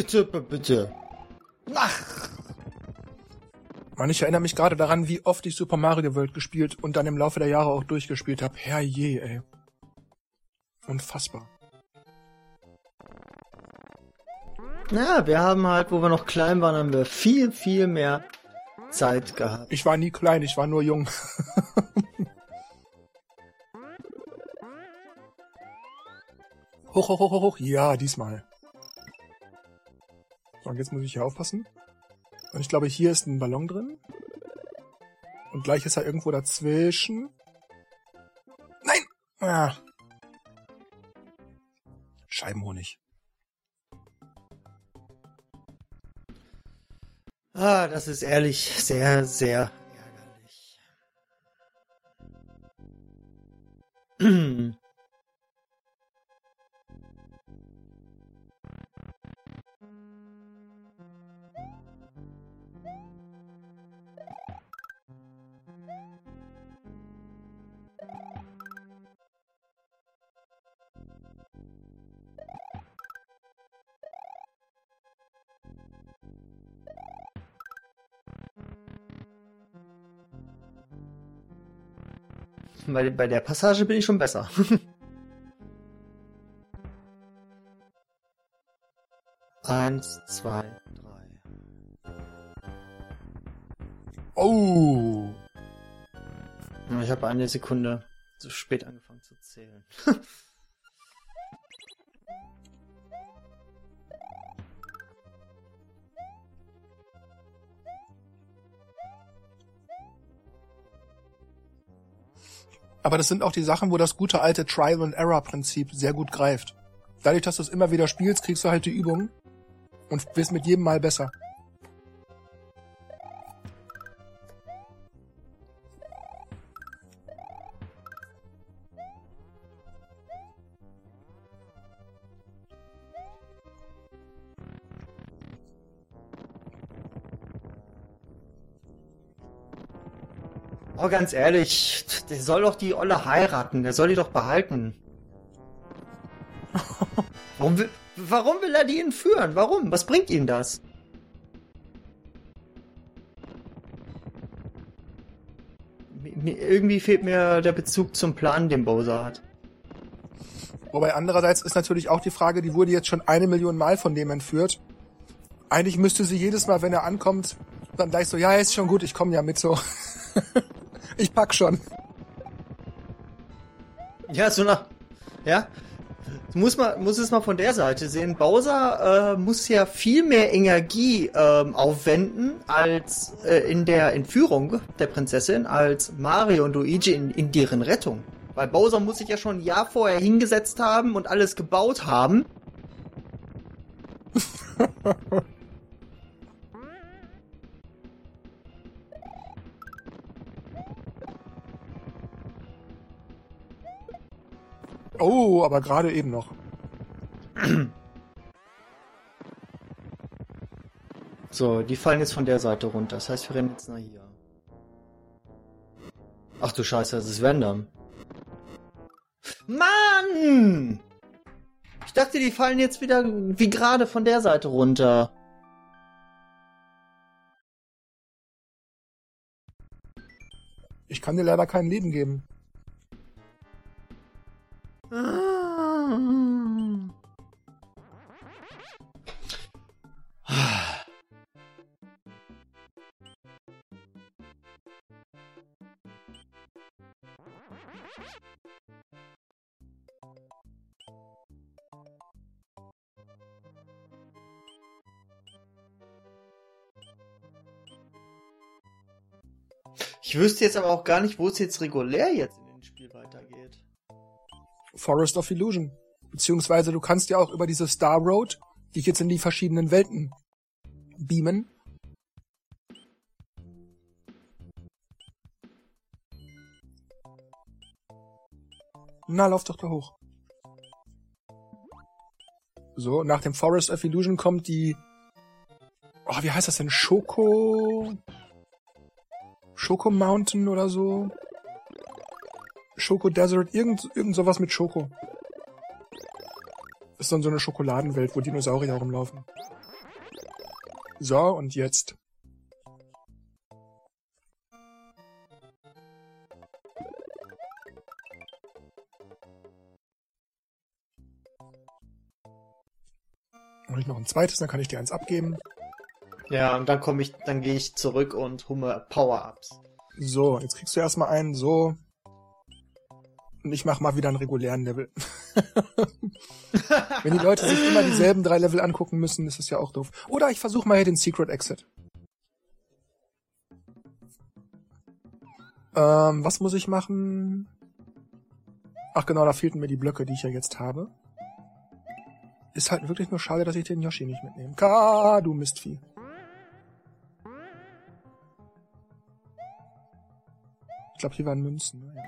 Bitte, bitte. Ach. Mann, ich erinnere mich gerade daran, wie oft ich Super Mario World gespielt und dann im Laufe der Jahre auch durchgespielt habe. Herrje, ey. Unfassbar. Ja, wir haben halt, wo wir noch klein waren, haben wir viel, viel mehr Zeit gehabt. Ich war nie klein, ich war nur jung. hoch, hoch, hoch, hoch. Ja, diesmal. Und jetzt muss ich hier aufpassen. Und ich glaube, hier ist ein Ballon drin. Und gleich ist er irgendwo dazwischen. Nein! Ah. Scheibenhonig. Ah, das ist ehrlich sehr, sehr bei, bei der Passage bin ich schon besser. Eins, zwei, drei. Oh. Ich habe eine Sekunde zu spät angefangen zu zählen. Aber das sind auch die Sachen, wo das gute alte Trial and Error Prinzip sehr gut greift. Dadurch, dass du es immer wieder spielst, kriegst du halt die Übung und wirst mit jedem Mal besser. Oh, ganz ehrlich, der soll doch die Olle heiraten, der soll die doch behalten. warum, will, warum will er die entführen? Warum? Was bringt ihm das? Irgendwie fehlt mir der Bezug zum Plan, den Bowser hat. Wobei andererseits ist natürlich auch die Frage, die wurde jetzt schon eine Million Mal von dem entführt. Eigentlich müsste sie jedes Mal, wenn er ankommt, dann gleich so, ja, ist schon gut, ich komme ja mit so. ich pack schon. Ja, so nach. Ja. Muss man muss es mal von der Seite sehen. Bowser äh, muss ja viel mehr Energie ähm, aufwenden als äh, in der Entführung der Prinzessin als Mario und Luigi in, in deren Rettung. Weil Bowser muss sich ja schon ein Jahr vorher hingesetzt haben und alles gebaut haben. Oh, aber gerade eben noch. So, die fallen jetzt von der Seite runter. Das heißt, wir rennen jetzt nach hier. Ach du Scheiße, das ist Vandam. Mann! Ich dachte, die fallen jetzt wieder wie gerade von der Seite runter. Ich kann dir leider kein Leben geben. Ich wüsste jetzt aber auch gar nicht, wo es jetzt regulär jetzt in dem Spiel weitergeht. Forest of Illusion. Beziehungsweise du kannst ja auch über diese Star Road dich jetzt in die verschiedenen Welten beamen. Na, lauf doch da hoch. So, nach dem Forest of Illusion kommt die. Oh, wie heißt das denn? Schoko. Schoko Mountain oder so? Schoko Desert, irgend, irgend sowas mit Schoko. Ist dann so eine Schokoladenwelt, wo Dinosaurier rumlaufen. So, und jetzt. Und ich noch ein zweites, dann kann ich dir eins abgeben. Ja, und dann komme ich, dann gehe ich zurück und hole Power-Ups. So, jetzt kriegst du erstmal einen so. Und ich mach mal wieder einen regulären Level. Wenn die Leute sich immer dieselben drei Level angucken müssen, ist das ja auch doof. Oder ich versuche mal hier den Secret Exit. Ähm, was muss ich machen? Ach genau, da fehlten mir die Blöcke, die ich ja jetzt habe. Ist halt wirklich nur schade, dass ich den Yoshi nicht mitnehme. Ka, du Mistvieh. Ich glaube, hier waren Münzen. Ne? Ja.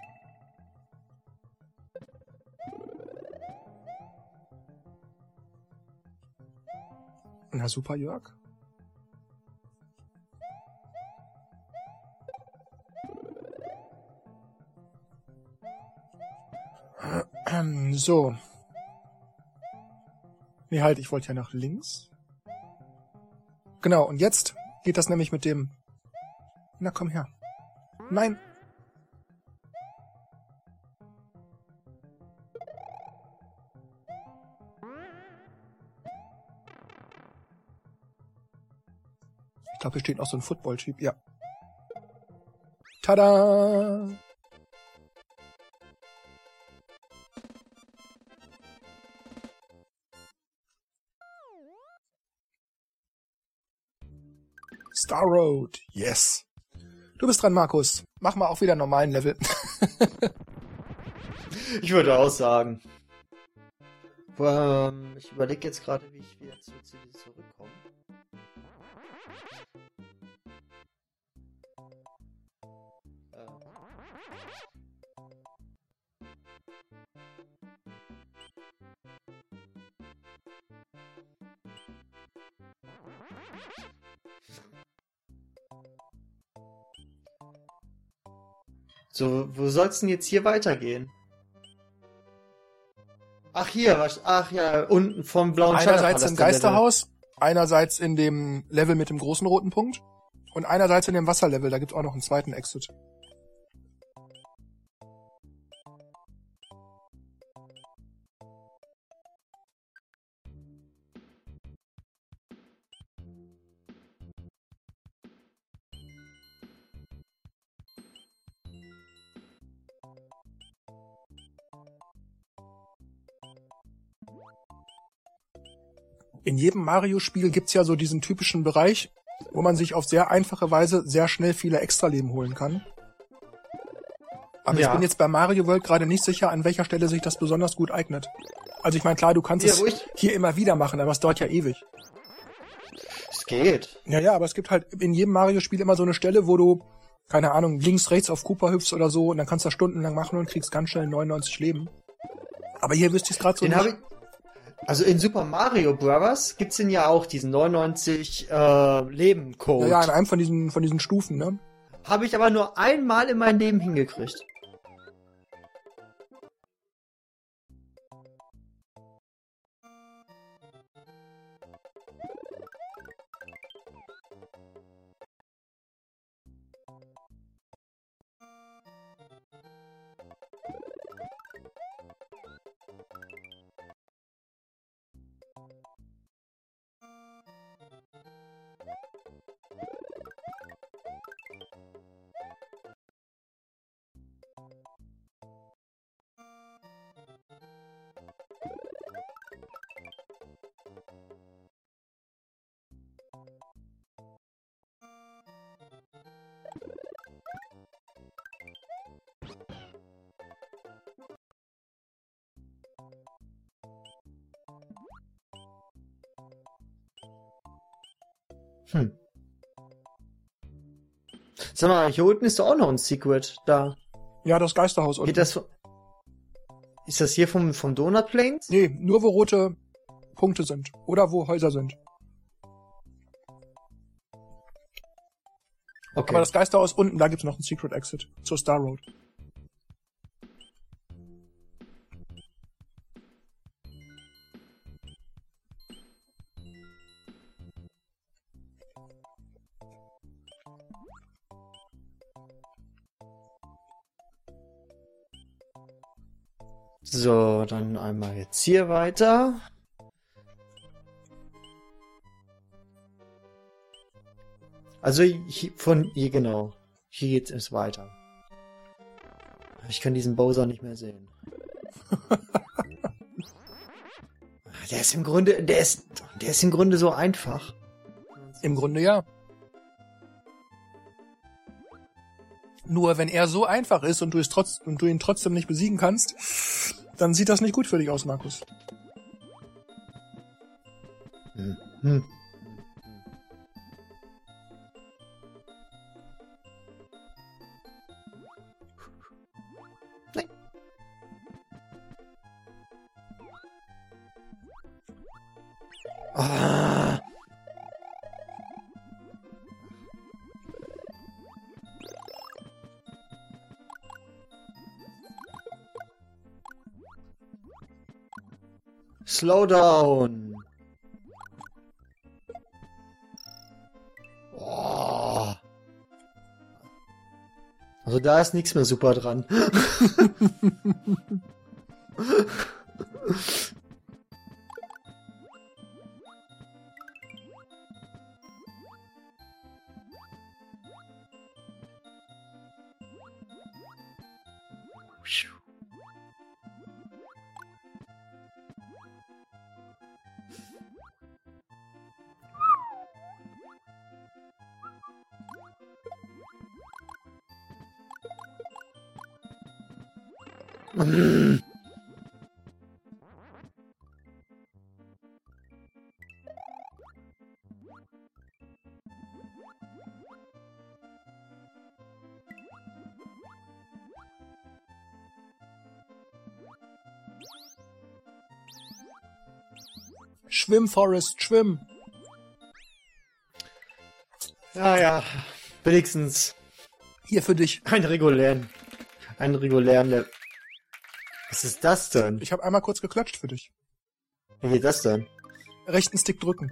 Na super, Jörg. So. Nee, halt, ich wollte ja nach links. Genau, und jetzt geht das nämlich mit dem... Na, komm her. Nein. Ich glaube, hier steht noch so ein Football-Typ, ja. Tada! Star Road, yes. Du bist dran, Markus. Mach mal auch wieder einen normalen Level. ich würde auch sagen. Ähm, ich überlege jetzt gerade, wie ich wieder zu, dir zurückkomme. So, wo soll's denn jetzt hier weitergehen? Ach, hier, was, ach ja, unten vom blauen Einerseits im Geisterhaus, einerseits in dem Level mit dem großen roten Punkt und einerseits in dem Wasserlevel, da gibt's auch noch einen zweiten Exit. In jedem Mario-Spiel gibt's ja so diesen typischen Bereich, wo man sich auf sehr einfache Weise sehr schnell viele Extraleben holen kann. Aber ja. ich bin jetzt bei Mario World gerade nicht sicher, an welcher Stelle sich das besonders gut eignet. Also ich meine, klar, du kannst ja, es ruhig. hier immer wieder machen, aber es dauert ja ewig. Es geht. Ja, ja, aber es gibt halt in jedem Mario-Spiel immer so eine Stelle, wo du, keine Ahnung, links, rechts auf Cooper hüpfst oder so und dann kannst du das stundenlang machen und kriegst ganz schnell 99 Leben. Aber hier wüsste ich es gerade so Den nicht. Also in Super Mario Bros. gibt's denn ja auch diesen 99 äh, Leben Code. Ja, ja, in einem von diesen von diesen Stufen, ne? Habe ich aber nur einmal in meinem Leben hingekriegt. Sag mal, hier unten ist doch auch noch ein Secret da. Ja, das Geisterhaus unten. Geht das ist das hier vom, vom Donut Plains? Nee, nur wo rote Punkte sind. Oder wo Häuser sind. Okay. Aber das Geisterhaus unten, da gibt's noch ein Secret Exit zur Star Road. Jetzt hier weiter. Also hier, von hier genau. Hier geht es weiter. Ich kann diesen Bowser nicht mehr sehen. der ist im Grunde, der ist, der ist im Grunde so einfach. Im Grunde ja. Nur wenn er so einfach ist und du, es trotz, und du ihn trotzdem nicht besiegen kannst, dann sieht das nicht gut für dich aus, Markus. Hm. Hm. Ah. Slow down. Oh. Also da ist nichts mehr super dran. Schwimm, Forest, schwimm. Ja, ja. Wenigstens Hier für dich. einen regulären. Einen regulären Level. Was ist das denn? Ich habe einmal kurz geklatscht für dich. Wie geht das denn? Rechten Stick drücken.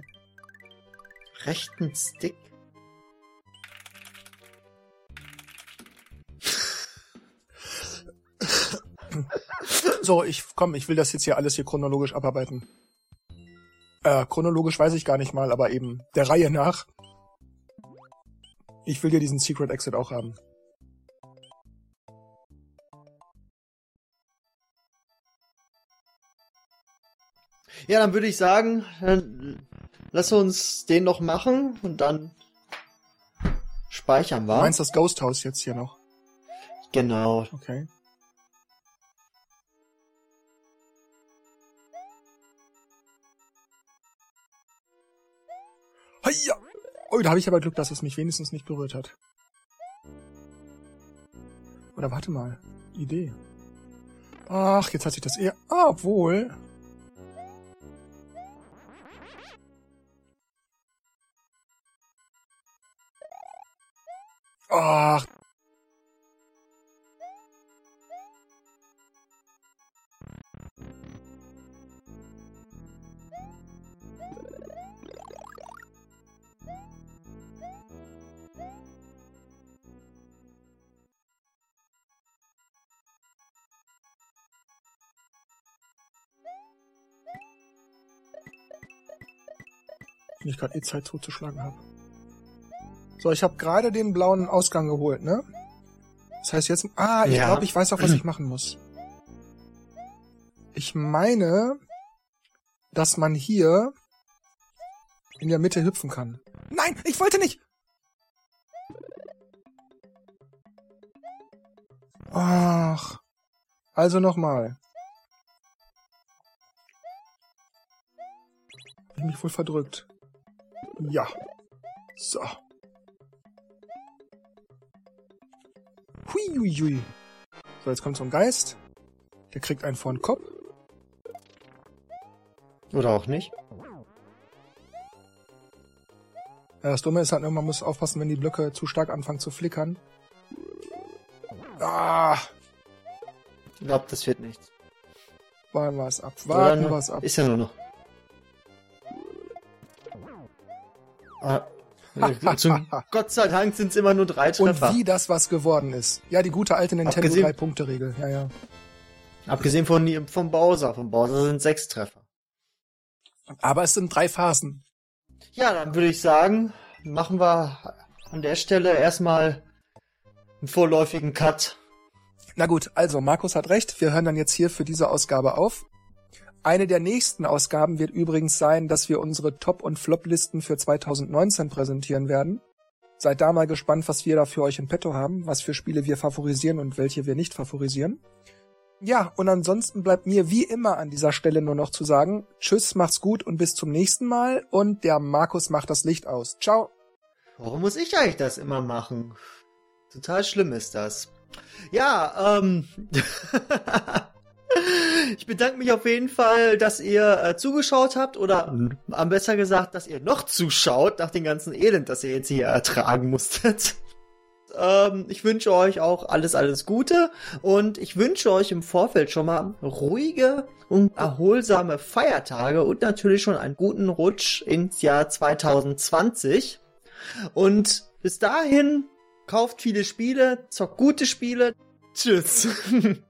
Rechten Stick? So, ich komm, ich will das jetzt hier alles hier chronologisch abarbeiten. Äh, chronologisch weiß ich gar nicht mal, aber eben der Reihe nach. Ich will dir diesen Secret Exit auch haben. Ja, dann würde ich sagen, dann lass uns den noch machen und dann speichern Du wir. meinst das Ghost House jetzt hier noch? Genau. Okay. Oh, da habe ich aber Glück, dass es mich wenigstens nicht berührt hat. Oder warte mal. Idee. Ach, jetzt hat sich das eher... Ah, obwohl... Ach, wenn ich gerade eh Zeit totzuschlagen habe. So, ich habe gerade den blauen Ausgang geholt, ne? Das heißt jetzt, ah, ich Ja. glaube, ich weiß auch, was ich machen muss. Ich meine, dass man hier in der Mitte hüpfen kann. Nein, ich wollte nicht! Ach. Also nochmal. Ich mich wohl verdrückt. Ja. So. Hui, hui, hui. So, jetzt kommt so ein Geist. Der kriegt einen vor den Kopf. Oder auch nicht. Ja, das Dumme ist halt, nur, man muss aufpassen, wenn die Blöcke zu stark anfangen zu flickern. Ah, Ich glaube, das wird nichts. warten wir es ab. Warten wir es ab. Ist ja nur noch. Ah, zum Gott sei Dank sind es immer nur drei Und Treffer. wie das was geworden ist. Ja, die gute alte Nintendo Abgesehen- 3-Punkte-Regel. Ja, ja. Abgesehen von vom Bowser. Vom Bowser sind sechs Treffer. Aber es sind drei Phasen. Ja, dann würde ich sagen, machen wir an der Stelle erstmal einen vorläufigen Cut. Na gut, also Markus hat recht. Wir hören dann jetzt hier für diese Ausgabe auf. Eine der nächsten Ausgaben wird übrigens sein, dass wir unsere Top- und Flop-Listen für 2019 präsentieren werden. Seid da mal gespannt, was wir da für euch in petto haben, was für Spiele wir favorisieren und welche wir nicht favorisieren. Ja, und ansonsten bleibt mir wie immer an dieser Stelle nur noch zu sagen, tschüss, macht's gut und bis zum nächsten Mal und der Markus macht das Licht aus. Ciao. Warum muss ich eigentlich das immer machen? Total schlimm ist das. Ja, ähm. ich bedanke mich auf jeden Fall, dass ihr äh, zugeschaut habt oder am besser gesagt, dass ihr noch zuschaut nach dem ganzen Elend, das ihr jetzt hier ertragen musstet. Ähm, ich wünsche euch auch alles, alles Gute und ich wünsche euch im Vorfeld schon mal ruhige und erholsame Feiertage und natürlich schon einen guten Rutsch ins Jahr 2020. Und bis dahin kauft viele Spiele, zockt gute Spiele. Tschüss.